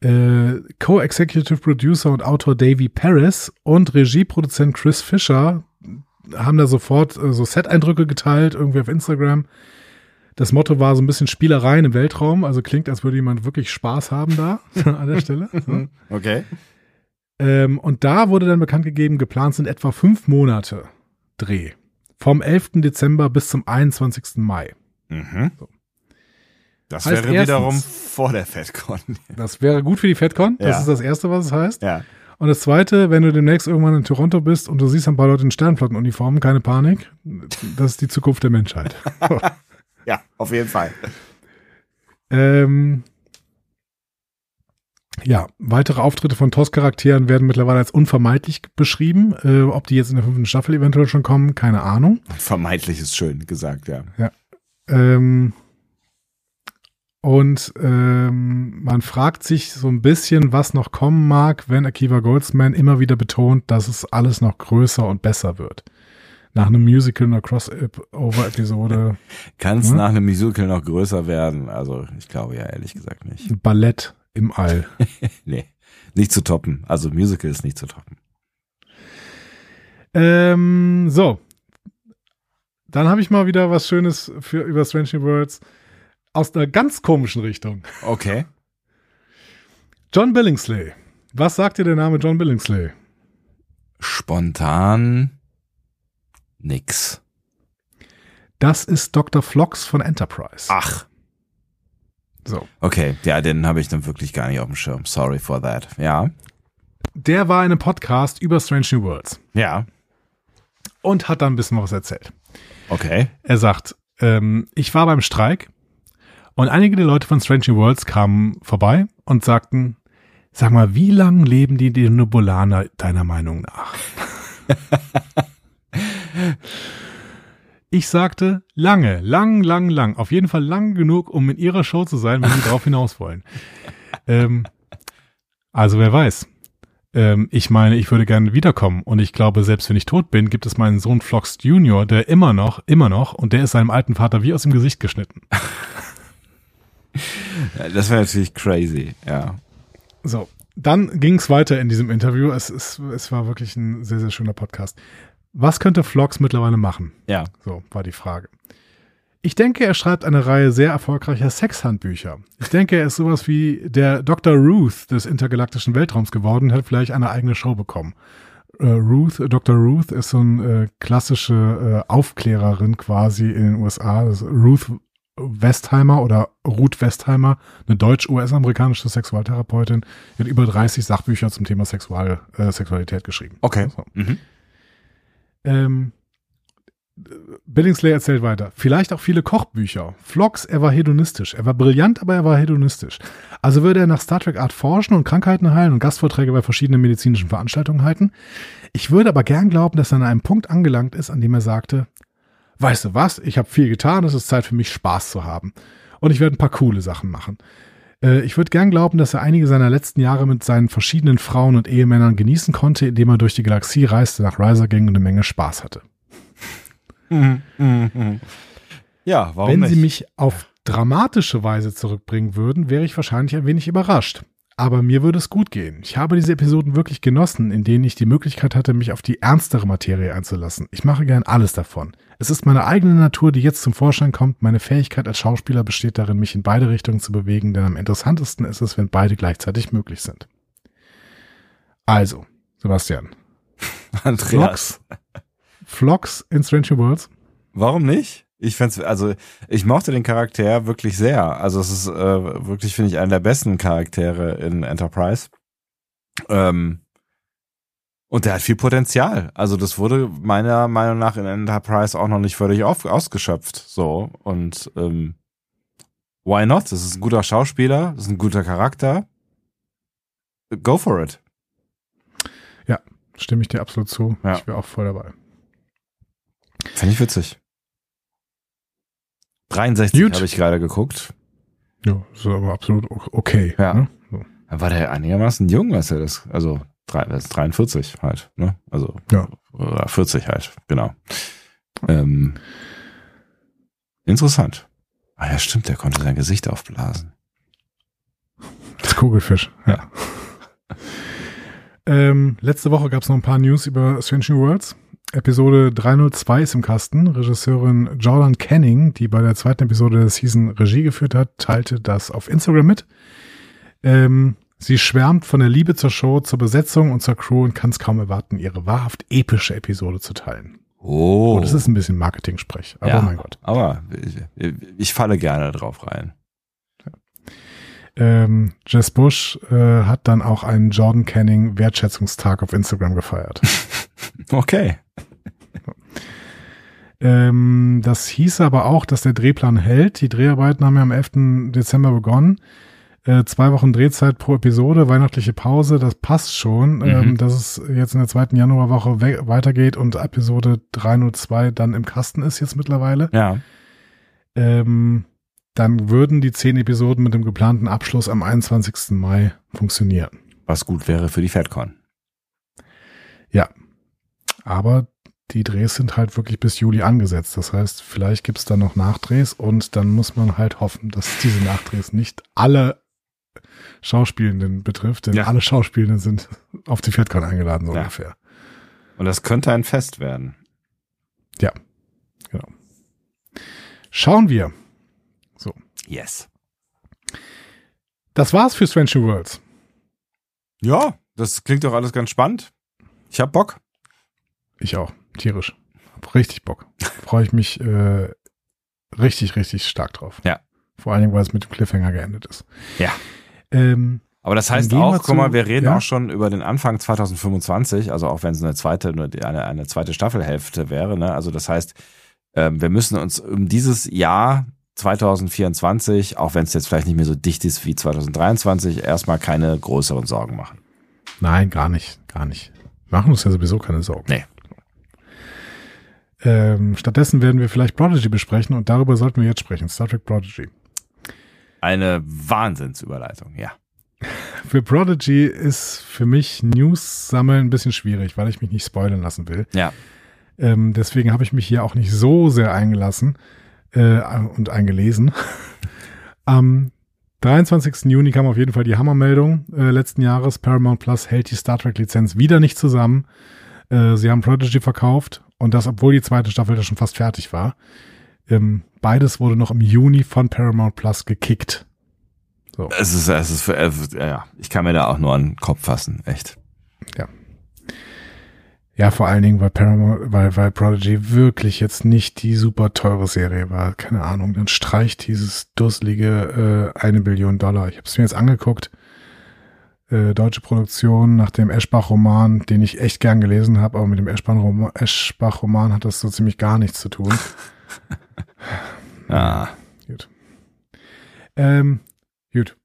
Speaker 2: Äh, Co-Executive Producer und Autor Davey Paris und Regieproduzent Chris Fisher haben da sofort äh, so Set-Eindrücke geteilt, irgendwie auf Instagram. Das Motto war so ein bisschen Spielereien im Weltraum, also klingt, als würde jemand wirklich Spaß haben da an der Stelle. So.
Speaker 1: Okay.
Speaker 2: Ähm, und da wurde dann bekannt gegeben, geplant sind etwa fünf Monate Dreh. Vom 11. Dezember bis zum 21. Mai.
Speaker 1: Mhm. Das
Speaker 2: Heißt
Speaker 1: wäre
Speaker 2: erstens-
Speaker 1: wiederum vor der FedCon.
Speaker 2: Das wäre gut für die FedCon. Das
Speaker 1: Ja.
Speaker 2: ist das Erste, was es heißt.
Speaker 1: ja.
Speaker 2: Und das Zweite, wenn du demnächst irgendwann in Toronto bist und du siehst ein paar Leute in Sternflottenuniformen, keine Panik. Das ist die Zukunft der Menschheit.
Speaker 1: Ja, auf jeden Fall.
Speaker 2: Ähm, ja, weitere Auftritte von TOS-Charakteren werden mittlerweile als unvermeidlich beschrieben. Äh, ob die jetzt in der fünften Staffel eventuell schon kommen, keine Ahnung.
Speaker 1: Vermeintlich ist schön gesagt, ja.
Speaker 2: Ähm, und ähm, man fragt sich so ein bisschen, was noch kommen mag, wenn Akiva Goldsman immer wieder betont, dass es alles noch größer und besser wird. Nach einem Musical, einer Crossover-Episode,
Speaker 1: Kann es
Speaker 2: Hm?
Speaker 1: nach einem Musical noch größer werden? Also, ich glaube ja ehrlich gesagt nicht.
Speaker 2: Ballett im All.
Speaker 1: Nee, nicht zu toppen. Also, Musical ist nicht zu toppen.
Speaker 2: Ähm, so. Dann habe ich mal wieder was Schönes für über Strange New Worlds aus einer ganz komischen Richtung.
Speaker 1: Okay.
Speaker 2: John Billingsley. Was sagt dir der Name John Billingsley?
Speaker 1: Spontan nix.
Speaker 2: Das ist Dr. Flox von Enterprise.
Speaker 1: Ach.
Speaker 2: So.
Speaker 1: Okay, ja, den habe ich dann wirklich gar nicht auf dem Schirm. Sorry for that. Ja.
Speaker 2: Der war in einem Podcast über Strange New Worlds
Speaker 1: Ja.
Speaker 2: und hat dann ein bisschen was erzählt.
Speaker 1: Okay.
Speaker 2: Er sagt, ähm, ich war beim Streik und einige der Leute von Strange New Worlds kamen vorbei und sagten, sag mal, wie lang leben die Denobulaner deiner Meinung nach? ich sagte, lange, lang, lang, lang. Auf jeden Fall lang genug, um in ihrer Show zu sein, wenn sie drauf hinaus wollen. Ähm, also wer weiß. Ähm, ich meine, ich würde gerne wiederkommen und ich glaube, selbst wenn ich tot bin, gibt es meinen Sohn Flox Junior, der immer noch, immer noch, und der ist seinem alten Vater wie aus dem Gesicht geschnitten.
Speaker 1: Das wäre natürlich crazy. Ja.
Speaker 2: So, dann ging es weiter in diesem Interview. Es, es, es war wirklich ein sehr, sehr schöner Podcast. Was könnte Flox mittlerweile machen?
Speaker 1: Ja.
Speaker 2: So war die Frage. Ich denke, er schreibt eine Reihe sehr erfolgreicher Sexhandbücher. Ich denke, er ist sowas wie der Dr. Ruth des intergalaktischen Weltraums geworden und hat vielleicht eine eigene Show bekommen. Äh, Ruth, Dr. Ruth ist so eine äh, klassische äh, Aufklärerin quasi in den USA. Ruth Westheimer oder Ruth Westheimer, eine deutsch-US-amerikanische Sexualtherapeutin, die hat über 30 Sachbücher zum Thema Sexual, äh, Sexualität geschrieben.
Speaker 1: Okay.
Speaker 2: So.
Speaker 1: Mhm.
Speaker 2: Ähm, Billingsley erzählt weiter. Vielleicht auch viele Kochbücher. Vlogs, er war hedonistisch. Er war brillant, aber er war hedonistisch. Also würde er nach Star Trek Art forschen und Krankheiten heilen und Gastvorträge bei verschiedenen medizinischen Veranstaltungen halten. Ich würde aber gern glauben, dass er an einem Punkt angelangt ist, an dem er sagte, weißt du was, ich habe viel getan, es ist Zeit für mich Spaß zu haben. Und ich werde ein paar coole Sachen machen. Äh, Ich würde gern glauben, dass er einige seiner letzten Jahre mit seinen verschiedenen Frauen und Ehemännern genießen konnte, indem er durch die Galaxie reiste, nach Riser ging und eine Menge Spaß hatte.
Speaker 1: Ja, warum
Speaker 2: Wenn
Speaker 1: nicht?
Speaker 2: sie mich auf dramatische Weise zurückbringen würden, wäre ich wahrscheinlich ein wenig überrascht. Aber mir würde es gut gehen. Ich habe diese Episoden wirklich genossen, in denen ich die Möglichkeit hatte, mich auf die ernstere Materie einzulassen. Ich mache gern alles davon. Es ist meine eigene Natur, die jetzt zum Vorschein kommt. Meine Fähigkeit als Schauspieler besteht darin, mich in beide Richtungen zu bewegen, denn am interessantesten ist es, wenn beide gleichzeitig möglich sind. Also, Sebastian.
Speaker 1: Andreas.
Speaker 2: Vlogs in Strange New Worlds.
Speaker 1: Warum nicht? Ich find's, also ich mochte den Charakter wirklich sehr. Also es ist äh, wirklich, finde ich, einer der besten Charaktere in Enterprise. Ähm, und der hat viel Potenzial. Also das wurde meiner Meinung nach in Enterprise auch noch nicht völlig auf, ausgeschöpft. So und ähm, why not? Das ist ein guter Schauspieler, das ist ein guter Charakter. Go for it.
Speaker 2: Stimme ich dir absolut zu.
Speaker 1: Ja.
Speaker 2: Ich wäre auch voll dabei.
Speaker 1: Finde ich witzig. 63
Speaker 2: Gut.
Speaker 1: habe ich gerade geguckt.
Speaker 2: Ja, ist aber absolut okay.
Speaker 1: Ja.
Speaker 2: Ne? So.
Speaker 1: War der einigermaßen jung, als er das, also drei- das ist 43 halt, ne? Also
Speaker 2: Ja.
Speaker 1: oder 40 halt, genau. Ähm, interessant. Ah ja, stimmt, der konnte sein Gesicht aufblasen.
Speaker 2: Das Kugelfisch, ja. ähm, letzte Woche gab es noch ein paar News über Strange New Worlds. Episode 302 ist im Kasten. Regisseurin Jordan Canning, die bei der zweiten Episode der Season Regie geführt hat, teilte das auf Instagram mit. Ähm, sie schwärmt von der Liebe zur Show, zur Besetzung und zur Crew und kann es kaum erwarten, ihre wahrhaft epische Episode zu teilen.
Speaker 1: Oh,
Speaker 2: Oh, das ist ein bisschen Marketing-Sprech, aber
Speaker 1: ja,
Speaker 2: mein Gott.
Speaker 1: Aber ich, ich falle gerne drauf rein.
Speaker 2: Ähm, Jess Bush äh, hat dann auch einen Jordan Canning Wertschätzungstag auf Instagram gefeiert.
Speaker 1: Okay.
Speaker 2: Ähm, das hieß aber auch, dass der Drehplan hält. Die Dreharbeiten haben ja am 11. Dezember begonnen. Äh, zwei Wochen Drehzeit pro Episode, weihnachtliche Pause, das passt schon. Ähm, dass es jetzt in der zweiten Januarwoche we weitergeht und Episode 302 dann im Kasten ist jetzt mittlerweile.
Speaker 1: Ja.
Speaker 2: Ähm, dann würden die zehn Episoden mit dem geplanten Abschluss am 21. Mai funktionieren.
Speaker 1: Was gut wäre für die FedCon.
Speaker 2: Ja. Aber die Drehs sind halt wirklich bis Juli angesetzt. Das heißt, vielleicht gibt's da noch Nachdrehs und dann muss man halt hoffen, dass diese Nachdrehs nicht alle Schauspielenden betrifft, denn
Speaker 1: Ja.
Speaker 2: alle Schauspielenden sind auf die FedCon eingeladen, so
Speaker 1: Ja.
Speaker 2: ungefähr.
Speaker 1: Und das könnte ein Fest werden.
Speaker 2: Ja, genau. Schauen wir.
Speaker 1: Yes.
Speaker 2: Das war's für Strange New Worlds.
Speaker 1: Ja, das klingt doch alles ganz spannend. Ich hab Bock.
Speaker 2: Ich auch, tierisch. Hab richtig Bock. Freue ich mich äh, richtig, richtig stark drauf.
Speaker 1: Ja.
Speaker 2: Vor allen Dingen, weil es mit dem Cliffhanger geendet ist.
Speaker 1: Ja.
Speaker 2: Ähm,
Speaker 1: Aber das heißt auch,
Speaker 2: wir
Speaker 1: guck mal, wir reden
Speaker 2: ja?
Speaker 1: auch schon über den Anfang 2025, also auch wenn es eine zweite, eine, eine zweite Staffelhälfte wäre, ne? Also das heißt, ähm, wir müssen uns um dieses Jahr 2024, auch wenn es jetzt vielleicht nicht mehr so dicht ist wie 2023, erstmal keine größeren Sorgen machen.
Speaker 2: nein, gar nicht, gar nicht. Machen uns ja sowieso keine Sorgen.
Speaker 1: Nee.
Speaker 2: Ähm, stattdessen werden wir vielleicht Prodigy besprechen und darüber sollten wir jetzt sprechen. Star Trek Prodigy.
Speaker 1: Eine Wahnsinnsüberleitung, ja.
Speaker 2: Für Prodigy ist für mich News sammeln ein bisschen schwierig, weil ich mich nicht spoilern lassen will.
Speaker 1: Ja.
Speaker 2: Ähm, deswegen habe ich mich hier auch nicht so sehr eingelassen äh, und eingelesen. Am 23. Juni kam auf jeden Fall die Hammermeldung äh, letzten Jahres. Paramount Plus hält die Star Trek Lizenz wieder nicht zusammen. Äh, sie haben Prodigy verkauft und das, obwohl die zweite Staffel da schon fast fertig war. Ähm, beides wurde noch im Juni von Paramount Plus gekickt.
Speaker 1: Es ist, es ist, äh, ja, ich kann mir da auch nur an den Kopf fassen, echt.
Speaker 2: Ja, vor allen Dingen, weil Paramount, weil, weil Prodigy wirklich jetzt nicht die super teure Serie war. Keine Ahnung, dann streicht dieses dusselige äh, eine Billion Dollar. Ich habe es mir jetzt angeguckt. Äh, deutsche Produktion nach dem Eschbach-Roman, den ich echt gern gelesen habe, aber mit dem Eschbach-Roman Eschbach hat das so ziemlich gar nichts zu tun.
Speaker 1: Ja,
Speaker 2: Gut. Ähm, gut.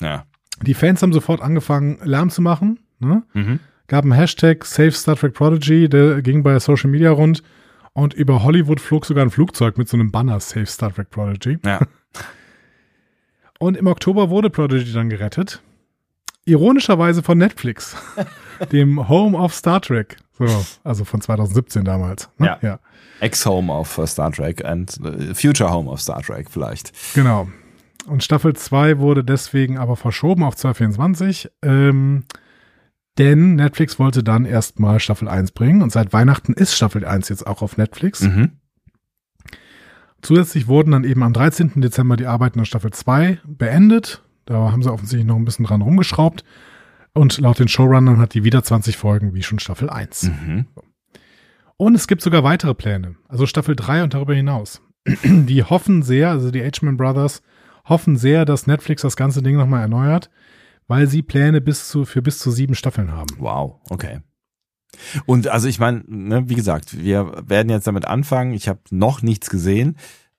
Speaker 1: ja.
Speaker 2: Die Fans haben sofort angefangen, Lärm zu machen. Ne?
Speaker 1: Mhm.
Speaker 2: gab einen Hashtag Save Star Trek Prodigy, der ging bei Social Media rund und über Hollywood flog sogar ein Flugzeug mit so einem Banner Save Star Trek Prodigy.
Speaker 1: Ja.
Speaker 2: Und im Oktober wurde Prodigy dann gerettet. Ironischerweise von Netflix, dem Home of Star Trek. So, also von 2017 damals. ne?
Speaker 1: Ja.
Speaker 2: ja.
Speaker 1: Ex-Home of uh, Star Trek and uh, Future Home of Star Trek vielleicht.
Speaker 2: Genau. Und Staffel 2 wurde deswegen aber verschoben auf 2024. Ähm, denn Netflix wollte dann erstmal Staffel 1 bringen und seit Weihnachten ist Staffel 1 jetzt auch auf Netflix.
Speaker 1: Mhm.
Speaker 2: Zusätzlich wurden dann eben am 13. Dezember die Arbeiten an Staffel 2 beendet. Da haben sie offensichtlich noch ein bisschen dran rumgeschraubt. Und laut den Showrunnern hat die wieder 20 Folgen wie schon Staffel 1.
Speaker 1: Mhm.
Speaker 2: Und es gibt sogar weitere Pläne, also Staffel 3 und darüber hinaus. Die hoffen sehr, also die H-Man Brothers hoffen sehr, dass Netflix das ganze Ding nochmal erneuert, weil sie Pläne bis zu, für bis zu sieben Staffeln haben.
Speaker 1: Wow, okay. Und also ich meine, ne, wie gesagt, wir werden jetzt damit anfangen. Ich habe noch nichts gesehen.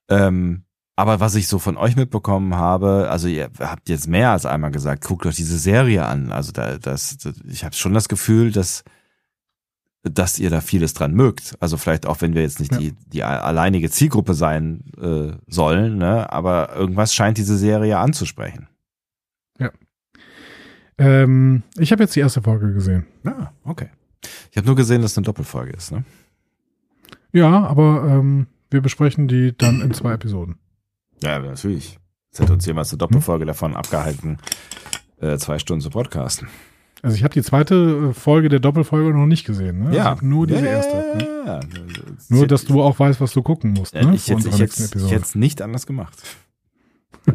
Speaker 1: Ähm, aber was ich so von euch mitbekommen habe, also ihr habt jetzt mehr als einmal gesagt, guckt euch diese Serie an. Also da, das, ich habe schon das Gefühl, dass dass ihr da vieles dran mögt. Also vielleicht auch, wenn wir jetzt nicht
Speaker 2: Ja.
Speaker 1: die, die alleinige Zielgruppe sein äh, sollen, ne? aber irgendwas scheint diese Serie anzusprechen.
Speaker 2: Ähm, ich habe jetzt die erste Folge gesehen.
Speaker 1: Ja, okay. Ich habe nur gesehen, dass es eine Doppelfolge ist. Ne?
Speaker 2: Ja, aber ähm, wir besprechen die dann in zwei Episoden.
Speaker 1: Ja, natürlich. Es hätte uns jemals eine Doppelfolge davon abgehalten, äh, zwei Stunden zu podcasten.
Speaker 2: Also ich habe die zweite äh, Folge der Doppelfolge noch nicht gesehen. Ne? Ich hab nur diese
Speaker 1: Ja,
Speaker 2: erste.
Speaker 1: ja,
Speaker 2: Ne?
Speaker 1: ja, ja.
Speaker 2: Nur, dass du auch weißt, was du gucken musst.
Speaker 1: Ja,
Speaker 2: Ne?
Speaker 1: ich hätte es nicht anders gemacht.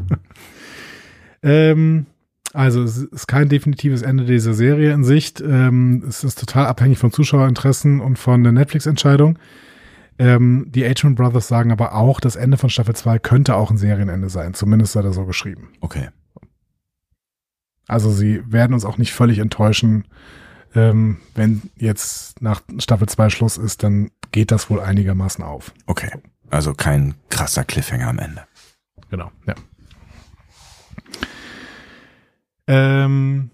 Speaker 2: Ähm, also es ist kein definitives Ende dieser Serie in Sicht. Ähm, es ist total abhängig von Zuschauerinteressen und von der Netflix-Entscheidung. Ähm, die H-Man Brothers sagen aber auch, das Ende von Staffel 2 könnte auch ein Serienende sein. Zumindest sei das so geschrieben.
Speaker 1: Okay.
Speaker 2: Also sie werden uns auch nicht völlig enttäuschen. Ähm, wenn jetzt nach Staffel 2 Schluss ist, dann geht das wohl einigermaßen auf.
Speaker 1: Okay. Also kein krasser Cliffhanger am Ende.
Speaker 2: Genau, ja. Ähm,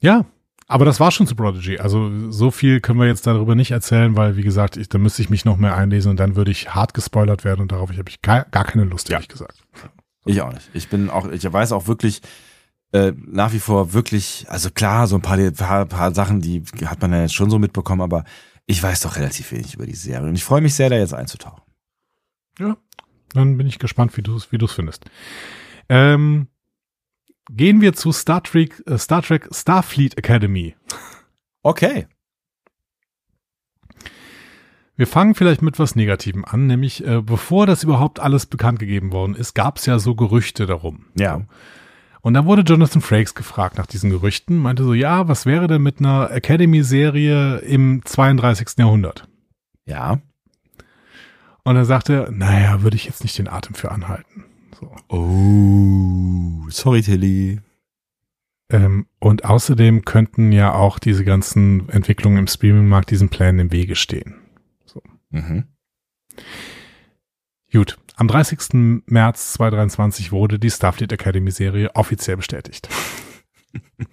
Speaker 2: ja, aber das war schon zu Prodigy. Also so viel können wir jetzt darüber nicht erzählen, weil wie gesagt, ich, da müsste ich mich noch mehr einlesen und dann würde ich hart gespoilert werden und darauf habe ich gar, keine Lust, ehrlich gesagt.
Speaker 1: Ich auch nicht. Ich bin auch, ich weiß auch wirklich äh, nach wie vor wirklich, also klar, so ein paar, paar, paar Sachen, die hat man ja jetzt schon so mitbekommen, aber ich weiß doch relativ wenig über die Serie und ich freue mich sehr, da jetzt einzutauchen.
Speaker 2: Ja, dann bin ich gespannt, wie du es wie du's findest. Ähm, gehen wir zu Star Trek, äh, Star Trek Starfleet Academy.
Speaker 1: Okay.
Speaker 2: Wir fangen vielleicht mit was Negativem an, nämlich äh, bevor das überhaupt alles bekannt gegeben worden ist, gab es ja so Gerüchte darum.
Speaker 1: Ja.
Speaker 2: Und da wurde Jonathan Frakes gefragt nach diesen Gerüchten, meinte so, ja, was wäre denn mit einer Academy-Serie im 32. Jahrhundert?
Speaker 1: Ja.
Speaker 2: Und er sagte, naja, würde ich jetzt nicht den Atem für anhalten. So.
Speaker 1: Oh, sorry Tilly.
Speaker 2: Ähm, und außerdem könnten ja auch diese ganzen Entwicklungen im Streaming-Markt diesen Plänen im Wege stehen.
Speaker 1: Mhm.
Speaker 2: Gut, am 30. März 2023 wurde die Starfleet Academy Serie offiziell bestätigt.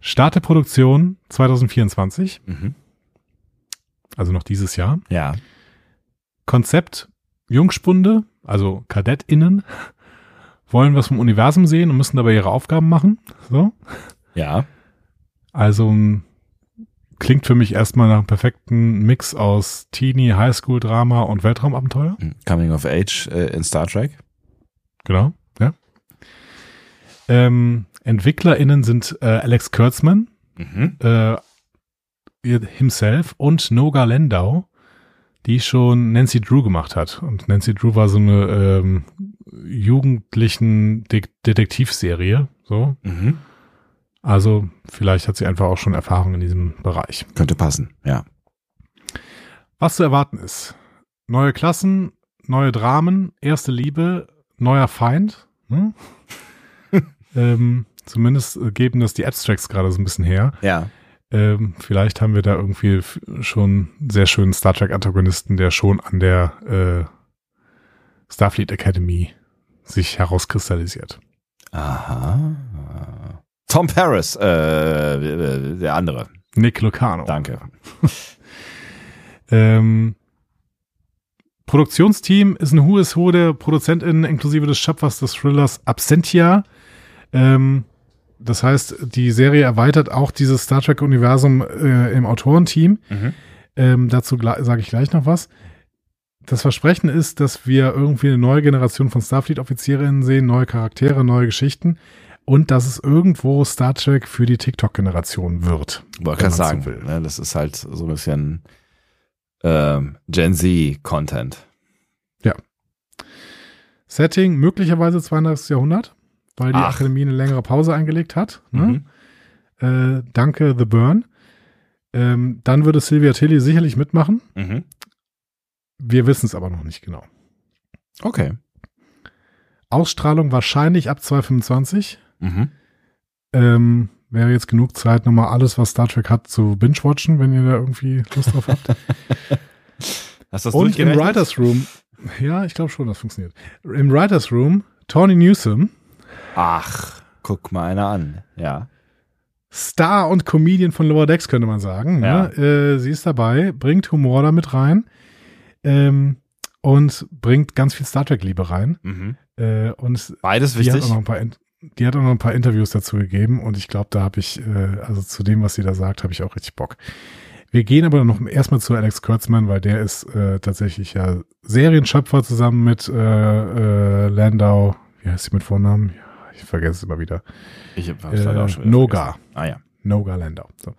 Speaker 2: Start der Produktion 2024,
Speaker 1: Mhm.
Speaker 2: also noch dieses Jahr.
Speaker 1: Ja.
Speaker 2: Konzept Jungspunde, also KadettInnen, wollen was vom Universum sehen und müssen dabei ihre Aufgaben machen. So.
Speaker 1: Ja.
Speaker 2: Also klingt für mich erstmal nach einem perfekten Mix aus Teenie, Highschool, Drama und Weltraumabenteuer.
Speaker 1: Coming of Age äh, in Star Trek.
Speaker 2: Genau, ja. Ähm, EntwicklerInnen sind äh, Alex Kurtzman,
Speaker 1: Mhm.
Speaker 2: äh, himself und Noga Landau, die schon Nancy Drew gemacht hat. Und Nancy Drew war so eine ähm, jugendlichen De Detektivserie. So.
Speaker 1: Mhm.
Speaker 2: Also vielleicht hat sie einfach auch schon Erfahrung in diesem Bereich.
Speaker 1: Könnte passen, ja.
Speaker 2: Was zu erwarten ist. Neue Klassen, neue Dramen, erste Liebe, neuer Feind. Hm? ähm, zumindest geben das die Abstracts gerade so ein bisschen her.
Speaker 1: Ja.
Speaker 2: Ähm, vielleicht haben wir da irgendwie schon einen sehr schönen Star Trek-Antagonisten, der schon an der äh, Starfleet Academy sich herauskristallisiert.
Speaker 1: Aha. Tom Paris, äh, der andere.
Speaker 2: Nick Lucano.
Speaker 1: Danke.
Speaker 2: Ähm, Produktionsteam ist ein Who is Who der ProduzentInnen inklusive des Schöpfers des Thrillers Absentia. Ähm, das heißt, die Serie erweitert auch dieses Star Trek-Universum äh, im Autorenteam.
Speaker 1: Mhm.
Speaker 2: Ähm, dazu sage ich gleich noch was. Das Versprechen ist, dass wir irgendwie eine neue Generation von Starfleet-Offizierinnen sehen, neue Charaktere, neue Geschichten und dass es irgendwo Star Trek für die TikTok-Generation wird.
Speaker 1: Wollte gerade
Speaker 2: man so
Speaker 1: sagen,
Speaker 2: will.
Speaker 1: ne, das ist halt so ein bisschen ähm, Gen Z-Content.
Speaker 2: Setting möglicherweise 32. Jahrhundert, weil die
Speaker 1: Ach.
Speaker 2: Akademie eine längere Pause eingelegt hat. Ne?
Speaker 1: Mhm.
Speaker 2: Äh, danke, The Burn. Ähm, dann würde Sylvia Tilly sicherlich mitmachen.
Speaker 1: Mhm.
Speaker 2: Wir wissen es aber noch nicht genau.
Speaker 1: Okay.
Speaker 2: Ausstrahlung wahrscheinlich ab 2025.
Speaker 1: Mhm.
Speaker 2: Ähm, wäre jetzt genug Zeit, nochmal alles, was Star Trek hat, zu binge-watchen, wenn ihr da irgendwie Lust drauf habt.
Speaker 1: Hast du das
Speaker 2: Und im? Writers Room, ja, ich glaube schon, das funktioniert. Im Writers Room, Tony Newsom,
Speaker 1: Ach, guck mal einer an. Ja.
Speaker 2: Star und Comedian von Lower Decks, könnte man sagen.
Speaker 1: Ja.
Speaker 2: Ne? Äh, sie ist dabei, bringt Humor da mit rein ähm, und bringt ganz viel Star Trek-Liebe rein.
Speaker 1: Mhm.
Speaker 2: Äh, und
Speaker 1: Beides
Speaker 2: die hat,
Speaker 1: wichtig.
Speaker 2: auch noch ein paar, die hat auch noch ein paar Interviews dazu gegeben und ich glaube, da habe ich, äh, also zu dem, was sie da sagt, habe ich auch richtig Bock. Wir gehen aber noch erstmal zu Alex Kurtzman, weil der ist äh, tatsächlich ja Serienschöpfer zusammen mit äh, äh, Landau. Wie heißt sie mit Vornamen? Ja, ich vergesse es immer wieder.
Speaker 1: Ich hab's leider auch schon
Speaker 2: Äh, Noga.
Speaker 1: vergessen. Ah ja.
Speaker 2: Noga Landau. So.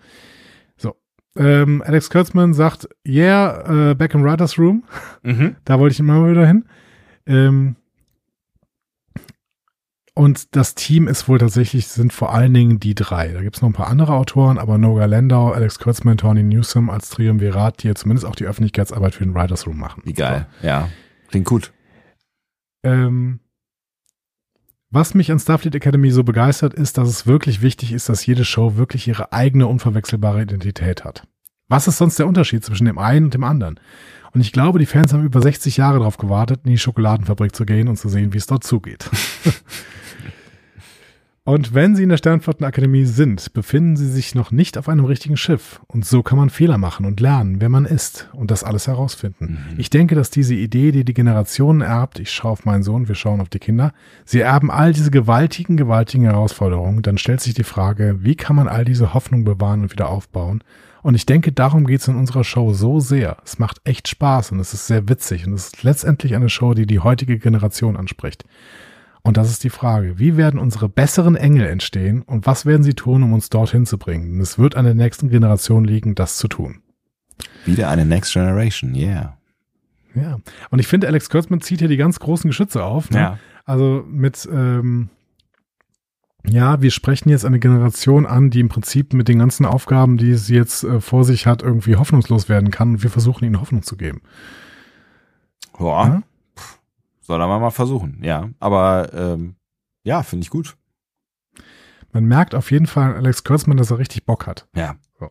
Speaker 2: so. Ähm, Alex Kurtzman sagt, yeah, äh, back in Writers Room.
Speaker 1: Mhm.
Speaker 2: Da wollte ich immer wieder hin. Ähm, und das Team ist wohl tatsächlich, sind vor allen Dingen die drei. Da gibt es noch ein paar andere Autoren, aber Noga Landau, Alex Kurtzman, Tony Newsom als Triumvirat, die ja zumindest auch die Öffentlichkeitsarbeit für den Writers Room machen.
Speaker 1: Wie geil. Ja. Klingt gut.
Speaker 2: Ähm, Was mich an Starfleet Academy so begeistert, ist, dass es wirklich wichtig ist, dass jede Show wirklich ihre eigene unverwechselbare Identität hat. Was ist sonst der Unterschied zwischen dem einen und dem anderen? Und ich glaube, die Fans haben über 60 Jahre darauf gewartet, in die Schokoladenfabrik zu gehen und zu sehen, wie es dort zugeht. Und wenn Sie in der Sternflottenakademie sind, befinden Sie sich noch nicht auf einem richtigen Schiff. Und so kann man Fehler machen und lernen, wer man ist und das alles herausfinden. Mhm. Ich denke, dass diese Idee, die die Generationen erbt, ich schaue auf meinen Sohn, wir schauen auf die Kinder, sie erben all diese gewaltigen, gewaltigen Herausforderungen. Dann stellt sich die Frage, wie kann man all diese Hoffnung bewahren und wieder aufbauen? Und ich denke, darum geht es in unserer Show so sehr. Es macht echt Spaß und es ist sehr witzig und es ist letztendlich eine Show, die die heutige Generation anspricht. Und das ist die Frage, wie werden unsere besseren Engel entstehen und was werden sie tun, um uns dorthin zu bringen? Und es wird an der nächsten Generation liegen, das zu tun.
Speaker 1: Wieder eine Next Generation, yeah.
Speaker 2: Ja, und ich finde, Alex Kurtzman zieht hier die ganz großen Geschütze auf. Ne?
Speaker 1: Ja.
Speaker 2: Also mit, ähm, ja, wir sprechen jetzt eine Generation an, die im Prinzip mit den ganzen Aufgaben, die sie jetzt äh, vor sich hat, irgendwie hoffnungslos werden kann. Und wir versuchen ihnen Hoffnung zu geben.
Speaker 1: Boah. Ja? Soll er mal versuchen, ja. Aber ähm, ja, finde ich gut.
Speaker 2: Man merkt auf jeden Fall Alex Kurtzman, dass er richtig Bock hat.
Speaker 1: Ja.
Speaker 2: So.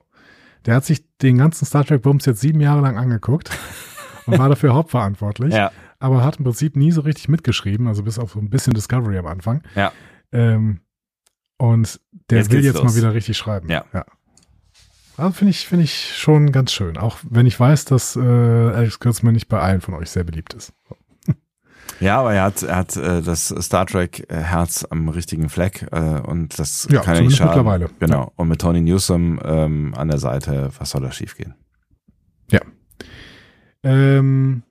Speaker 2: Der hat sich den ganzen Star Trek Bums jetzt sieben Jahre lang angeguckt und war dafür hauptverantwortlich.
Speaker 1: Ja.
Speaker 2: Aber hat im Prinzip nie so richtig mitgeschrieben, also bis auf so ein bisschen Discovery am Anfang.
Speaker 1: Ja.
Speaker 2: Ähm, und der
Speaker 1: Jetzt
Speaker 2: will jetzt
Speaker 1: los.
Speaker 2: mal wieder richtig schreiben.
Speaker 1: Ja.
Speaker 2: ja. Also finde ich, finde ich schon ganz schön. Auch wenn ich weiß, dass äh, Alex Kurtzman nicht bei allen von euch sehr beliebt ist. So.
Speaker 1: Ja, aber er hat, er hat äh, das Star Trek äh, Herz am richtigen Fleck äh, und das
Speaker 2: Ja,
Speaker 1: kann ja nicht schaden.
Speaker 2: mittlerweile.
Speaker 1: Genau. Und mit Tony Newsom ähm, an der Seite, was soll da schiefgehen?
Speaker 2: Ähm,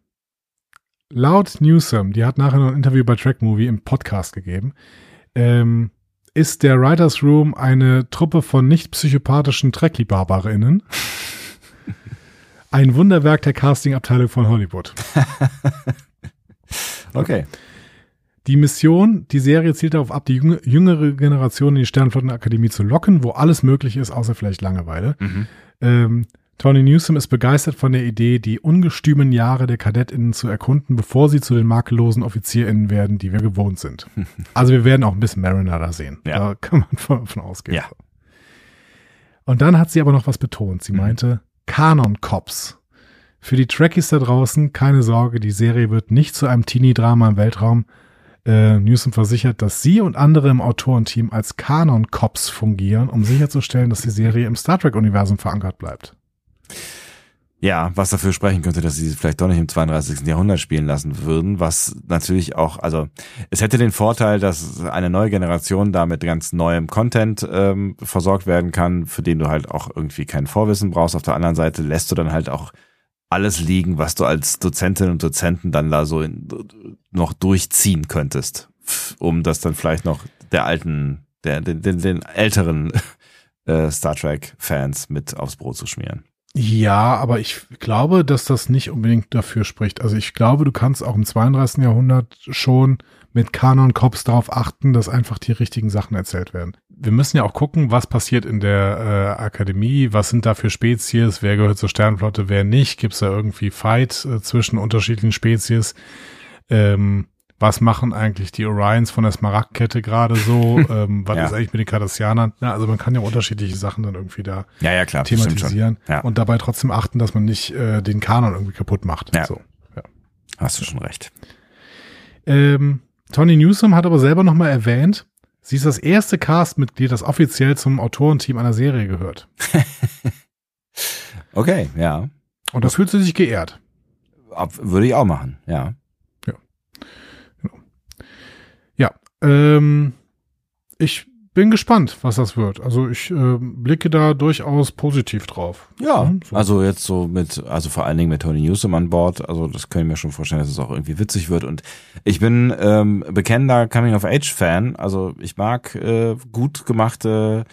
Speaker 2: laut Newsom, die hat nachher noch ein Interview bei Track Movie im Podcast gegeben, ähm, ist der Writers Room eine Truppe von nicht psychopathischen Trackliebhaberinnen. Ein Wunderwerk der Castingabteilung von Hollywood.
Speaker 1: Okay.
Speaker 2: Die Mission, die Serie zielt darauf ab, die jüng- jüngere Generation in die Sternflottenakademie zu locken, wo alles möglich ist, außer vielleicht Langeweile.
Speaker 1: Mhm.
Speaker 2: Ähm, Tony Newsom ist begeistert von der Idee, die ungestümen Jahre der KadettInnen zu erkunden, bevor sie zu den makellosen OffizierInnen werden, die wir gewohnt sind. Also wir werden auch ein bisschen Mariner da sehen.
Speaker 1: Ja.
Speaker 2: Da kann man von, von ausgehen.
Speaker 1: Ja.
Speaker 2: Und dann hat sie aber noch was betont. Sie
Speaker 1: Mhm.
Speaker 2: meinte, Kanon Cops. Für die Trekkies da draußen, keine Sorge, die Serie wird nicht zu einem Teenie-Drama im Weltraum. Äh, Newsom versichert, dass sie und andere im Autorenteam als Kanon-Cops fungieren, um sicherzustellen, dass die Serie im Star Trek-Universum verankert bleibt.
Speaker 1: Ja, was dafür sprechen könnte, dass sie es vielleicht doch nicht im 32. Jahrhundert spielen lassen würden, was natürlich auch, also es hätte den Vorteil, dass eine neue Generation da mit ganz neuem Content ähm, versorgt werden kann, für den du halt auch irgendwie kein Vorwissen brauchst. Auf der anderen Seite lässt du dann halt auch alles liegen, was du als Dozentin und Dozenten dann da so in, noch durchziehen könntest, um das dann vielleicht noch der alten, der, den, den, den älteren äh, Star Trek-Fans mit aufs Brot zu schmieren.
Speaker 2: Ja, aber ich glaube, dass das nicht unbedingt dafür spricht. Also ich glaube, du kannst auch im 32. Jahrhundert schon mit Kanon Cops darauf achten, dass einfach die richtigen Sachen erzählt werden. Wir müssen ja auch gucken, was passiert in der äh, Akademie, was sind da für Spezies, wer gehört zur Sternflotte, wer nicht, gibt es da irgendwie Fight äh, zwischen unterschiedlichen Spezies, ähm, was machen eigentlich die Orions von der Smaragdkette gerade so, ähm, was
Speaker 1: Ja.
Speaker 2: ist eigentlich mit den Cardassianern, ja, also man kann ja unterschiedliche Sachen dann irgendwie da
Speaker 1: Ja, ja, klar,
Speaker 2: thematisieren
Speaker 1: Ja.
Speaker 2: und dabei trotzdem achten, dass man nicht äh, den Kanon irgendwie kaputt macht.
Speaker 1: Ja.
Speaker 2: So.
Speaker 1: Hast du schon recht.
Speaker 2: Ähm, Tony Newsom hat aber selber nochmal erwähnt, sie ist das erste Castmitglied, das offiziell zum Autorenteam einer Serie gehört.
Speaker 1: Okay, ja.
Speaker 2: Und das fühlt sie sich geehrt.
Speaker 1: Würde ich auch machen, ja.
Speaker 2: Ja, ähm, ich bin gespannt, was das wird. Also ich äh, blicke da durchaus positiv drauf.
Speaker 1: Ja,
Speaker 2: Mhm, so.
Speaker 1: also jetzt so mit, also vor allen Dingen mit Tony Newsom an Bord, also das können wir mir schon vorstellen, dass es auch irgendwie witzig wird. Und ich bin ähm, bekennender Coming-of-Age-Fan, also ich mag äh, gut gemachte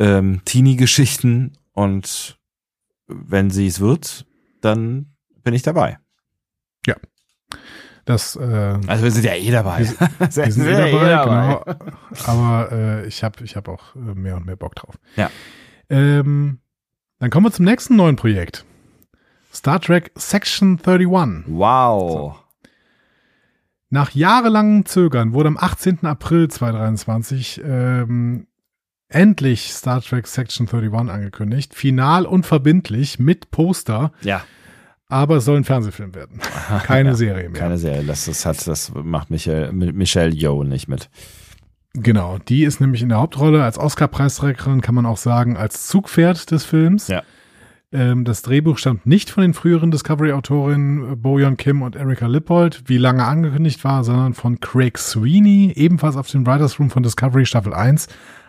Speaker 1: ähm, Teenie-Geschichten und wenn sie es wird, dann bin ich dabei.
Speaker 2: Das, äh,
Speaker 1: Also wir sind ja eh dabei.
Speaker 2: Wir Wir sind eh dabei, genau. Aber äh, ich habe ich hab auch äh, mehr und mehr Bock drauf.
Speaker 1: Ja.
Speaker 2: Ähm, dann kommen wir zum nächsten neuen Projekt. Star Trek Section 31.
Speaker 1: Wow.
Speaker 2: Nach jahrelangem Zögern wurde am 18. April 2023 ähm, endlich Star Trek Section 31 angekündigt. Final und verbindlich mit Poster.
Speaker 1: Ja.
Speaker 2: Aber es soll ein Fernsehfilm werden. Keine
Speaker 1: ja,
Speaker 2: Serie mehr.
Speaker 1: Keine Serie. Das, das, hat, das macht Michael, Michelle Yeoh nicht mit.
Speaker 2: Genau. Die ist nämlich in der Hauptrolle als Oscar-Preisträgerin, kann man auch sagen, als Zugpferd des Films.
Speaker 1: Ja.
Speaker 2: Ähm, das Drehbuch stammt nicht von den früheren Discovery-Autorinnen Bojan Kim und Erika Lippold, wie lange angekündigt war, sondern von Craig Sweeney, ebenfalls auf dem Writers Room von Discovery Staffel 1,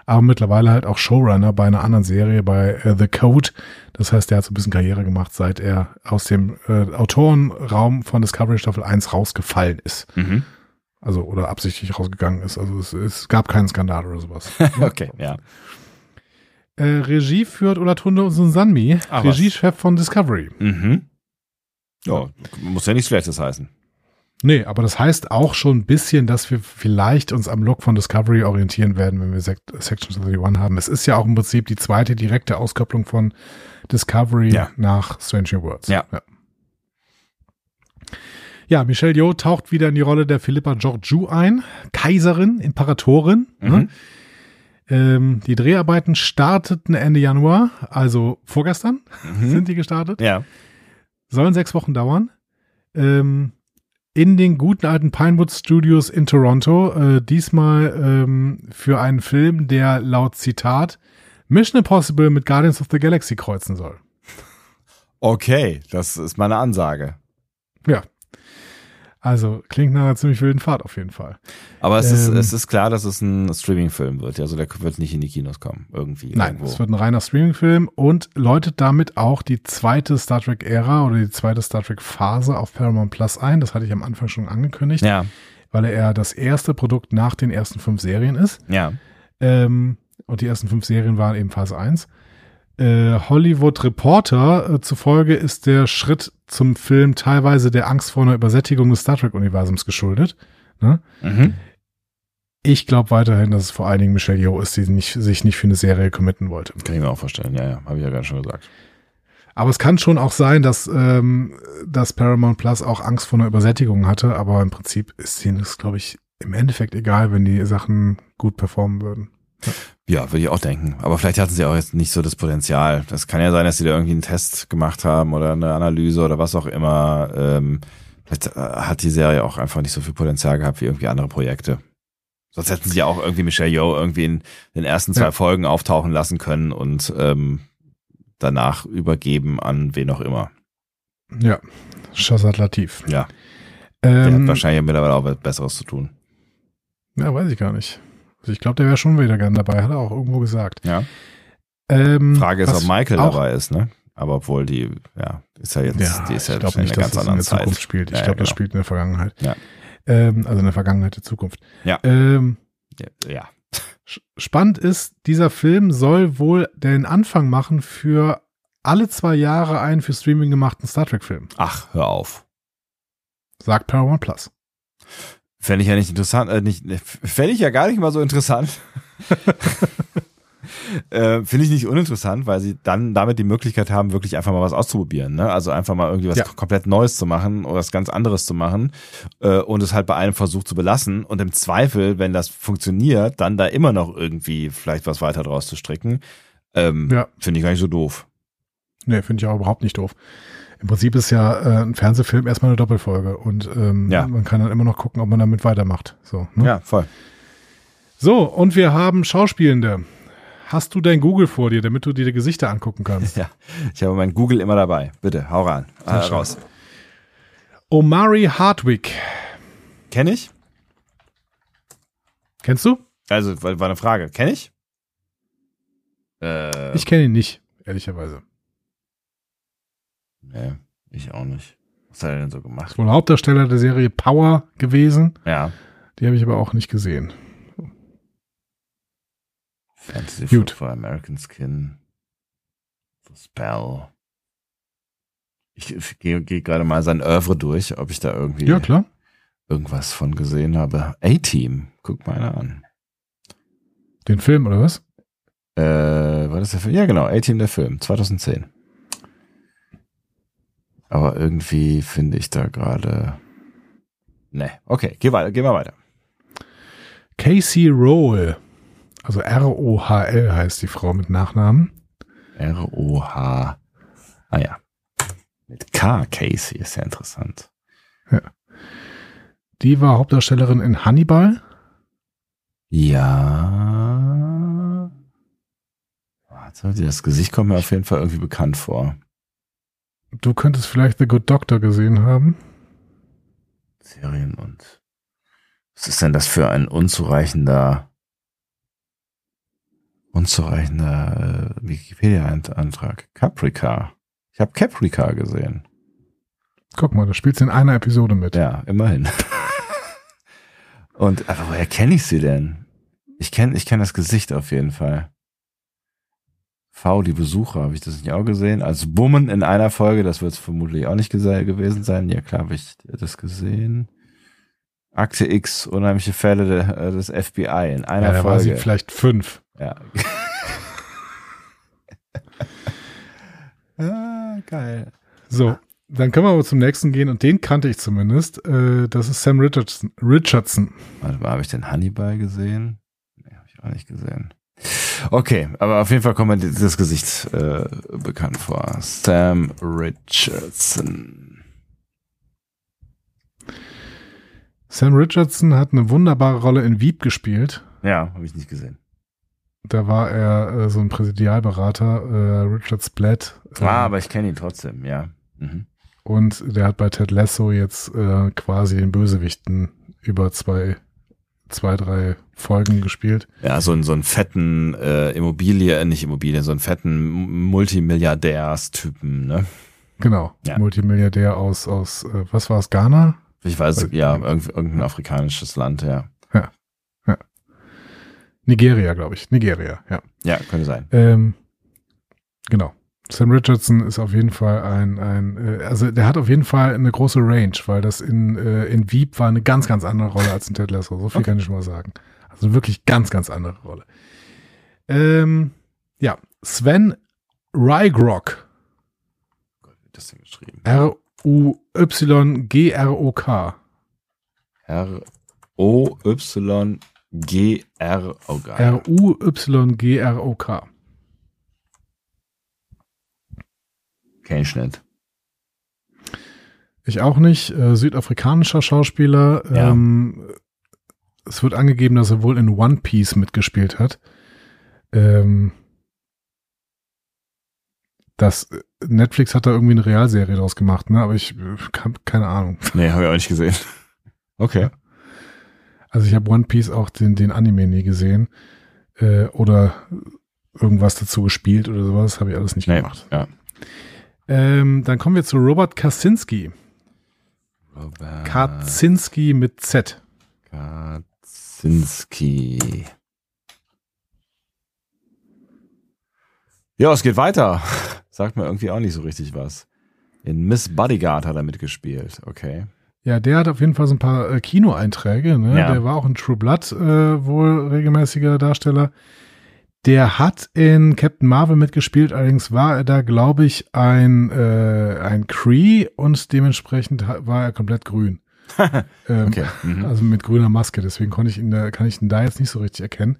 Speaker 2: aber mittlerweile halt auch Showrunner bei einer anderen Serie, bei uh, The Code. Das heißt, er hat so ein bisschen Karriere gemacht, seit er aus dem äh, Autorenraum von Discovery Staffel 1 rausgefallen ist.
Speaker 1: Mhm.
Speaker 2: Also, oder absichtlich rausgegangen ist. Also, es, es gab keinen Skandal oder sowas.
Speaker 1: okay, ja.
Speaker 2: Äh, Regie führt Olatunde Sunsanmi,
Speaker 1: Ach,
Speaker 2: Regiechef von Discovery.
Speaker 1: Mhm. Ja, muss ja nichts Schlechtes heißen.
Speaker 2: Nee, aber das heißt auch schon ein bisschen, dass wir vielleicht uns am Look von Discovery orientieren werden, wenn wir Sek Section 31 haben. Es ist ja auch im Prinzip die zweite direkte Auskopplung von Discovery
Speaker 1: Ja.
Speaker 2: nach Strange New Worlds.
Speaker 1: Ja.
Speaker 2: ja. Ja, Michelle Yeoh taucht wieder in die Rolle der Philippa Georgiou ein. Kaiserin, Imperatorin.
Speaker 1: Mhm.
Speaker 2: Ne? Ähm, die Dreharbeiten starteten Ende Januar, also vorgestern
Speaker 1: Mhm.
Speaker 2: sind die gestartet.
Speaker 1: Ja.
Speaker 2: Sollen sechs Wochen dauern. Ähm, in den guten alten Pinewood Studios in Toronto. Äh, diesmal ähm, für einen Film, der laut Zitat Mission Impossible mit Guardians of the Galaxy kreuzen soll.
Speaker 1: Okay, das ist meine Ansage.
Speaker 2: Ja. Also klingt nach einer ziemlich wilden Fahrt auf jeden Fall.
Speaker 1: Aber es, ist,
Speaker 2: Ähm.
Speaker 1: es ist klar, dass es ein Streaming-Film wird. Also der wird nicht in die Kinos kommen. Irgendwie.
Speaker 2: Nein,
Speaker 1: irgendwo.
Speaker 2: es wird ein reiner Streaming-Film und läutet damit auch die zweite Star Trek-Ära oder die zweite Star Trek-Phase auf Paramount Plus ein. Das hatte ich am Anfang schon angekündigt,
Speaker 1: Ja,
Speaker 2: weil er das erste Produkt nach den ersten fünf Serien ist.
Speaker 1: ja.
Speaker 2: Ähm, und die ersten fünf Serien waren eben Phase 1. Äh, Hollywood Reporter äh, zufolge ist der Schritt zum Film teilweise der Angst vor einer Übersättigung des Star Trek-Universums geschuldet. Ne?
Speaker 1: Mhm.
Speaker 2: Ich glaube weiterhin, dass es vor allen Dingen Michelle Yeoh ist, die nicht, sich nicht für eine Serie committen wollte.
Speaker 1: Kann ich mir auch vorstellen. Ja, ja. Habe ich ja gerade schon gesagt.
Speaker 2: Aber es kann schon auch sein, dass, ähm, dass Paramount Plus auch Angst vor einer Übersättigung hatte, aber im Prinzip ist ihnen das, glaube ich, im Endeffekt egal, wenn die Sachen gut performen würden.
Speaker 1: Ja, würde ich auch denken. Aber vielleicht hatten sie auch jetzt nicht so das Potenzial. Das kann ja sein, dass sie da irgendwie einen Test gemacht haben oder eine Analyse oder was auch immer. Ähm, vielleicht äh, hat die Serie auch einfach nicht so viel Potenzial gehabt wie irgendwie andere Projekte. Sonst hätten sie ja auch irgendwie Michelle Yeoh irgendwie in den ersten zwei
Speaker 2: Ja.
Speaker 1: Folgen auftauchen lassen können und ähm, danach übergeben an wen auch immer.
Speaker 2: Ja, Shazad Latif.
Speaker 1: Ja, der
Speaker 2: Ähm,
Speaker 1: hat wahrscheinlich mittlerweile auch was Besseres zu tun.
Speaker 2: Ja, weiß ich gar nicht. Also ich glaube, der wäre schon wieder gern dabei, hat er auch irgendwo gesagt.
Speaker 1: Ja.
Speaker 2: Ähm,
Speaker 1: Frage ist, ob Michael dabei ist, ne? Aber obwohl die, ja, ist ja jetzt,
Speaker 2: Ja,
Speaker 1: die ist ja
Speaker 2: ich glaube
Speaker 1: in
Speaker 2: nicht,
Speaker 1: einer
Speaker 2: dass
Speaker 1: ganz
Speaker 2: das in
Speaker 1: anderen
Speaker 2: der
Speaker 1: Zeit.
Speaker 2: Zukunft spielt. Ich
Speaker 1: Ja,
Speaker 2: glaube, das
Speaker 1: genau.
Speaker 2: spielt in der Vergangenheit.
Speaker 1: Ja.
Speaker 2: Ähm, also in der Vergangenheit der Zukunft.
Speaker 1: Ja.
Speaker 2: Ähm,
Speaker 1: Ja, ja.
Speaker 2: spannend ist, dieser Film soll wohl den Anfang machen für alle zwei Jahre einen für Streaming gemachten Star Trek-Film.
Speaker 1: Ach, hör auf.
Speaker 2: Sagt Paramount Plus.
Speaker 1: Fände ich ja nicht interessant, äh, nicht, fände ich ja gar nicht mal so interessant. äh, Finde ich nicht uninteressant, weil sie dann damit die Möglichkeit haben, wirklich einfach mal was auszuprobieren. Ne? Also einfach mal irgendwie was
Speaker 2: Ja.
Speaker 1: komplett Neues zu machen oder was ganz anderes zu machen äh, und es halt bei einem Versuch zu belassen und im Zweifel, wenn das funktioniert, dann da immer noch irgendwie vielleicht was weiter draus zu stricken. Ähm,
Speaker 2: Ja.
Speaker 1: Finde ich gar nicht so doof.
Speaker 2: Nee, finde ich auch überhaupt nicht doof. Im Prinzip ist ja äh, ein Fernsehfilm erstmal eine Doppelfolge und ähm,
Speaker 1: Ja.
Speaker 2: man kann dann immer noch gucken, ob man damit weitermacht. So, ne?
Speaker 1: Ja, voll.
Speaker 2: so, und wir haben Schauspielende. Hast du dein Google vor dir, damit du dir die Gesichter angucken kannst?
Speaker 1: Ja, ich habe mein Google immer dabei. Bitte, hau ran. Äh, raus.
Speaker 2: Omari Hardwick.
Speaker 1: Kenne ich?
Speaker 2: Kennst du?
Speaker 1: Also, war war eine Frage. Kenne ich? Äh,
Speaker 2: Ich kenne ihn nicht, ehrlicherweise.
Speaker 1: Nee, ich auch nicht. Was hat er denn so gemacht?
Speaker 2: Wohl Hauptdarsteller der Serie Power gewesen.
Speaker 1: Ja.
Speaker 2: Die habe ich aber auch nicht gesehen.
Speaker 1: Fantasy
Speaker 2: Gut.
Speaker 1: Football, American Skin, The Spell. Ich, ich gehe geh gerade mal sein Oeuvre durch, ob ich da irgendwie
Speaker 2: Ja, klar.
Speaker 1: irgendwas von gesehen habe. A-Team, guck mal einer an.
Speaker 2: Den Film, oder was?
Speaker 1: Äh, war das der Film? Ja, genau, A-Team der Film, 2010. Aber irgendwie finde ich da gerade Nee, okay, geh weiter, geh mal weiter.
Speaker 2: Casey Rohl, also R-O-H-L heißt die Frau mit Nachnamen.
Speaker 1: R-O-H. Ah ja. Mit K, Casey, ist ja interessant.
Speaker 2: Die war Hauptdarstellerin in Hannibal.
Speaker 1: Ja. Warte, das Gesicht kommt mir auf jeden Fall irgendwie bekannt vor.
Speaker 2: Du könntest vielleicht The Good Doctor gesehen haben.
Speaker 1: Serien und. Was ist denn das für ein unzureichender, unzureichender äh, Wikipedia-Antrag? Caprica. Ich habe Caprica gesehen.
Speaker 2: Guck mal, da spielt sie in einer Episode mit.
Speaker 1: Ja, immerhin. und aber woher kenne ich sie denn? Ich kenne ich kenn das Gesicht auf jeden Fall. V, die Besucher, habe ich das nicht auch gesehen? Als Bummen in einer Folge, das wird es vermutlich auch nicht gewesen sein. Ja, klar, habe ich das gesehen. Akte X, unheimliche Fälle de, äh, des FBI in einer
Speaker 2: Ja, da war sie
Speaker 1: Folge.
Speaker 2: vielleicht fünf.
Speaker 1: Ja. ah, geil.
Speaker 2: So, dann können wir aber zum nächsten gehen und den kannte ich zumindest. Äh, das ist Sam Richardson. Richardson.
Speaker 1: Warte mal, habe ich den Hannibal gesehen? Nee, habe ich auch nicht gesehen. Okay, aber auf jeden Fall kommt mir das Gesicht äh, bekannt vor. Sam Richardson.
Speaker 2: Sam Richardson hat eine wunderbare Rolle in Wieb gespielt.
Speaker 1: Ja, habe ich nicht gesehen.
Speaker 2: Da war er äh, so ein Präsidialberater, äh, Richard Splatt. Äh,
Speaker 1: Ah, aber ich kenne ihn trotzdem, ja. Mhm.
Speaker 2: Und der hat bei Ted Lasso jetzt äh, quasi den Bösewichten über zwei, zwei, drei Folgen gespielt.
Speaker 1: Ja, so, einen- so einen fetten äh, Immobilie, äh, nicht Immobilie, so einen fetten Multimilliardärstypen, ne?
Speaker 2: Genau.
Speaker 1: Ja.
Speaker 2: Multimilliardär aus, aus äh, was war es, Ghana?
Speaker 1: Ich weiß,
Speaker 2: Weil-
Speaker 1: ja, irgend- irgendein afrikanisches Land, ja.
Speaker 2: Nigeria, glaube ich. Nigeria, ja.
Speaker 1: Ja, könnte sein.
Speaker 2: Ähm, genau. Sam Richardson ist auf jeden Fall ein, ein äh, also der hat auf jeden Fall eine große Range, weil das in, äh, in Wieb war eine ganz, ganz andere Rolle als in Ted Lasso. So viel
Speaker 1: Okay.
Speaker 2: kann ich schon mal sagen. Also wirklich ganz, ganz andere Rolle. Ähm, ja, Sven Rygrock.
Speaker 1: Das denn geschrieben?
Speaker 2: R-U-Y-G-R-O-K.
Speaker 1: R O Y G R geil.
Speaker 2: R-U-Y-G-R-O-K.
Speaker 1: Kenn ich nicht.
Speaker 2: Ich auch nicht. Äh, südafrikanischer Schauspieler.
Speaker 1: Ja.
Speaker 2: Ähm, es wird angegeben, dass er wohl in One Piece mitgespielt hat. Ähm, das äh, Netflix hat da irgendwie eine Realserie draus gemacht, ne? Aber ich habe keine Ahnung.
Speaker 1: Nee, habe ich auch nicht gesehen. Okay.
Speaker 2: Also ich habe One Piece auch den, den Anime nie gesehen. Äh, oder irgendwas dazu gespielt oder sowas. Habe ich alles nicht
Speaker 1: Nee,
Speaker 2: gemacht.
Speaker 1: ja.
Speaker 2: Ähm, dann kommen wir zu Robert Kaczynski.
Speaker 1: Robert
Speaker 2: Kaczynski mit Z.
Speaker 1: Kaczynski. Ja, es geht weiter. Sagt mir irgendwie auch nicht so richtig was. In Miss Bodyguard hat er mitgespielt. Okay.
Speaker 2: Ja, der hat auf jeden Fall so ein paar äh, Kinoeinträge. Ne?
Speaker 1: Ja.
Speaker 2: Der war auch in True Blood äh, wohl regelmäßiger Darsteller. Der hat in Captain Marvel mitgespielt, allerdings war er da, glaube ich, ein, äh, ein Cree und dementsprechend war er komplett grün. ähm,
Speaker 1: Okay. Mhm.
Speaker 2: Also mit grüner Maske, deswegen konnte ich ihn da, kann ich ihn da jetzt nicht so richtig erkennen.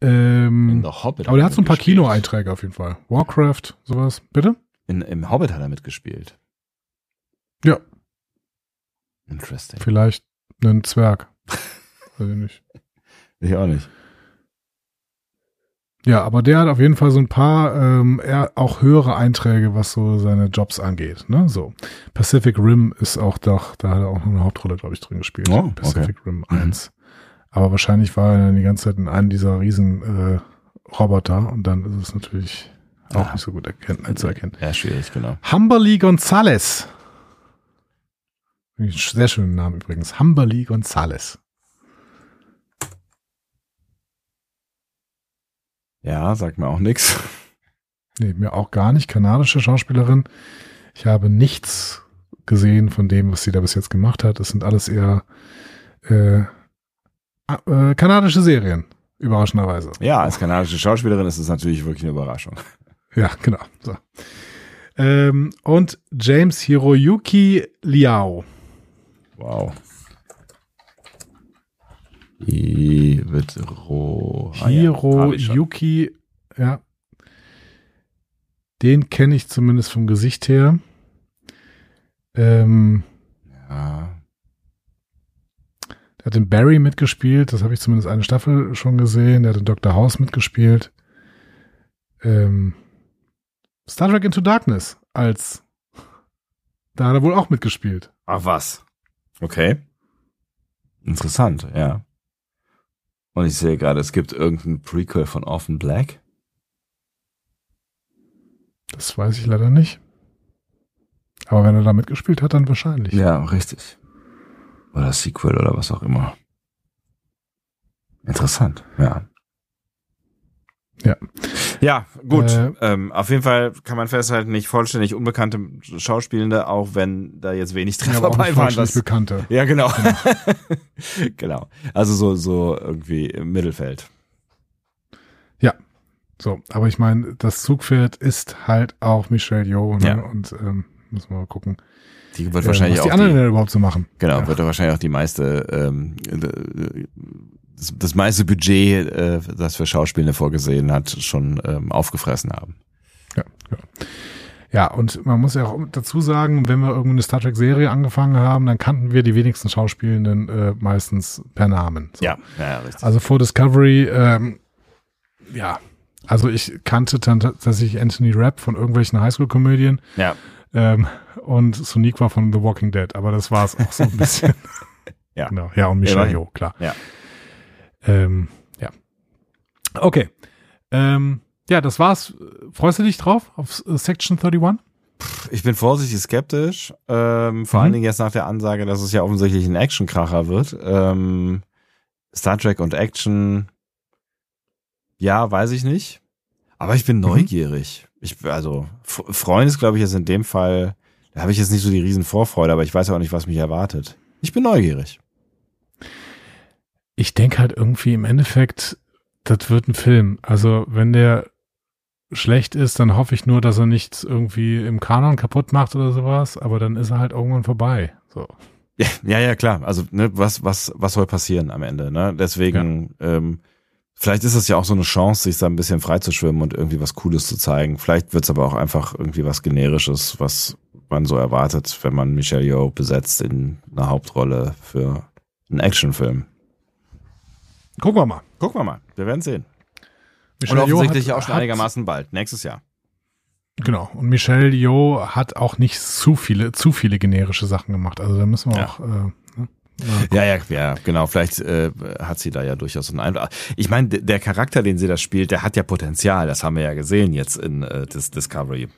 Speaker 2: Ähm,
Speaker 1: Hobbit.
Speaker 2: aber der hat so ein paar. Kinoeinträge auf jeden Fall. Warcraft, sowas. Bitte?
Speaker 1: In, Im Hobbit hat er mitgespielt.
Speaker 2: Ja.
Speaker 1: Interesting.
Speaker 2: Vielleicht einen Zwerg. Weiß ich nicht.
Speaker 1: Ich auch nicht.
Speaker 2: Ja, aber der hat auf jeden Fall so ein paar ähm, eher auch höhere Einträge, was so seine Jobs angeht. Ne? So Pacific Rim ist auch doch, da hat er auch noch eine Hauptrolle, glaube ich, drin gespielt.
Speaker 1: Oh, okay.
Speaker 2: Pacific Rim
Speaker 1: Mhm.
Speaker 2: 1. Aber wahrscheinlich war er dann die ganze Zeit in einem dieser riesen äh, Roboter und dann ist es natürlich auch
Speaker 1: Ah.
Speaker 2: nicht so gut erkennen, zu erkennen.
Speaker 1: Ja, schwierig, genau.
Speaker 2: Humberly Gonzalez. Sehr schönen Namen übrigens. Humberly Gonzalez.
Speaker 1: Ja, sagt mir auch nix.
Speaker 2: Nee, mir auch gar nicht. Kanadische Schauspielerin. Ich habe nichts gesehen von dem, was sie da bis jetzt gemacht hat. Es sind alles eher äh, äh, kanadische Serien, überraschenderweise.
Speaker 1: Ja, als kanadische Schauspielerin ist es natürlich wirklich eine Überraschung.
Speaker 2: Ja, genau. So. Ähm, und James Hiroyuki Liao.
Speaker 1: Wow. Hiro. Ah, ja.
Speaker 2: Yuki, ja. Den kenne ich zumindest vom Gesicht her. Ähm,
Speaker 1: Ja.
Speaker 2: der hat in Barry mitgespielt, das habe ich zumindest eine Staffel schon gesehen. Der hat in Dr. House mitgespielt. Ähm, Star Trek Into Darkness als da hat er wohl auch mitgespielt.
Speaker 1: Ach was. Okay. Interessant, ja. Und ich sehe gerade, es gibt irgendein Prequel von Orphan Black.
Speaker 2: Das weiß ich leider nicht. Aber wenn er da mitgespielt hat, dann wahrscheinlich.
Speaker 1: Ja, richtig. Oder Sequel oder was auch immer. Interessant, ja.
Speaker 2: Ja.
Speaker 1: Ja, gut.
Speaker 2: Äh,
Speaker 1: ähm, auf jeden Fall kann man festhalten, nicht vollständig unbekannte Schauspielende, auch wenn da jetzt wenig drin
Speaker 2: Ja, nicht
Speaker 1: waren. Was,
Speaker 2: Bekannte.
Speaker 1: ja, genau. genau. Also so, so irgendwie im Mittelfeld.
Speaker 2: So, aber ich meine, das Zugpferd ist halt auch Michelle Yeoh, ne?
Speaker 1: Ja.
Speaker 2: Und ähm, müssen wir mal gucken,
Speaker 1: Die wird
Speaker 2: äh,
Speaker 1: wahrscheinlich
Speaker 2: was die
Speaker 1: auch
Speaker 2: anderen
Speaker 1: die,
Speaker 2: überhaupt so machen.
Speaker 1: genau,
Speaker 2: Ja.
Speaker 1: wird wahrscheinlich auch die meiste, ähm, das, das meiste Budget, äh, das für Schauspielende vorgesehen hat, schon ähm, aufgefressen haben.
Speaker 2: Ja, ja. ja, und man muss ja auch dazu sagen, wenn wir irgendwie eine Star Trek-Serie angefangen haben, dann kannten wir die wenigsten Schauspielenden äh, meistens per Namen. So.
Speaker 1: Ja, ja, richtig.
Speaker 2: Also vor Discovery, ähm, ja, also ich kannte dann tatsächlich Anthony Rapp von irgendwelchen Highschool-Komödien
Speaker 1: ja.
Speaker 2: ähm, und Sonique war von The Walking Dead, aber das war es auch so ein bisschen.
Speaker 1: Ja.
Speaker 2: Genau. Ja, und Michelle. Yeoh, klar.
Speaker 1: Ja.
Speaker 2: Ähm, ja. Okay. Ähm, ja, das war's. Freust du dich drauf auf äh, Section 31?
Speaker 1: Ich bin vorsichtig skeptisch, ähm, vor
Speaker 2: Mhm.
Speaker 1: allen Dingen jetzt nach der Ansage, dass es ja offensichtlich ein Actionkracher wird. Ähm, Star Trek und Action, ja, weiß ich nicht. Aber ich bin
Speaker 2: Mhm.
Speaker 1: neugierig. Ich, also, F- Freund ist, glaube ich, jetzt in dem Fall, da habe ich jetzt nicht so die riesen Vorfreude, aber ich weiß auch nicht, was mich erwartet. Ich bin neugierig.
Speaker 2: Ich denke halt irgendwie im Endeffekt, das wird ein Film. Also wenn der schlecht ist, dann hoffe ich nur, dass er nichts irgendwie im Kanon kaputt macht oder sowas, aber dann ist er halt irgendwann vorbei. So.
Speaker 1: Ja, ja, ja, klar. Also, ne, was, was, was soll passieren am Ende, ne? Deswegen, ähm, vielleicht ist es ja auch so eine Chance, sich da ein bisschen freizuschwimmen und irgendwie was Cooles zu zeigen. Vielleicht wird's aber auch einfach irgendwie was Generisches, was man so erwartet, wenn man Michelle Yeoh besetzt in einer Hauptrolle für einen Actionfilm.
Speaker 2: Gucken wir mal.
Speaker 1: Gucken wir mal. Wir werden sehen. Und
Speaker 2: Michelle Yeoh
Speaker 1: offensichtlich
Speaker 2: hat-
Speaker 1: auch schon
Speaker 2: hat-
Speaker 1: einigermaßen bald. Nächstes Jahr.
Speaker 2: Genau. Und Michelle Yeoh hat auch nicht zu viele, zu viele generische Sachen gemacht. Also da müssen wir
Speaker 1: Ja.
Speaker 2: auch, äh, ne?
Speaker 1: Ja, ja, ja, genau. Vielleicht äh, hat sie da ja durchaus einen Einfluss. Ich meine, der Charakter, den sie da spielt, der hat ja Potenzial. Das haben wir ja gesehen jetzt in äh, Dis Discovery.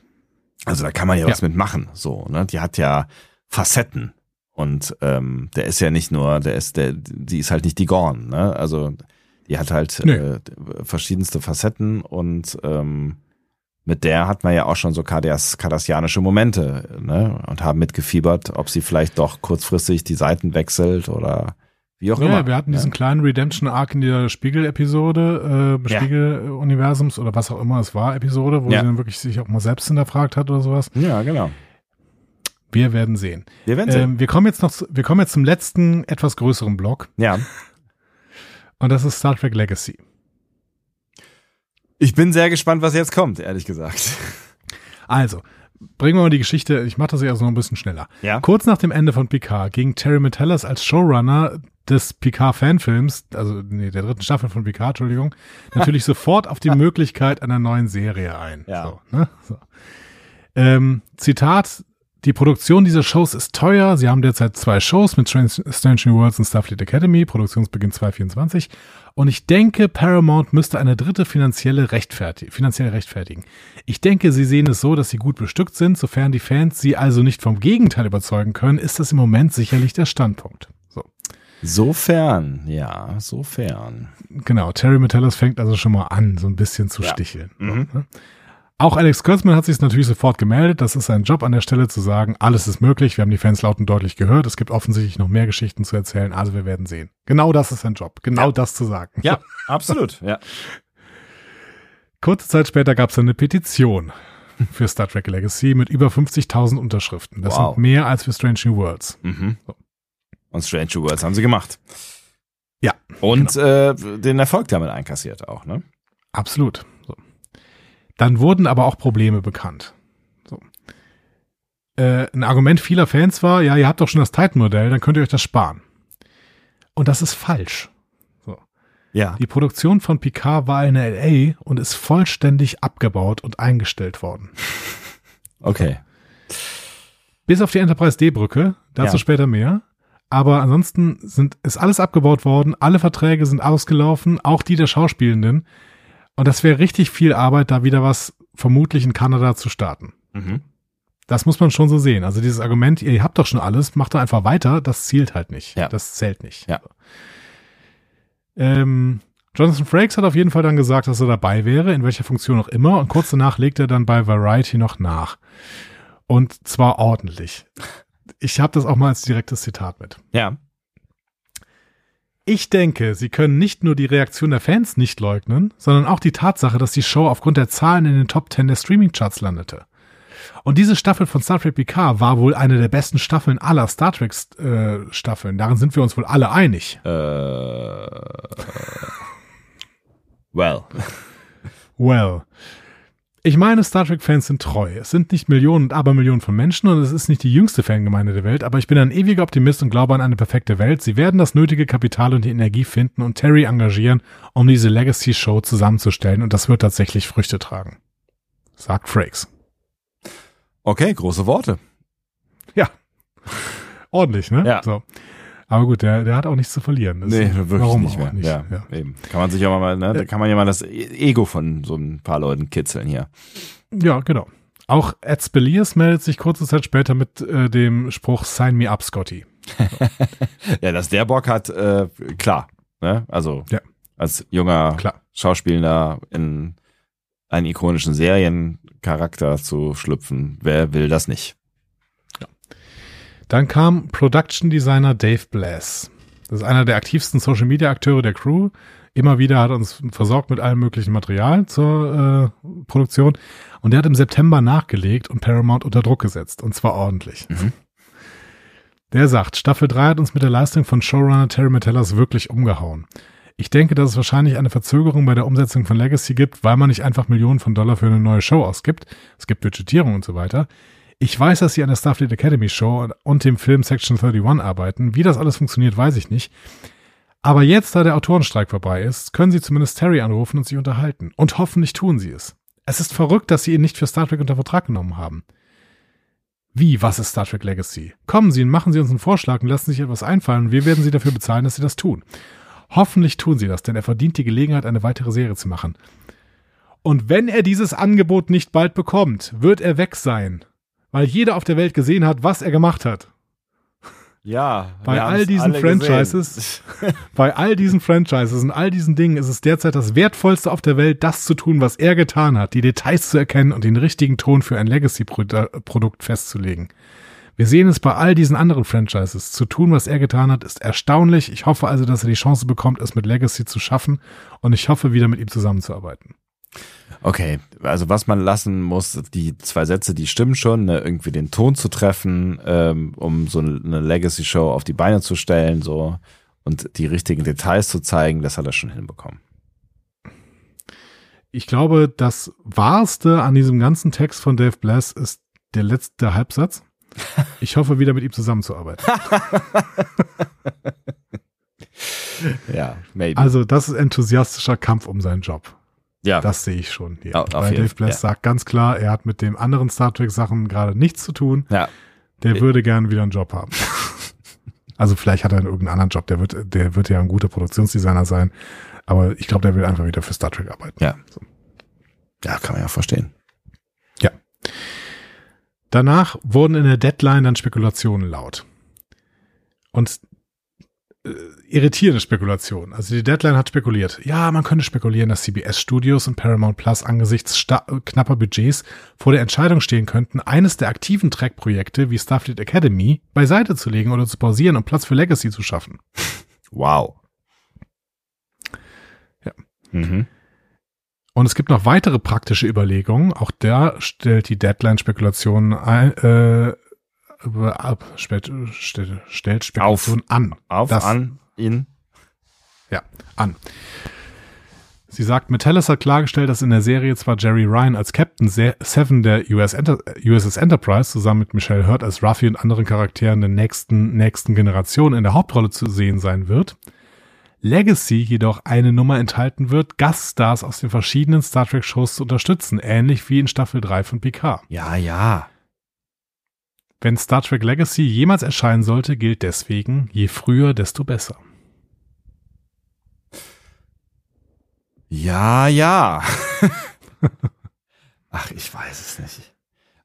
Speaker 1: Also da kann man ja,
Speaker 2: Ja.
Speaker 1: was mitmachen. So, ne? Die hat ja Facetten. Und ähm, der ist ja nicht nur, der ist, der, die ist halt nicht die Gorn, ne? Also die hat halt
Speaker 2: Nee.
Speaker 1: äh, verschiedenste Facetten und ähm, mit der hat man ja auch schon so kardassianische Momente, ne? Und haben mitgefiebert, ob sie vielleicht doch kurzfristig die Seiten wechselt oder wie auch
Speaker 2: Ja,
Speaker 1: immer.
Speaker 2: wir hatten
Speaker 1: ne?
Speaker 2: diesen kleinen Redemption-Arc in der Spiegel-Episode, äh,
Speaker 1: Ja.
Speaker 2: Spiegel-Universums oder was auch immer es war, Episode, wo
Speaker 1: Ja.
Speaker 2: sie dann wirklich sich auch mal selbst hinterfragt hat oder sowas.
Speaker 1: Ja, genau.
Speaker 2: Wir werden sehen.
Speaker 1: Wir werden sehen.
Speaker 2: Ähm, wir kommen jetzt noch, zu, wir kommen jetzt zum letzten, etwas größeren Block
Speaker 1: ja.
Speaker 2: und das ist Star Trek Legacy.
Speaker 1: Ich bin sehr gespannt, was jetzt kommt, ehrlich gesagt.
Speaker 2: Also, bringen wir mal die Geschichte, ich mache das jetzt noch ein bisschen schneller.
Speaker 1: Ja.
Speaker 2: Kurz nach dem Ende von Picard ging Terry Metellus als Showrunner des Picard-Fanfilms, also nee, der dritten Staffel von Picard, Entschuldigung, natürlich sofort auf die Möglichkeit einer neuen Serie ein.
Speaker 1: Ja.
Speaker 2: So, ne? so. Ähm, Zitat, die Produktion dieser Shows ist teuer. Sie haben derzeit zwei Shows mit Strange, New Worlds und Starfleet Academy, Produktionsbeginn 2024. Und ich denke, Paramount müsste eine dritte finanzielle rechtfertigen, finanziell rechtfertigen. Ich denke, sie sehen es so, dass sie gut bestückt sind. Sofern die Fans sie also nicht vom Gegenteil überzeugen können, ist das im Moment sicherlich der Standpunkt. So.
Speaker 1: Sofern, ja, sofern.
Speaker 2: Genau, Terry Metellus fängt also schon mal an, so ein bisschen zu
Speaker 1: Ja.
Speaker 2: sticheln.
Speaker 1: Mhm.
Speaker 2: So, ne? Auch Alex Kurtzman hat sich natürlich sofort gemeldet. Das ist sein Job an der Stelle zu sagen, alles ist möglich. Wir haben die Fans laut und deutlich gehört. Es gibt offensichtlich noch mehr Geschichten zu erzählen. Also wir werden sehen. Genau das ist sein Job. Genau
Speaker 1: Ja.
Speaker 2: das zu sagen.
Speaker 1: Ja, absolut. Ja.
Speaker 2: Kurze Zeit später gab es eine Petition für Star Trek Legacy mit über 50.000 Unterschriften. Das
Speaker 1: Wow.
Speaker 2: sind mehr als für Strange New Worlds.
Speaker 1: Mhm. Und Strange New Worlds haben sie gemacht.
Speaker 2: Ja.
Speaker 1: Und äh, den Erfolg damit einkassiert auch, ne?
Speaker 2: Absolut. So. Dann wurden aber auch Probleme bekannt. So. Äh, ein Argument vieler Fans war, ja, ihr habt doch schon das Titan-Modell, dann könnt ihr euch das sparen. Und das ist falsch.
Speaker 1: Ja.
Speaker 2: Die Produktion von Picard war in LA und ist vollständig abgebaut und eingestellt worden.
Speaker 1: Okay.
Speaker 2: Bis auf die Enterprise D-Brücke, dazu
Speaker 1: Ja.
Speaker 2: später mehr. Aber ansonsten sind, ist alles abgebaut worden, alle Verträge sind ausgelaufen, auch die der Schauspielenden. Und das wäre richtig viel Arbeit, da wieder was vermutlich in Kanada zu starten.
Speaker 1: Mhm.
Speaker 2: Das muss man schon so sehen. Also dieses Argument, ihr habt doch schon alles, macht doch einfach weiter, das zielt halt nicht.
Speaker 1: Ja.
Speaker 2: Das zählt nicht.
Speaker 1: Ja.
Speaker 2: Ähm, Jonathan Frakes hat auf jeden Fall dann gesagt, dass er dabei wäre, in welcher Funktion auch immer. Und kurz danach legt er dann bei Variety noch nach. Und zwar ordentlich. Ich habe das auch mal als direktes Zitat mit.
Speaker 1: Ja.
Speaker 2: Ich denke, sie können nicht nur die Reaktion der Fans nicht leugnen, sondern auch die Tatsache, dass die Show aufgrund der Zahlen in den Top 10 der Streaming-Charts landete. Und diese Staffel von Star Trek Picard war wohl eine der besten Staffeln aller Star Trek äh, Staffeln. Darin sind wir uns wohl alle einig.
Speaker 1: Äh, well.
Speaker 2: Well. Ich meine, Star Trek-Fans sind treu. Es sind nicht Millionen und Abermillionen von Menschen und es ist nicht die jüngste Fangemeinde der Welt, aber ich bin ein ewiger Optimist und glaube an eine perfekte Welt. Sie werden das nötige Kapital und die Energie finden und Terry engagieren, um diese Legacy-Show zusammenzustellen und das wird tatsächlich Früchte tragen. Sagt Frakes.
Speaker 1: Okay, große Worte.
Speaker 2: Ja. Ordentlich, ne?
Speaker 1: Ja.
Speaker 2: So. Aber gut, der, der hat auch nichts zu verlieren. Das-
Speaker 1: Nee, wirklich
Speaker 2: warum
Speaker 1: nicht mehr. Ja,
Speaker 2: ja.
Speaker 1: Eben. Kann man sich ja mal, ne, da kann man ja mal das Ego von so ein paar Leuten kitzeln hier.
Speaker 2: Ja, genau. Auch Ed Speliers meldet sich kurze Zeit später mit äh, dem Spruch Sign me up, Scotty.
Speaker 1: Ja, dass der Bock hat, äh, klar. Ne? Also
Speaker 2: Ja.
Speaker 1: als junger
Speaker 2: Klar.
Speaker 1: Schauspieler in einen ikonischen Seriencharakter zu schlüpfen, wer will das nicht?
Speaker 2: Dann kam Production Designer Dave Blass. Das ist einer der aktivsten Social Media Akteure der Crew. Immer wieder hat er uns versorgt mit allem möglichen Material zur äh, Produktion. Und der hat im September nachgelegt und Paramount unter Druck gesetzt. Und zwar ordentlich. Der sagt, Staffel 3 hat uns mit der Leistung von Showrunner Terry Metellas wirklich umgehauen. Ich denke, dass es wahrscheinlich eine Verzögerung bei der Umsetzung von Legacy gibt, weil man nicht einfach Millionen von Dollar für eine neue Show ausgibt. Es gibt Budgetierung und so weiter. Ich weiß, dass sie an der Starfleet Academy Show und- dem Film Section 31 arbeiten. Wie das alles funktioniert, weiß ich nicht. Aber jetzt, da der Autorenstreik vorbei ist, können sie zumindest Terry anrufen und sich unterhalten. Und hoffentlich tun sie es. Es ist verrückt, dass sie ihn nicht für Star Trek unter Vertrag genommen haben. Wie, was ist Star Trek Legacy? Kommen Sie und machen Sie uns einen Vorschlag und lassen sich etwas einfallen und wir werden Sie dafür bezahlen, dass Sie das tun. Hoffentlich tun Sie das, denn er verdient die Gelegenheit, eine weitere Serie zu machen. Und wenn er dieses Angebot nicht bald bekommt, wird er weg sein. Weil jeder auf der Welt gesehen hat, was er gemacht hat.
Speaker 1: Ja,
Speaker 2: Bei all diesen Franchises- Bei all diesen Franchises und all diesen Dingen ist es derzeit das Wertvollste auf der Welt, das zu tun, was er getan hat, die Details zu erkennen und den richtigen Ton für ein Legacy-Produkt festzulegen. Wir sehen es bei all diesen anderen Franchises. Zu tun, was er getan hat, ist erstaunlich. Ich hoffe also, dass er die Chance bekommt, es mit Legacy zu schaffen und ich hoffe, wieder mit ihm zusammenzuarbeiten.
Speaker 1: Okay, also was man lassen muss, die zwei Sätze, die stimmen schon, ne, irgendwie den Ton zu treffen, ähm, um so eine Legacy-Show auf die Beine zu stellen, so und die richtigen Details zu zeigen, das hat er schon hinbekommen.
Speaker 2: Ich glaube, das Wahrste an diesem ganzen Text von Dave Blass ist der letzte Halbsatz. Ich hoffe, wieder mit ihm zusammenzuarbeiten.
Speaker 1: Ja, maybe.
Speaker 2: Also, das ist enthusiastischer Kampf um seinen Job.
Speaker 1: Ja,
Speaker 2: Das sehe ich schon hier.
Speaker 1: Au- auf
Speaker 2: Weil
Speaker 1: jeden
Speaker 2: Dave
Speaker 1: Fall,
Speaker 2: Blass sagt ganz klar, er hat mit dem anderen Star Trek Sachen gerade nichts zu tun.
Speaker 1: ja,
Speaker 2: Der
Speaker 1: Äh.
Speaker 2: würde gern wieder einen Job haben. also vielleicht hat er irgendeinen anderen Job. Der wird, der wird ja ein guter Produktionsdesigner sein. Aber ich glaube, der will einfach wieder für Star Trek arbeiten.
Speaker 1: ja. Ja, kann man ja verstehen.
Speaker 2: Ja. Danach wurden in der Deadline dann Spekulationen laut. Und äh, irritierende Spekulationen. Also die Deadline hat spekuliert. Ja, man könnte spekulieren, dass CBS Studios und Paramount Plus angesichts knapper Budgets vor der Entscheidung stehen könnten, eines der aktiven Track-Projekte wie Starfleet Academy beiseite zu legen oder zu pausieren und Platz für Legacy zu schaffen.
Speaker 1: Wow.
Speaker 2: Ja.
Speaker 1: Mhm.
Speaker 2: Und es gibt noch weitere praktische Überlegungen. Auch da stellt die Deadline-Spekulation ein, äh, ab, stellt, stellt, Spekulation an.
Speaker 1: Auf, an, in.
Speaker 2: Ja, an. Sie sagt, Metellus hat klargestellt, dass in der Serie zwar Jerry Ryan als Captain Seven der US Enter USS Enterprise zusammen mit Michelle Hurt als Ruffy und anderen Charakteren der nächsten, nächsten Generation in der Hauptrolle zu sehen sein wird, Legacy jedoch eine Nummer enthalten wird, Gaststars aus den verschiedenen Star Trek Shows zu unterstützen, ähnlich wie in Staffel 3 von Picard.
Speaker 1: Ja, ja.
Speaker 2: Wenn Star Trek Legacy jemals erscheinen sollte, gilt deswegen, je früher, desto besser.
Speaker 1: Ja, ja. Ach, ich weiß es nicht.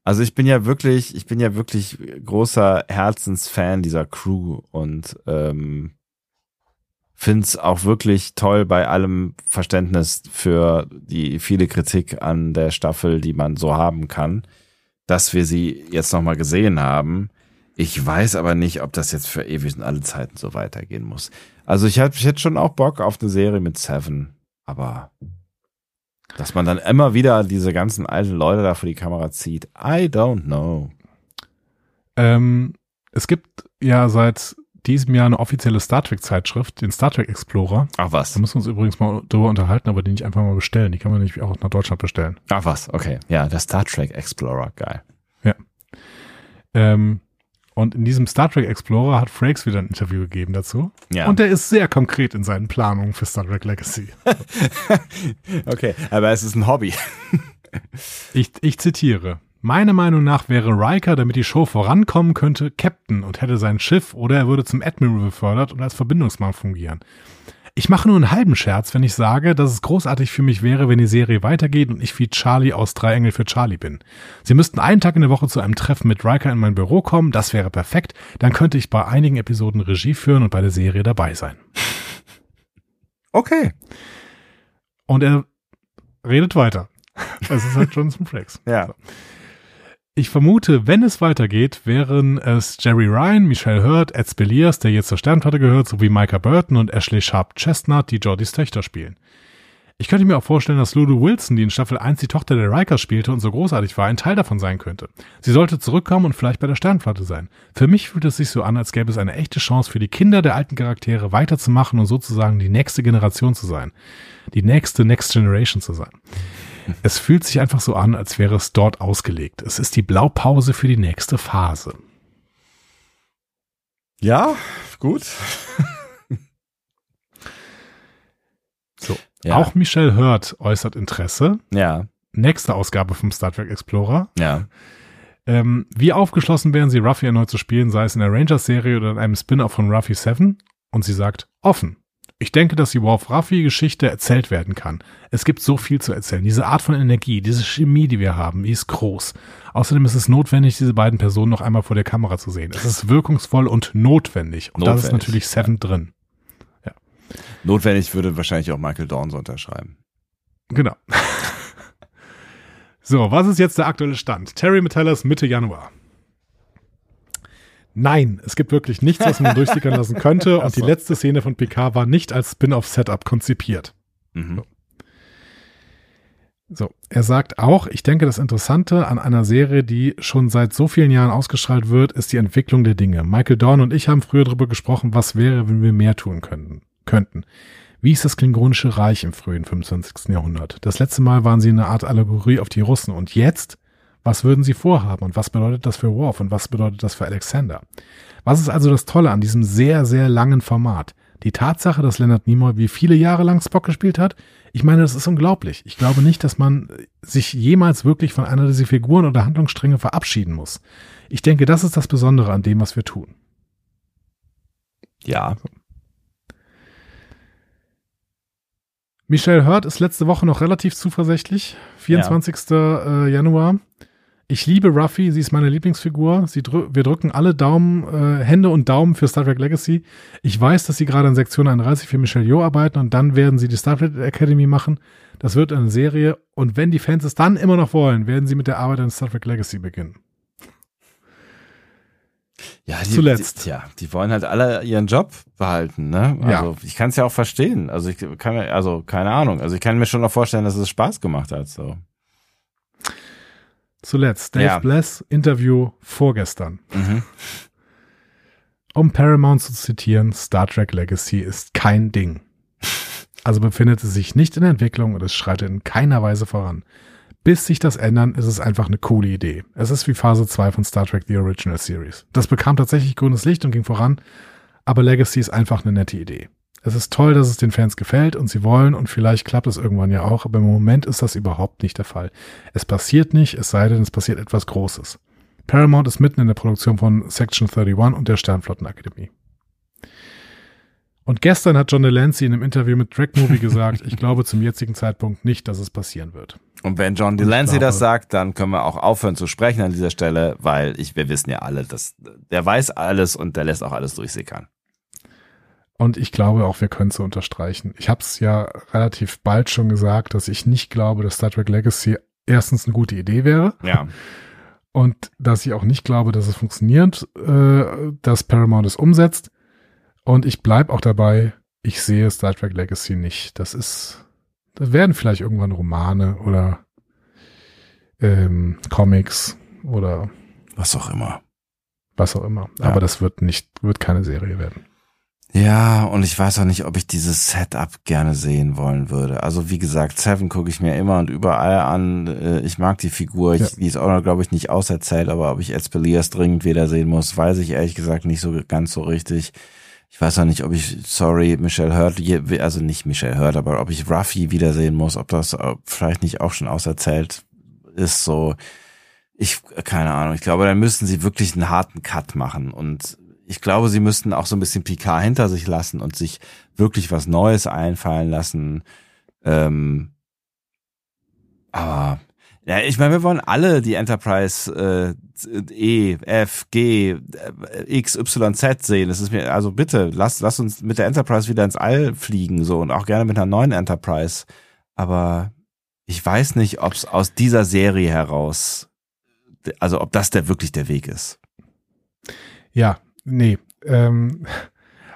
Speaker 1: Also ich bin ja wirklich, ich bin ja wirklich großer Herzensfan dieser Crew und ähm, finde es auch wirklich toll bei allem Verständnis für die viele Kritik an der Staffel, die man so haben kann, dass wir sie jetzt nochmal gesehen haben. Ich weiß aber nicht, ob das jetzt für ewig und alle Zeiten so weitergehen muss. Also ich hätte ich hätte schon auch Bock auf eine Serie mit Seven, aber dass man dann immer wieder diese ganzen alten Leute da vor die Kamera zieht, I don't know.
Speaker 2: Ähm, es gibt ja seit diesem Jahr eine offizielle Star Trek Zeitschrift, den Star Trek Explorer.
Speaker 1: Ach was.
Speaker 2: Da müssen wir uns übrigens mal drüber unterhalten, aber die nicht einfach mal bestellen. Die kann man nicht auch nach Deutschland bestellen.
Speaker 1: Ach was, okay. Ja, der Star Trek Explorer, geil.
Speaker 2: Ja. Ähm, und in diesem Star Trek Explorer hat Frakes wieder ein Interview gegeben dazu.
Speaker 1: Ja.
Speaker 2: Und der ist sehr konkret in seinen Planungen für Star Trek Legacy.
Speaker 1: okay, aber es ist ein Hobby.
Speaker 2: Ich, ich zitiere. Meine Meinung nach wäre Riker, damit die Show vorankommen könnte, Captain und hätte sein Schiff oder er würde zum Admiral befördert und als Verbindungsmann fungieren. Ich mache nur einen halben Scherz, wenn ich sage, dass es großartig für mich wäre, wenn die Serie weitergeht und ich wie Charlie aus Drei Engel für Charlie bin. Sie müssten einen Tag in der Woche zu einem Treffen mit Riker in mein Büro kommen, das wäre perfekt. Dann könnte ich bei einigen Episoden Regie führen und bei der Serie dabei sein.
Speaker 1: Okay.
Speaker 2: Und er redet weiter. Es ist halt Jonathan Frakes.
Speaker 1: Ja.
Speaker 2: So. Ich vermute, wenn es weitergeht, wären es Jerry Ryan, Michelle Hurt, Ed Speliers, der jetzt zur Sternflotte gehört, sowie Micah Burton und Ashley Sharp Chestnut, die Jordys Töchter spielen. Ich könnte mir auch vorstellen, dass Lulu Wilson, die in Staffel 1 die Tochter der Riker spielte und so großartig war, ein Teil davon sein könnte. Sie sollte zurückkommen und vielleicht bei der Sternflotte sein. Für mich fühlt es sich so an, als gäbe es eine echte Chance für die Kinder der alten Charaktere weiterzumachen und sozusagen die nächste Generation zu sein. Die nächste Next Generation zu sein. Es fühlt sich einfach so an, als wäre es dort ausgelegt. Es ist die Blaupause für die nächste Phase.
Speaker 1: Ja, gut.
Speaker 2: So.
Speaker 1: Ja.
Speaker 2: Auch Michelle Hurt äußert Interesse.
Speaker 1: Ja,
Speaker 2: Nächste Ausgabe vom Star Trek Explorer.
Speaker 1: ja.
Speaker 2: Ähm, wie aufgeschlossen wären sie, Ruffy erneut zu spielen, sei es in der Rangers-Serie oder in einem Spin-off von Ruffy 7? Und sie sagt, offen. Ich denke, dass die Worf Ruffy-Geschichte erzählt werden kann. Es gibt so viel zu erzählen. Diese Art von Energie, diese Chemie, die wir haben, die ist groß. Außerdem ist es notwendig, diese beiden Personen noch einmal vor der Kamera zu sehen. Es ist wirkungsvoll und notwendig. Und das ist
Speaker 1: Notwendig,
Speaker 2: natürlich Seven drin.
Speaker 1: Notwendig würde wahrscheinlich auch Michael Dorn so unterschreiben.
Speaker 2: Genau. so, was ist jetzt der aktuelle Stand? Terry Metellus Mitte Januar. Nein, es gibt wirklich nichts, was man durchsickern lassen könnte und die letzte Szene von Picard war nicht als Spin-off-Setup konzipiert.
Speaker 1: Mhm.
Speaker 2: So, er sagt auch, ich denke, das Interessante an einer Serie, die schon seit so vielen Jahren ausgestrahlt wird, ist die Entwicklung der Dinge. Michael Dorn und ich haben früher darüber gesprochen, was wäre, wenn wir mehr tun könnten, könnten. Wie ist das Klingonische Reich im frühen 25. Jahrhundert? Das letzte Mal waren sie eine Art Allegorie auf die Russen. Und jetzt? Was würden sie vorhaben? Und was bedeutet das für Worf? Und was bedeutet das für Alexander? Was ist also das Tolle an diesem sehr, sehr langen Format? Die Tatsache, dass Leonard Nimoy wie viele Jahre lang Spock gespielt hat? Ich meine, das ist unglaublich. Ich glaube nicht, dass man sich jemals wirklich von einer dieser Figuren oder Handlungsstränge verabschieden muss. Ich denke, das ist das Besondere an dem, was wir tun.
Speaker 1: Ja.
Speaker 2: Michelle Hurt ist letzte Woche noch relativ zuversichtlich. 24. äh, Januar. Ich liebe Ruffy, sie ist meine Lieblingsfigur. Sie drü wir drücken alle Daumen, äh, Hände und Daumen für Star Trek Legacy. Ich weiß, dass sie gerade an Sektion 31 für Michelle Yeoh arbeiten und dann werden sie die Star Trek Academy machen. Das wird eine Serie und wenn die Fans es dann immer noch wollen, werden sie mit der Arbeit an Star Trek Legacy beginnen.
Speaker 1: Ja, die,
Speaker 2: Zuletzt.
Speaker 1: Die, ja, die wollen halt alle ihren Job behalten, ne?
Speaker 2: Ja.
Speaker 1: Also ich kann es ja auch verstehen. Also ich kann mir, also keine Ahnung. Also ich kann mir schon noch vorstellen, dass es Spaß gemacht hat. So.
Speaker 2: Zuletzt Dave
Speaker 1: Ja.
Speaker 2: Bless Interview vorgestern.
Speaker 1: Mhm.
Speaker 2: Um Paramount zu zitieren, Star Trek Legacy ist kein Ding. Also befindet es sich nicht in der Entwicklung und es schreitet in keiner Weise voran. Bis sich das ändern, ist es einfach eine coole Idee. Es ist wie Phase 2 von Star Trek The Original Series. Das bekam tatsächlich grünes Licht und ging voran, aber Legacy ist einfach eine nette Idee. Es ist toll, dass es den Fans gefällt und sie wollen und vielleicht klappt es irgendwann ja auch, aber im Moment ist das überhaupt nicht der Fall. Es passiert nicht, es sei denn, es passiert etwas Großes. Paramount ist mitten in der Produktion von Section 31 und der Sternflottenakademie. Und gestern hat John Delancey in einem Interview mit Track Movie gesagt, ich glaube zum jetzigen Zeitpunkt nicht, dass es passieren wird.
Speaker 1: Und wenn John Delancey das sagt, dann können wir auch aufhören zu sprechen an dieser Stelle, weil ich, wir wissen ja alle, dass der weiß alles und der lässt auch alles durchsickern.
Speaker 2: Und ich glaube auch, wir können es so unterstreichen. Ich habe es ja relativ bald schon gesagt, dass ich nicht glaube, dass Star Trek Legacy erstens eine gute Idee wäre.
Speaker 1: Ja.
Speaker 2: Und dass ich auch nicht glaube, dass es funktioniert, äh, dass Paramount es umsetzt. Und ich bleib auch dabei, ich sehe Star Trek Legacy nicht. Das ist, das werden vielleicht irgendwann Romane oder ähm, Comics oder
Speaker 1: was auch immer.
Speaker 2: Was auch immer.
Speaker 1: Ja.
Speaker 2: Aber das wird nicht, wird keine Serie werden.
Speaker 1: Ja, und ich weiß auch nicht, ob ich dieses Setup gerne sehen wollen würde. Also wie gesagt, Seven gucke ich mir immer und überall an. Äh, Ich mag die Figur. Ich,
Speaker 2: Ja.
Speaker 1: Die ist auch noch, glaube ich, nicht auserzählt, aber ob ich Espelias dringend wiedersehen muss, weiß ich ehrlich gesagt nicht so ganz so richtig. Ich weiß auch nicht, ob ich, sorry, Michelle Hurt, also nicht Michelle Hurt, aber ob ich Ruffy wiedersehen muss, ob das vielleicht nicht auch schon auserzählt ist, so. Ich, keine Ahnung. Ich glaube, dann müssten sie wirklich einen harten Cut machen und ich glaube, sie müssten auch so ein bisschen Picard hinter sich lassen und sich wirklich was Neues einfallen lassen. Ähm, aber ja, ich meine, wir wollen alle die Enterprise äh, E, F, G, äh, X, Y, Z sehen. Das ist mir, also bitte, lass, lass uns mit der Enterprise wieder ins All fliegen, so und auch gerne mit einer neuen Enterprise. Aber ich weiß nicht, ob es aus dieser Serie heraus, also ob das der wirklich der Weg ist.
Speaker 2: Ja, nee. Ähm,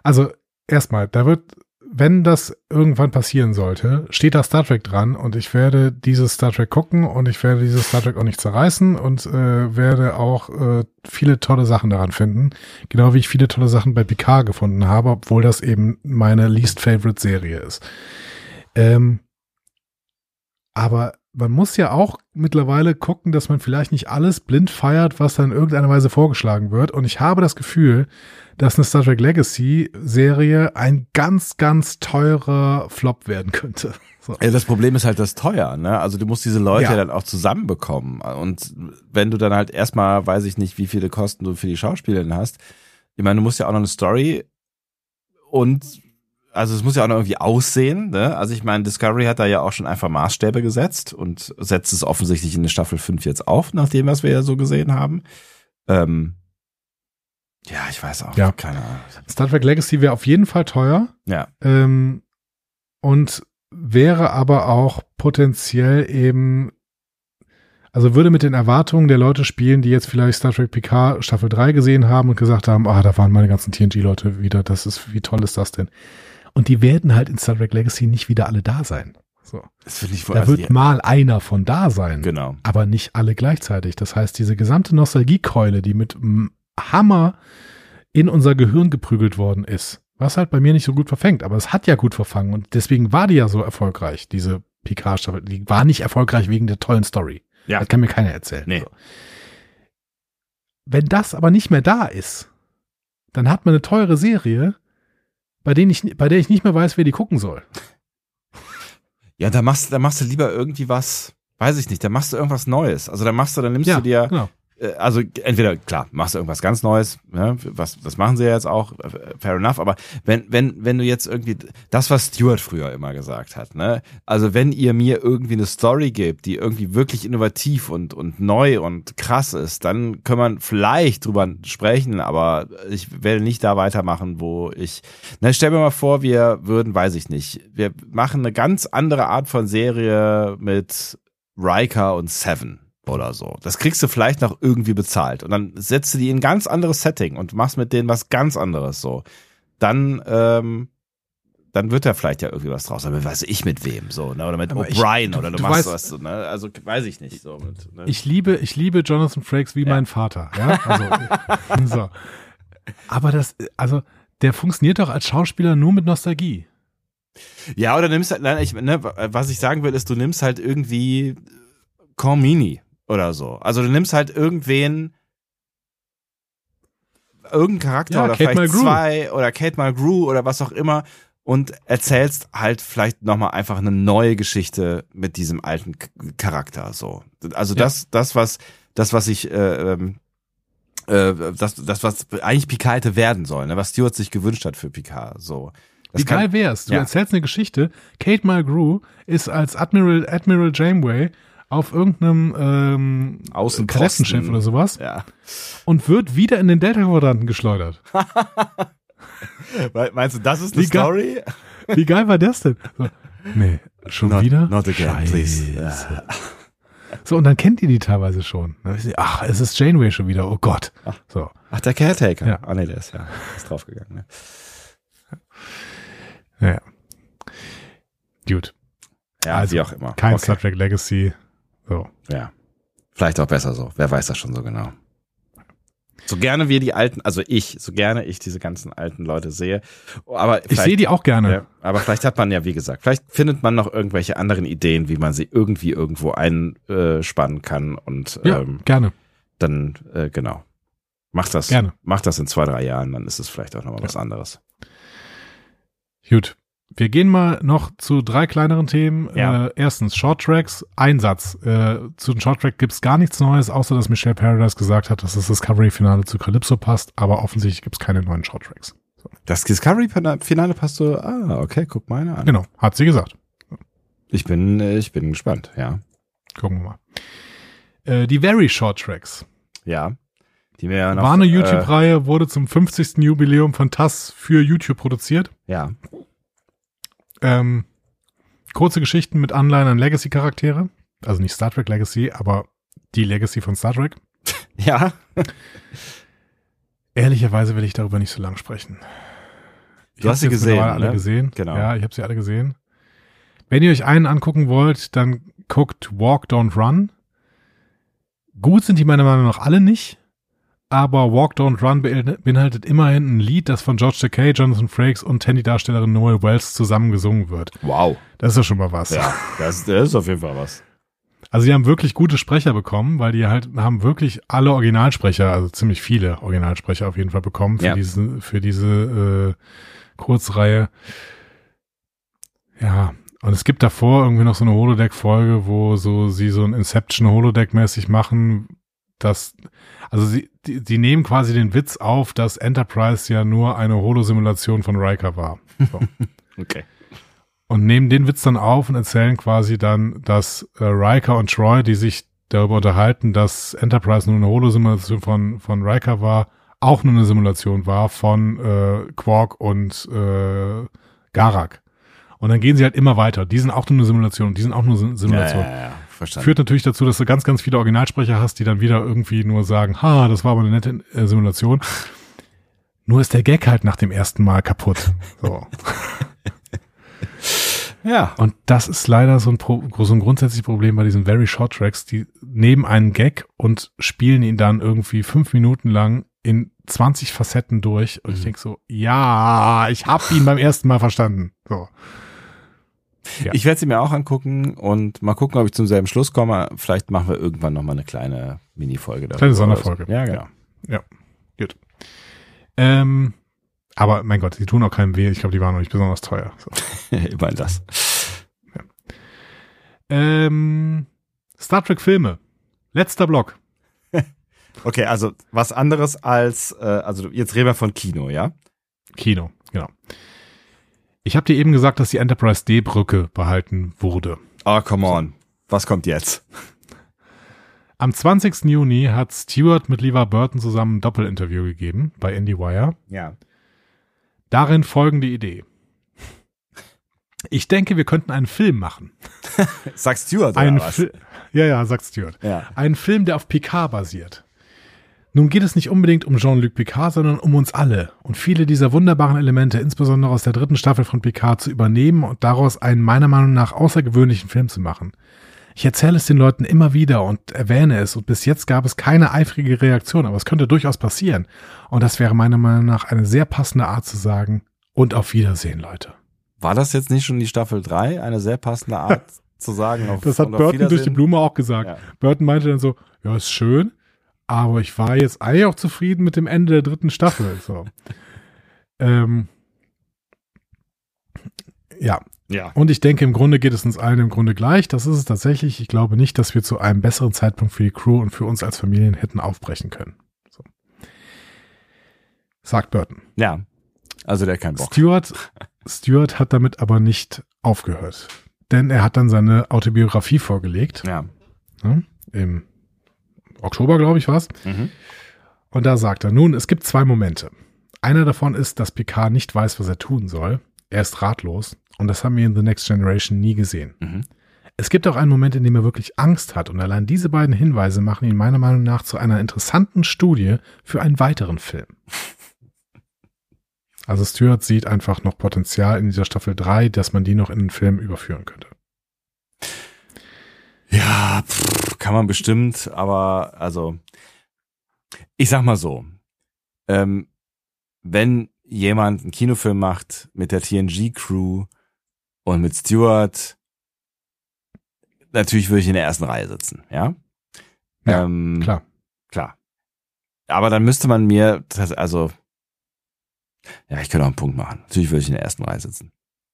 Speaker 2: also erstmal, da wird, wenn das irgendwann passieren sollte, steht da Star Trek dran und ich werde dieses Star Trek gucken und ich werde dieses Star Trek auch nicht zerreißen und äh, werde auch äh, viele tolle Sachen daran finden. Genau wie ich viele tolle Sachen bei Picard gefunden habe, obwohl das eben meine least favorite Serie ist. Ähm, aber man muss ja auch mittlerweile gucken, dass man vielleicht nicht alles blind feiert, was dann in irgendeiner Weise vorgeschlagen wird. Und ich habe das Gefühl, dass eine Star Trek Legacy Serie ein ganz, ganz teurer Flop werden könnte. So.
Speaker 1: Ja, das Problem ist halt das teuer, ne? Also du musst diese Leute
Speaker 2: Ja.
Speaker 1: dann auch zusammenbekommen. Und wenn du dann halt erstmal, weiß ich nicht, wie viele Kosten du für die Schauspielerin hast, ich meine, du musst ja auch noch eine Story und also es muss ja auch noch irgendwie aussehen, ne? Also ich meine, Discovery hat da ja auch schon einfach Maßstäbe gesetzt und setzt es offensichtlich in der Staffel 5 jetzt auf, nach dem, was wir ja so gesehen haben. Ähm, ja, ich weiß auch.
Speaker 2: Ja.
Speaker 1: Keine Ahnung.
Speaker 2: Star Trek Legacy wäre auf jeden Fall teuer.
Speaker 1: Ja.
Speaker 2: Ähm, und wäre aber auch potenziell eben, also würde mit den Erwartungen der Leute spielen, die jetzt vielleicht Star Trek PK Staffel 3 gesehen haben und gesagt haben, ah, da waren meine ganzen TNG-Leute wieder, das ist, wie toll ist das denn? Und die werden halt in Star Trek Legacy nicht wieder alle da sein. So.
Speaker 1: Das finde ich wohl.
Speaker 2: Da
Speaker 1: also
Speaker 2: wird mal einer von da sein.
Speaker 1: genau.
Speaker 2: aber nicht alle gleichzeitig. Das heißt, diese gesamte Nostalgiekeule, die mit m, Hammer in unser Gehirn geprügelt worden ist, was halt bei mir nicht so gut verfängt, aber es hat ja gut verfangen und deswegen war die ja so erfolgreich, diese Picard-Staffel. Die war nicht erfolgreich wegen der tollen Story.
Speaker 1: Ja.
Speaker 2: Das kann mir keiner erzählen.
Speaker 1: Nee.
Speaker 2: So. Wenn das aber nicht mehr da ist, dann hat man eine teure Serie, bei, denen ich, bei der ich nicht mehr weiß, wer die gucken soll.
Speaker 1: Ja, da machst, da machst du lieber irgendwie was, weiß ich nicht, da machst du irgendwas Neues. Also da machst du, dann nimmst du dir,
Speaker 2: genau.
Speaker 1: Äh, also entweder, klar, machst du irgendwas ganz Neues, ne, was, das machen sie ja jetzt auch, äh, fair enough, aber wenn, wenn, wenn du jetzt irgendwie, das, was Stuart früher immer gesagt hat, ne, also wenn ihr mir irgendwie eine Story gebt, die irgendwie wirklich innovativ und, und neu und krass ist, dann können wir vielleicht drüber sprechen, aber ich werde nicht da weitermachen, wo ich, na, stell mir mal vor, wir würden, weiß ich nicht, wir machen eine ganz andere Art von Serie mit Riker und Seven oder so. Das kriegst du vielleicht noch irgendwie bezahlt. Und dann setzt du die in ein ganz anderes Setting und machst mit denen was ganz anderes so. Dann, ähm, dann wird da vielleicht ja irgendwie was draus. Aber weiß ich mit wem so, ne? Oder mit O'Brien oder du,
Speaker 2: du
Speaker 1: machst
Speaker 2: weißt-
Speaker 1: was, so, ne? Also weiß ich nicht so. Mit, ne?
Speaker 2: Ich liebe, ich liebe Jonathan Frakes wie
Speaker 1: Ja.
Speaker 2: mein Vater. Ja, also, so. Aber das, also, der funktioniert doch als Schauspieler nur mit Nostalgie.
Speaker 1: Ja, oder nimmst halt, nein, ich, ne, was ich sagen will, ist, du nimmst halt irgendwie Cormini oder so. Also du nimmst halt irgendwen, irgendeinen Charakter
Speaker 2: Ja,
Speaker 1: oder
Speaker 2: Kate
Speaker 1: vielleicht
Speaker 2: Mulgrew.
Speaker 1: zwei oder Kate Mulgrew oder was auch immer und erzählst halt vielleicht nochmal einfach eine neue Geschichte mit diesem alten Charakter, so. Also
Speaker 2: Ja.
Speaker 1: das, das, was, das, was ich, äh, ähm, äh, das, das, was eigentlich Picard hätte werden sollen, ne? was Stewart sich gewünscht hat für Picard, so. Das
Speaker 2: Wie geil wär's? Du
Speaker 1: ja.
Speaker 2: erzählst eine Geschichte. Kate Mulgrew ist als Admiral, Admiral Janeway auf irgendeinem ähm,
Speaker 1: Außenposten.
Speaker 2: Oder sowas
Speaker 1: Ja.
Speaker 2: und wird wieder in den Delta-Quadranten geschleudert.
Speaker 1: Meinst du, das ist
Speaker 2: geil-
Speaker 1: Story?
Speaker 2: Wie geil war das denn? So, nee, schon
Speaker 1: Not,
Speaker 2: wieder?
Speaker 1: not again,
Speaker 2: Scheiße.
Speaker 1: please.
Speaker 2: So, und dann kennt ihr die teilweise schon. Ach, es ist Janeway schon wieder. Oh Gott. So.
Speaker 1: Ach, der Caretaker.
Speaker 2: Ja.
Speaker 1: Ah, nee, der ist ja ist draufgegangen. Ne?
Speaker 2: Ja. Gut.
Speaker 1: Ja,
Speaker 2: Also,
Speaker 1: wie auch immer.
Speaker 2: Kein
Speaker 1: okay.
Speaker 2: Star Trek Legacy. So.
Speaker 1: Ja. Vielleicht auch besser so. Wer weiß das schon so genau. So gerne wir die alten, also ich, so gerne ich diese ganzen alten Leute sehe. Aber
Speaker 2: Ich sehe die auch gerne.
Speaker 1: Ja, aber vielleicht hat man ja, wie gesagt, vielleicht findet man noch irgendwelche anderen Ideen, wie man sie irgendwie irgendwo einspannen kann und
Speaker 2: Ja,
Speaker 1: ähm,
Speaker 2: gerne.
Speaker 1: dann, äh, genau. Macht das,
Speaker 2: Gerne.
Speaker 1: macht das in zwei, drei Jahren, dann ist es vielleicht auch nochmal was anderes.
Speaker 2: Gut. Wir gehen mal noch zu drei kleineren Themen.
Speaker 1: Ja.
Speaker 2: Äh, erstens, Short Tracks, Einsatz. Äh, zu den Short Track gibt's gar nichts Neues, außer dass Michelle Paradise gesagt hat, dass das Discovery-Finale zu Calypso passt, aber offensichtlich gibt's keine neuen Short Tracks.
Speaker 1: Das Discovery-Finale passt so, ah, okay, guck mal einer an.
Speaker 2: Genau, hat sie gesagt.
Speaker 1: Ich bin, äh, ich bin gespannt, ja.
Speaker 2: Gucken wir mal. Äh, die Very Short Tracks.
Speaker 1: Ja. Die mir ja noch,
Speaker 2: War eine
Speaker 1: äh,
Speaker 2: YouTube-Reihe, wurde zum 50. Jubiläum von TAS für YouTube produziert.
Speaker 1: Ja.
Speaker 2: Ähm, kurze Geschichten mit Anleihen an Legacy-Charaktere. Also nicht Star Trek Legacy, aber die Legacy von Star Trek.
Speaker 1: Ja.
Speaker 2: Ehrlicherweise will ich darüber nicht so lang sprechen. Ich
Speaker 1: Du hast sie gesehen,
Speaker 2: alle
Speaker 1: ne?
Speaker 2: gesehen.
Speaker 1: Genau.
Speaker 2: Ja, ich habe sie alle gesehen. Wenn ihr euch einen angucken wollt, dann guckt Walk, Don't Run. Gut sind die meiner Meinung nach alle nicht, aber Walk, Don't Run bein- beinhaltet immerhin ein Lied, das von George Takei, Jonathan Frakes und Tandy-Darstellerin Noel Wells zusammen gesungen wird.
Speaker 1: Wow.
Speaker 2: Das ist ja schon mal was.
Speaker 1: Ja, das, das ist auf jeden Fall was.
Speaker 2: Also die haben wirklich gute Sprecher bekommen, weil die halt haben wirklich alle Originalsprecher, also ziemlich viele Originalsprecher auf jeden Fall bekommen für
Speaker 1: Ja.
Speaker 2: diese für diese äh, Kurzreihe. Ja, und es gibt davor irgendwie noch so eine Holodeck-Folge, wo so sie so ein Inception Holodeck-mäßig machen, dass also sie die, die nehmen quasi den Witz auf, dass Enterprise ja nur eine Holosimulation von Riker war. So
Speaker 1: Okay.
Speaker 2: und nehmen den Witz dann auf und erzählen quasi dann, dass äh, Riker und Troy, die sich darüber unterhalten, dass Enterprise nur eine Holosimulation von, von Riker war, auch nur eine Simulation war von äh, Quark und äh, Garak. Und dann gehen sie halt immer weiter. Die sind auch nur eine Simulation, die sind auch nur eine
Speaker 1: Ja,
Speaker 2: Simulation.
Speaker 1: ja, ja, verstanden.
Speaker 2: Führt natürlich dazu, dass du ganz, ganz viele Originalsprecher hast, die dann wieder irgendwie nur sagen, ha, das war aber eine nette äh, Simulation. Nur ist der Gag halt nach dem ersten Mal kaputt. So.
Speaker 1: ja.
Speaker 2: Und das ist leider so ein, Pro so ein grundsätzliches Problem bei diesen Very Short Tracks. Die nehmen einen Gag und spielen ihn dann irgendwie fünf Minuten lang in 20 Facetten durch. Und ich denke so, ja, ich habe ihn beim ersten Mal verstanden. So. Ja.
Speaker 1: Ich werde sie mir auch angucken und mal gucken, ob ich zum selben Schluss komme. Vielleicht machen wir irgendwann nochmal eine kleine Mini-Folge darüber.
Speaker 2: Kleine Sonderfolge.
Speaker 1: Ja, genau.
Speaker 2: Gut. Ähm, aber mein Gott, die tun auch keinem weh. Ich glaube, die waren noch nicht besonders teuer. So.
Speaker 1: Immerhin das.
Speaker 2: Ähm, Star Trek Filme. Letzter Block.
Speaker 1: Okay, also was anderes als, äh, also jetzt reden wir von Kino, ja?
Speaker 2: Kino, genau. Ich habe dir eben gesagt, dass die Enterprise D-Brücke behalten wurde.
Speaker 1: Oh, come on. Was kommt jetzt?
Speaker 2: Am 20. Juni hat Stewart mit Levar Burton zusammen ein Doppelinterview gegeben bei IndieWire.
Speaker 1: Ja.
Speaker 2: Darin folgende Idee. Ich denke, wir könnten einen Film machen.
Speaker 1: Sag Stewart oder
Speaker 2: Ein
Speaker 1: was?
Speaker 2: Fi- ja, ja, sagt Stewart.
Speaker 1: Ja.
Speaker 2: Ein Film, der auf Picard basiert. Nun geht es nicht unbedingt um Jean-Luc Picard, sondern um uns alle und viele dieser wunderbaren Elemente, insbesondere aus der dritten Staffel von Picard, zu übernehmen und daraus einen meiner Meinung nach außergewöhnlichen Film zu machen. Ich erzähle es den Leuten immer wieder und erwähne es und bis jetzt gab es keine eifrige Reaktion, aber es könnte durchaus passieren. Und das wäre meiner Meinung nach eine sehr passende Art zu sagen, und auf Wiedersehen, Leute.
Speaker 1: War das jetzt nicht schon die Staffel 3? Eine sehr passende Art zu sagen. Auf,
Speaker 2: Das hat Burton durch die? Blume auch gesagt.
Speaker 1: Ja.
Speaker 2: Burton meinte dann so, ja, ist schön, aber ich war jetzt eigentlich auch zufrieden mit dem Ende der dritten Staffel. So. ähm, ja,
Speaker 1: Ja.
Speaker 2: und ich denke, im Grunde geht es uns allen im Grunde gleich. Das ist es tatsächlich. Ich glaube nicht, dass wir zu einem besseren Zeitpunkt für die Crew und für uns als Familien hätten aufbrechen können. So. Sagt Burton.
Speaker 1: Ja. Also der keinen Bock.
Speaker 2: Stewart, Stewart hat damit aber nicht aufgehört. Denn er hat dann seine Autobiografie vorgelegt.
Speaker 1: Ja.
Speaker 2: Ne? Im Oktober, glaube ich, war's.
Speaker 1: Mhm.
Speaker 2: Und da sagt er, nun, es gibt zwei Momente. Einer davon ist, dass Picard nicht weiß, was er tun soll. Er ist ratlos. Und das haben wir in The Next Generation nie gesehen.
Speaker 1: Mhm.
Speaker 2: Es gibt auch einen Moment, in dem er wirklich Angst hat. Und allein diese beiden Hinweise machen ihn meiner Meinung nach zu einer interessanten Studie für einen weiteren Film. Also Stewart sieht einfach noch Potenzial in dieser Staffel 3, dass man die noch in den Film überführen könnte.
Speaker 1: Ja, pff, kann man bestimmt, aber also, ich sag mal so, ähm, wenn jemand einen Kinofilm macht mit der TNG-Crew und mit Stewart, natürlich würde ich in der ersten Reihe sitzen, ja?
Speaker 2: Ja,
Speaker 1: ähm,
Speaker 2: Klar.
Speaker 1: Klar. Aber dann müsste man mir, das, also, ja, ich könnte auch einen Punkt machen. Natürlich würde ich in der ersten Reihe sitzen.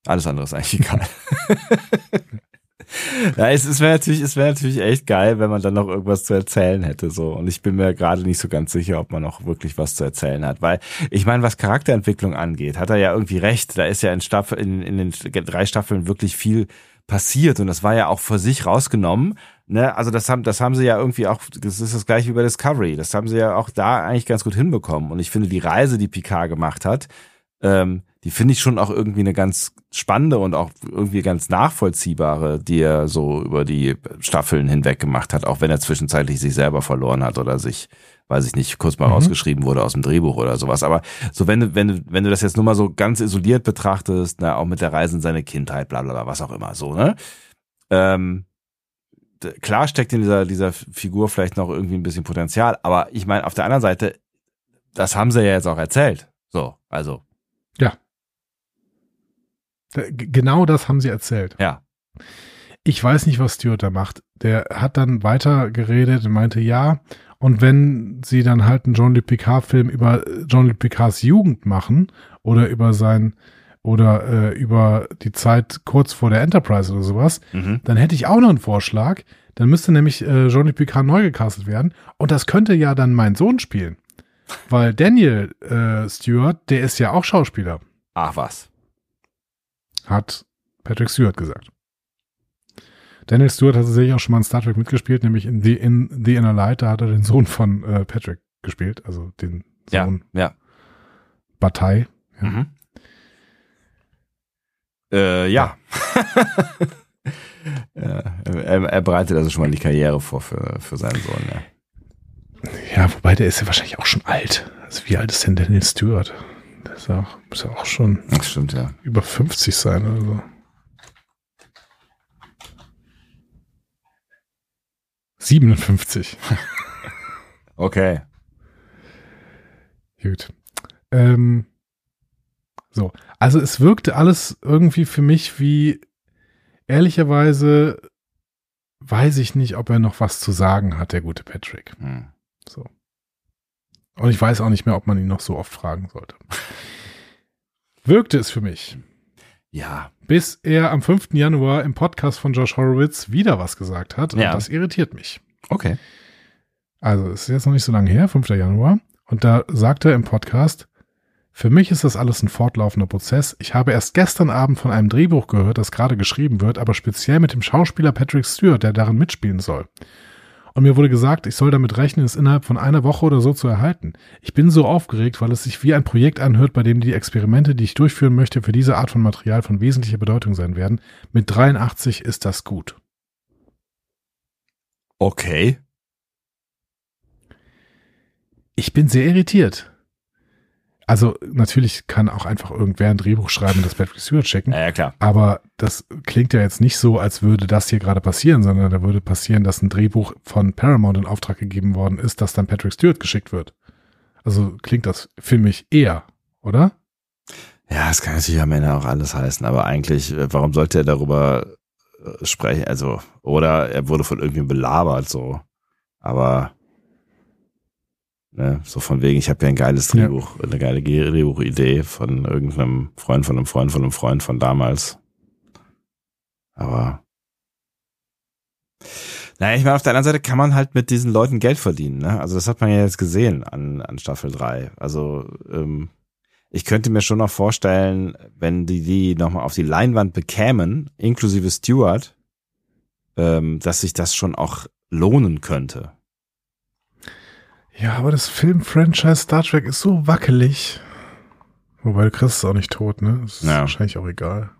Speaker 1: Alles andere ist eigentlich egal. ja, es, es wäre natürlich, es wäre natürlich echt geil, wenn man dann noch irgendwas zu erzählen hätte, so. Und ich bin mir gerade nicht so ganz sicher, ob man noch wirklich was zu erzählen hat, weil ich meine, was Charakterentwicklung angeht, hat er ja irgendwie recht. Da ist ja in Staffel, in, in den drei Staffeln wirklich viel passiert und das war ja auch für sich rausgenommen. Ne, also das haben, das haben sie ja irgendwie auch, das ist das gleiche wie bei Discovery. Das haben sie ja auch da eigentlich ganz gut hinbekommen. Und ich finde die Reise, die Picard gemacht hat, ähm, die finde ich schon auch irgendwie eine ganz spannende und auch irgendwie ganz nachvollziehbare, die er so über die Staffeln hinweg gemacht hat, auch wenn er zwischenzeitlich sich selber verloren hat oder sich, weiß ich nicht, kurz mal
Speaker 2: Mhm.
Speaker 1: rausgeschrieben wurde aus dem Drehbuch oder sowas. Aber so wenn du, wenn du, wenn du das jetzt nur mal so ganz isoliert betrachtest, ne, auch mit der Reise in seine Kindheit, bla bla bla, was auch immer, so, ne? Ähm, klar steckt in dieser, dieser Figur vielleicht noch irgendwie ein bisschen Potenzial, aber ich meine, auf der anderen Seite, das haben sie ja jetzt auch erzählt. So, also,
Speaker 2: Genau das haben sie erzählt.
Speaker 1: ja.
Speaker 2: Ich weiß nicht, was Stewart da macht. Der hat dann weiter geredet und meinte, ja, und wenn sie dann halt einen Jean-Luc Picard-Film über äh, Jean-Luc Picards Jugend machen oder über sein oder äh, über die Zeit kurz vor der Enterprise oder sowas,
Speaker 1: Mhm.
Speaker 2: dann hätte ich auch noch einen Vorschlag. Dann müsste nämlich äh, Jean-Luc Picard neu gecastet werden. Und das könnte ja dann mein Sohn spielen. Weil Daniel äh, Stewart, der ist ja auch Schauspieler,
Speaker 1: Ach was.
Speaker 2: Hat Patrick Stewart gesagt. Daniel Stewart hat tatsächlich auch schon mal in Star Trek mitgespielt, nämlich in The, in The Inner Light, da hat er den Sohn von äh, Patrick gespielt, also den
Speaker 1: Ja,
Speaker 2: Sohn
Speaker 1: ja.
Speaker 2: Bataille. Ja.
Speaker 1: Mhm. Äh, ja. ja er, er bereitet also schon mal die Karriere vor für, für seinen Sohn. Ja.
Speaker 2: Ja, wobei der ist ja wahrscheinlich auch schon alt. Also wie alt ist denn Daniel Stewart? Der ist ja auch, muss ja auch schon
Speaker 1: Das stimmt, ja.
Speaker 2: über 50 sein oder so. 57.
Speaker 1: Okay.
Speaker 2: Gut. Ähm, so, also es wirkte alles irgendwie für mich wie, ehrlicherweise weiß ich nicht, ob er noch was zu sagen hat, der gute Patrick.
Speaker 1: Hm.
Speaker 2: So. Und ich weiß auch nicht mehr, ob man ihn noch so oft fragen sollte. Wirkte es für mich,
Speaker 1: Ja.
Speaker 2: bis er am 5. Januar im Podcast von Josh Horowitz wieder was gesagt hat.
Speaker 1: Ja.
Speaker 2: Und das irritiert mich.
Speaker 1: Okay.
Speaker 2: Also, es ist jetzt noch nicht so lange her, 5. Januar. Und da sagt er im Podcast, für mich ist das alles ein fortlaufender Prozess. Ich habe erst gestern Abend von einem Drehbuch gehört, das gerade geschrieben wird, aber speziell mit dem Schauspieler Patrick Stewart, der darin mitspielen soll. Und mir wurde gesagt, ich soll damit rechnen, es innerhalb von einer Woche oder so zu erhalten. Ich bin so aufgeregt, weil es sich wie ein Projekt anhört, bei dem die Experimente, die ich durchführen möchte, für diese Art von Material von wesentlicher Bedeutung sein werden. Mit 83 ist das gut.
Speaker 1: Okay.
Speaker 2: Ich bin sehr irritiert. Also natürlich kann auch einfach irgendwer ein Drehbuch schreiben und das Patrick Stewart schicken.
Speaker 1: Ja, ja, klar.
Speaker 2: Aber das klingt ja jetzt nicht so, als würde das hier gerade passieren, sondern da würde passieren, dass ein Drehbuch von Paramount in Auftrag gegeben worden ist, das dann Patrick Stewart geschickt wird. Also klingt das für mich eher, oder?
Speaker 1: Ja, es kann natürlich am Ende auch alles heißen, aber eigentlich, äh, warum sollte er darüber äh, sprechen? Also, oder er wurde von irgendwem belabert, so. Aber ne, so von wegen, ich habe ja ein geiles
Speaker 2: Ja.
Speaker 1: Drehbuch, eine geile Drehbuchidee von irgendeinem Freund von einem Freund von einem Freund von damals. Aber naja, ich meine, auf der anderen Seite kann man halt mit diesen Leuten Geld verdienen. Ne? Also das hat man ja jetzt gesehen an, an Staffel 3. Also ähm, ich könnte mir schon noch vorstellen, wenn die die nochmal auf die Leinwand bekämen, inklusive Stewart, ähm, dass sich das schon auch lohnen könnte.
Speaker 2: Ja, aber das Film-Franchise Star Trek ist so wackelig. Wobei, Chris ist auch nicht tot, ne? Das ist
Speaker 1: Ja.
Speaker 2: wahrscheinlich auch egal.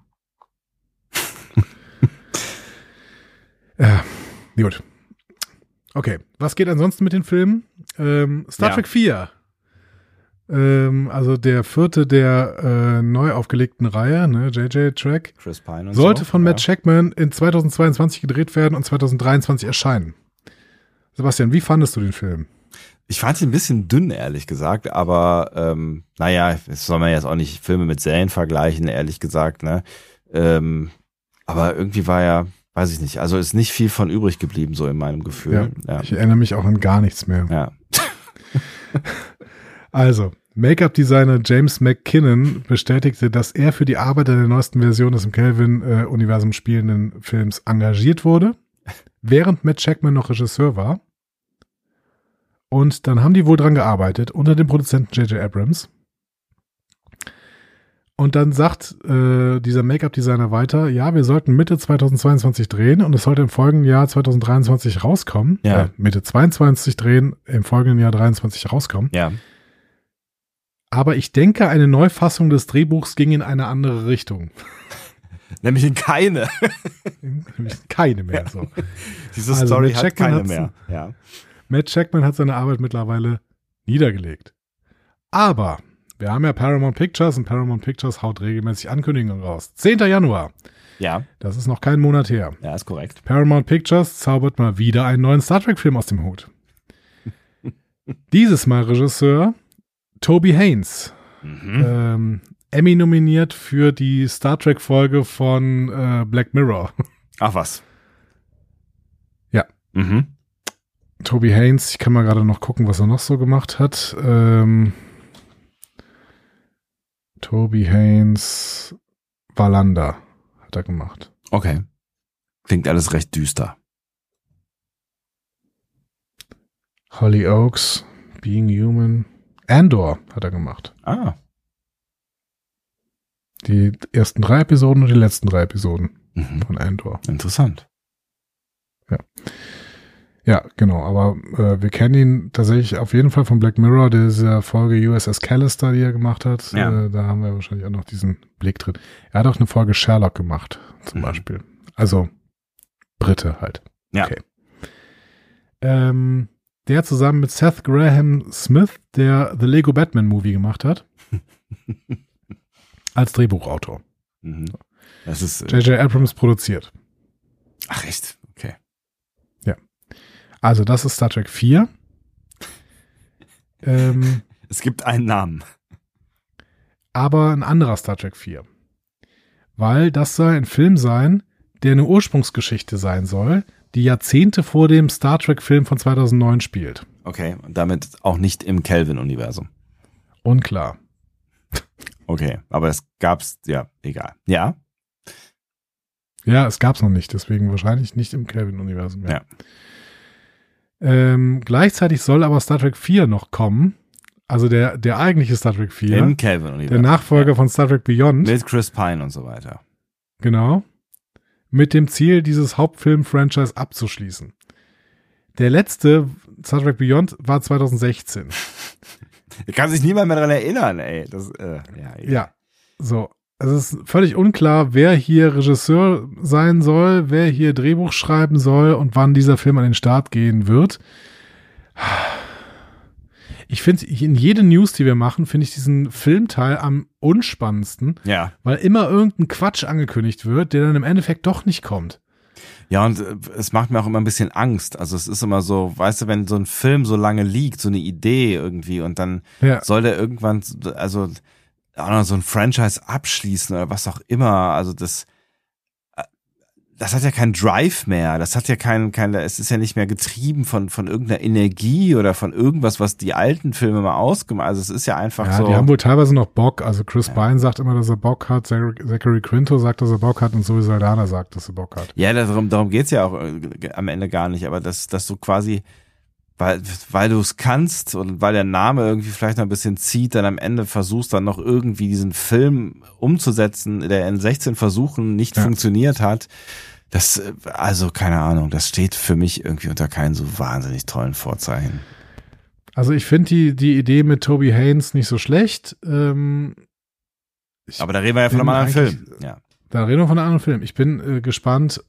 Speaker 2: ja, gut. Okay, was geht ansonsten mit den Filmen? Ähm, Star
Speaker 1: Ja.
Speaker 2: Trek 4. Ähm, also der vierte der äh, neu aufgelegten Reihe, ne, JJ-Track,
Speaker 1: Chris Pine und
Speaker 2: sollte
Speaker 1: so.
Speaker 2: von
Speaker 1: ja.
Speaker 2: Matt Shackman in 2022 gedreht werden und 2023 erscheinen. Sebastian, wie fandest du den Film?
Speaker 1: Ich fand ihn ein bisschen dünn, ehrlich gesagt, aber ähm, naja, das soll man jetzt auch nicht Filme mit Serien vergleichen, ehrlich gesagt, ne? Ähm, aber irgendwie war ja, weiß ich nicht, also ist nicht viel von übrig geblieben, so in meinem Gefühl. Ja.
Speaker 2: Ich erinnere mich auch an gar nichts mehr.
Speaker 1: ja.
Speaker 2: Also, Make-up-Designer James McKinnon bestätigte, dass er für die Arbeit an der neuesten Version des im Kelvin-Universum spielenden Films engagiert wurde, während Matt Shackman noch Regisseur war. Und dann haben die wohl dran gearbeitet, unter dem Produzenten J.J. Abrams. Und dann sagt äh, dieser Make-up-Designer weiter, ja, wir sollten Mitte 2022 drehen und es sollte im folgenden Jahr 2023 rauskommen.
Speaker 1: Ja.
Speaker 2: Äh, Mitte 22 drehen, im folgenden Jahr 23 rauskommen.
Speaker 1: ja.
Speaker 2: Aber ich denke, eine Neufassung des Drehbuchs ging in eine andere Richtung.
Speaker 1: Nämlich in keine.
Speaker 2: Nämlich Keine mehr. So.
Speaker 1: Diese
Speaker 2: Also
Speaker 1: Story hat keine mehr. Ja.
Speaker 2: Matt Shackman hat seine Arbeit mittlerweile niedergelegt. Aber wir haben ja Paramount Pictures und Paramount Pictures haut regelmäßig Ankündigungen raus. 10. Januar.
Speaker 1: Ja,
Speaker 2: Das ist noch kein Monat her.
Speaker 1: ja, ist korrekt.
Speaker 2: Paramount Pictures zaubert mal wieder einen neuen Star Trek-Film aus dem Hut. Dieses Mal Regisseur Toby Haynes.
Speaker 1: Mhm.
Speaker 2: Ähm, Emmy nominiert für die Star Trek-Folge von äh, Black Mirror.
Speaker 1: Ach was.
Speaker 2: Ja.
Speaker 1: Mhm.
Speaker 2: Toby Haynes, ich kann mal gerade noch gucken, was er noch so gemacht hat. Ähm, Toby Haynes Valanda hat er gemacht.
Speaker 1: Okay. Klingt alles recht düster.
Speaker 2: Holly Oaks, Being Human. Andor hat er gemacht.
Speaker 1: Ah.
Speaker 2: Die ersten drei Episoden und die letzten drei Episoden
Speaker 1: Mhm.
Speaker 2: von Andor.
Speaker 1: Interessant.
Speaker 2: Ja, genau. Aber äh, wir kennen ihn tatsächlich auf jeden Fall von Black Mirror, dieser Folge USS Callister, die er gemacht hat.
Speaker 1: Ja.
Speaker 2: Äh, da haben wir wahrscheinlich auch noch diesen Blick drin. Er hat auch eine Folge Sherlock gemacht, zum
Speaker 1: Mhm.
Speaker 2: Beispiel. Also Brite halt.
Speaker 1: Ja.
Speaker 2: Okay. Ähm, der zusammen mit Seth Graham Smith, der The Lego Batman Movie gemacht hat, als Drehbuchautor.
Speaker 1: Mhm. Das ist. Äh,
Speaker 2: J.J. Abrams produziert.
Speaker 1: ach, echt?
Speaker 2: Also das ist Star Trek 4. Ähm,
Speaker 1: Es gibt einen Namen.
Speaker 2: aber ein anderer Star Trek 4. Weil das soll ein Film sein, der eine Ursprungsgeschichte sein soll, die Jahrzehnte vor dem Star Trek-Film von 2009 spielt.
Speaker 1: Okay. Und damit auch nicht im Kelvin-Universum.
Speaker 2: Unklar.
Speaker 1: Okay. Aber es gab's, ja, egal. Ja.
Speaker 2: Ja, es gab's noch nicht, deswegen wahrscheinlich nicht im Kelvin-Universum. mehr.
Speaker 1: Ja.
Speaker 2: Ähm, gleichzeitig soll aber Star Trek 4 noch kommen. Also der, der eigentliche Star Trek 4.
Speaker 1: Im
Speaker 2: der
Speaker 1: Kelvin-Universum.
Speaker 2: Nachfolger von Star Trek Beyond.
Speaker 1: Mit Chris Pine und so weiter.
Speaker 2: Genau. Mit dem Ziel, dieses Hauptfilm-Franchise abzuschließen. Der letzte, Star Trek Beyond, war 2016.
Speaker 1: Ich kann sich niemand mehr daran erinnern, ey. Das, äh, ja.
Speaker 2: Ja. So. Es ist völlig unklar, wer hier Regisseur sein soll, wer hier Drehbuch schreiben soll und wann dieser Film an den Start gehen wird. Ich finde, in jede News, die wir machen, finde ich diesen Filmteil am unspannendsten,
Speaker 1: Ja.
Speaker 2: weil immer irgendein Quatsch angekündigt wird, der dann im Endeffekt doch nicht kommt.
Speaker 1: Ja, und äh, es macht mir auch immer ein bisschen Angst. Also es ist immer so, weißt du, wenn so ein Film so lange liegt, so eine Idee irgendwie und dann
Speaker 2: Ja.
Speaker 1: soll der irgendwann, also auch noch so ein Franchise abschließen oder was auch immer. Also das, äh, das hat ja keinen Drive mehr. Das hat ja keinen, kein, es ist ja nicht mehr getrieben von, von irgendeiner Energie oder von irgendwas, was die alten Filme mal ausgemacht. Also es ist ja einfach
Speaker 2: Ja,
Speaker 1: so.
Speaker 2: die haben wohl teilweise noch Bock. Also Chris Pine sagt immer, dass er Bock hat. Zach- Zachary Quinto sagt, dass er Bock hat. Und Zoe Saldana sagt, dass er Bock hat.
Speaker 1: Ja, darum, darum geht's ja auch äh, am Ende gar nicht, aber dass, dass du quasi, weil, weil du es kannst und weil der Name irgendwie vielleicht noch ein bisschen zieht, dann am Ende versuchst dann noch irgendwie diesen Film umzusetzen, der in 16 Versuchen nicht
Speaker 2: Ja.
Speaker 1: funktioniert hat. Das, also keine Ahnung, das steht für mich irgendwie unter keinen so wahnsinnig tollen Vorzeichen.
Speaker 2: Also ich finde die, die Idee mit Toby Haynes nicht so schlecht. Ähm,
Speaker 1: Aber da reden wir ja von einem anderen Film. Ja.
Speaker 2: da reden wir von einem anderen Film. Ich bin äh, gespannt,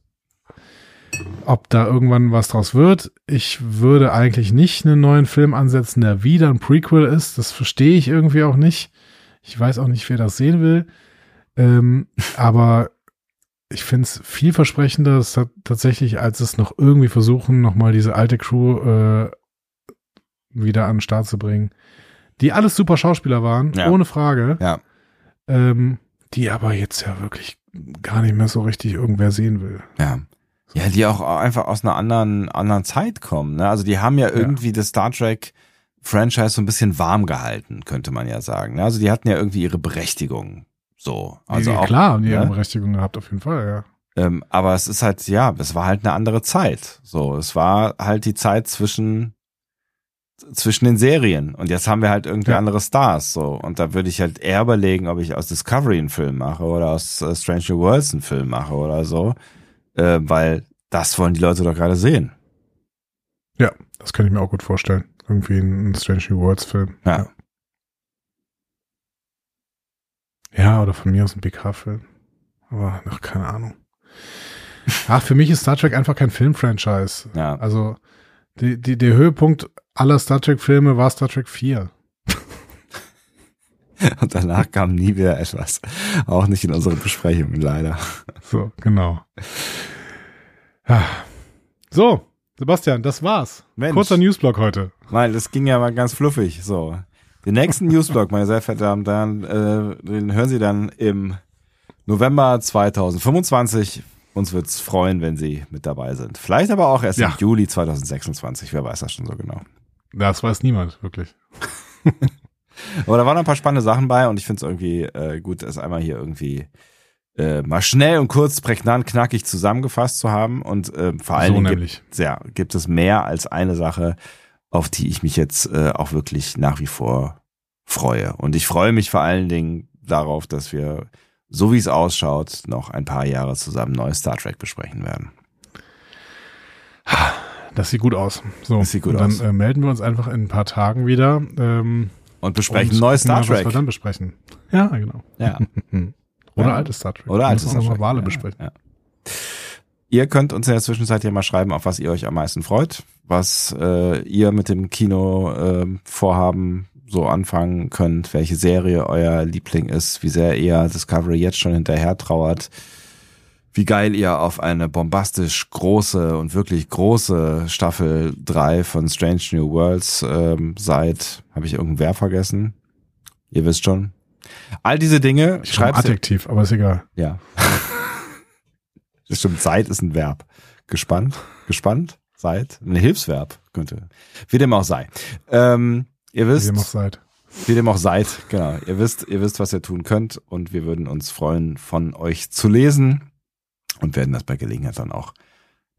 Speaker 2: ob da irgendwann was draus wird. Ich würde eigentlich nicht einen neuen Film ansetzen, der wieder ein Prequel ist. Das verstehe ich irgendwie auch nicht. Ich weiß auch nicht, wer das sehen will. Ähm, aber ich finde es vielversprechender dass ta- tatsächlich, als es noch irgendwie versuchen, nochmal diese alte Crew äh, wieder an den Start zu bringen. Die alles super Schauspieler waren,
Speaker 1: Ja.
Speaker 2: ohne Frage.
Speaker 1: Ja.
Speaker 2: Ähm, die aber jetzt ja wirklich gar nicht mehr so richtig irgendwer sehen will.
Speaker 1: Ja. Ja, die auch einfach aus einer anderen, anderen Zeit kommen. Ne? Also die haben ja irgendwie das Star Trek Franchise so ein bisschen warm gehalten, könnte man ja sagen. ne? Also die hatten ja irgendwie ihre Berechtigung. So. Also
Speaker 2: ja,
Speaker 1: auch,
Speaker 2: klar, haben die ihre
Speaker 1: ne?
Speaker 2: Berechtigung gehabt, auf jeden Fall, ja.
Speaker 1: Ähm, aber es ist halt, ja, es war halt eine andere Zeit. So, es war halt die Zeit zwischen zwischen den Serien und jetzt haben wir halt irgendwie
Speaker 2: Ja.
Speaker 1: andere Stars so und da würde ich halt eher überlegen, ob ich aus Discovery einen Film mache oder aus äh, Strange New Worlds einen Film mache oder so, äh, weil das wollen die Leute doch gerade sehen.
Speaker 2: Ja, das kann ich mir auch gut vorstellen. Irgendwie ein, Strange New Worlds Film.
Speaker 1: Ja.
Speaker 2: Ja, oder von mir aus ein PK-Film. Aber noch keine Ahnung. Ach, für mich ist Star Trek einfach kein Filmfranchise.
Speaker 1: Ja,
Speaker 2: Also, die, die, der Höhepunkt aller Star Trek-Filme war Star Trek 4.
Speaker 1: und danach kam nie wieder etwas, auch nicht in unseren Besprechungen leider.
Speaker 2: So, genau. So, Sebastian, das war's.
Speaker 1: Mensch.
Speaker 2: Kurzer Newsblock heute.
Speaker 1: Nein, das ging ja mal ganz fluffig. So. Den nächsten Newsblog, meine sehr verehrten Damen und Herren, äh, den hören Sie dann im November 2025. Uns wird's freuen, wenn Sie mit dabei sind. Vielleicht aber auch erst
Speaker 2: Ja.
Speaker 1: im Juli 2026. Wer weiß das schon so genau.
Speaker 2: Das weiß niemand, wirklich.
Speaker 1: Aber da waren noch ein paar spannende Sachen bei und ich finde es irgendwie äh, gut, das einmal hier irgendwie äh, mal schnell und kurz, prägnant, knackig zusammengefasst zu haben. Und äh, vor allen
Speaker 2: So
Speaker 1: Dingen gibt, ja, gibt es mehr als eine Sache, auf die ich mich jetzt äh, auch wirklich nach wie vor freue. Und ich freue mich vor allen Dingen darauf, dass wir, so wie es ausschaut, noch ein paar Jahre zusammen neues Star Trek besprechen werden.
Speaker 2: Das sieht gut aus. So,
Speaker 1: Das sieht gut
Speaker 2: dann
Speaker 1: aus.
Speaker 2: Äh, melden wir uns einfach in ein paar Tagen wieder. Ähm,
Speaker 1: Und besprechen
Speaker 2: und
Speaker 1: neues Star
Speaker 2: mal, Was wir
Speaker 1: Trek.
Speaker 2: dann besprechen. Ja, genau.
Speaker 1: Ja.
Speaker 2: Oder
Speaker 1: Ja.
Speaker 2: altes Star Trek.
Speaker 1: Oder altes Star Trek.
Speaker 2: Wale
Speaker 1: Ja,
Speaker 2: besprechen.
Speaker 1: Ja. Ihr könnt uns in der Zwischenzeit hier mal schreiben, auf was ihr euch am meisten freut, was äh, ihr mit dem Kino ähm, Vorhaben so anfangen könnt, welche Serie euer Liebling ist, wie sehr ihr Discovery jetzt schon hinterher trauert, wie geil ihr auf eine bombastisch große und wirklich große Staffel 3 von Strange New Worlds ähm, seid. Habe ich irgendein Verb vergessen? Ihr wisst schon. All diese Dinge
Speaker 2: Ich schreibe Adjektiv, aber ist egal.
Speaker 1: ja. Das stimmt, seid ist ein Verb. Gespannt, gespannt, seid, ein Hilfsverb könnte. Wie dem auch sei. Ähm, ihr
Speaker 2: Wie
Speaker 1: wisst,
Speaker 2: ihr noch seid.
Speaker 1: wie dem auch seid, genau. Ihr wisst, ihr wisst, was ihr tun könnt und wir würden uns freuen, von euch zu lesen und werden das bei Gelegenheit dann auch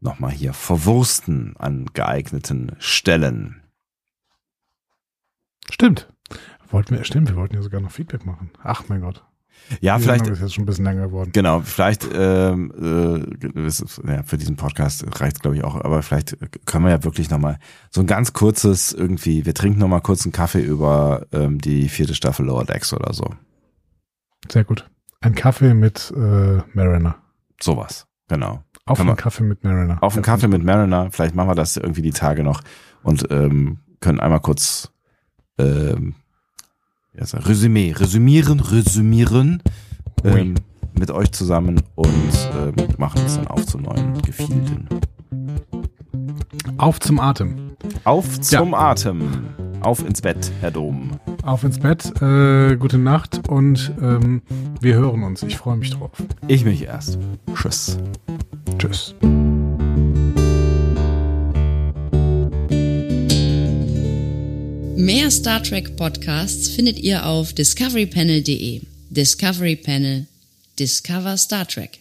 Speaker 1: nochmal hier verwursten an geeigneten Stellen.
Speaker 2: Stimmt. Wollten wir, stimmt, wir wollten ja sogar noch Feedback machen. Ach mein Gott.
Speaker 1: Ja,
Speaker 2: Die
Speaker 1: vielleicht,
Speaker 2: ist jetzt schon ein bisschen länger geworden.
Speaker 1: Genau, vielleicht ähm, äh, es ja, für diesen Podcast reicht glaube ich auch, aber vielleicht können wir ja wirklich nochmal so ein ganz kurzes irgendwie, wir trinken nochmal kurz einen Kaffee über ähm, die vierte Staffel Lower Decks oder so.
Speaker 2: Sehr gut. Ein Kaffee mit äh, Mariner.
Speaker 1: Sowas, genau.
Speaker 2: Auf einen Kaffee mit Mariner.
Speaker 1: Auf einen
Speaker 2: Ja,
Speaker 1: Kaffee mit Mariner, vielleicht machen wir das irgendwie die Tage noch und ähm, können einmal kurz ähm, ja, so, Resümee, resümieren, resümieren ähm, mit euch zusammen und ähm, machen es dann auf zu neuen Gefilden.
Speaker 2: Auf zum Atem.
Speaker 1: Auf zum Atem. Auf ins Bett, Herr Dom.
Speaker 2: Auf ins Bett, äh, gute Nacht und ähm, wir hören uns. Ich freue mich drauf.
Speaker 1: Ich mich erst. Tschüss.
Speaker 2: Tschüss.
Speaker 3: Mehr Star Trek Podcasts findet ihr auf discoverypanel.de. Discovery Panel. Discover Star Trek.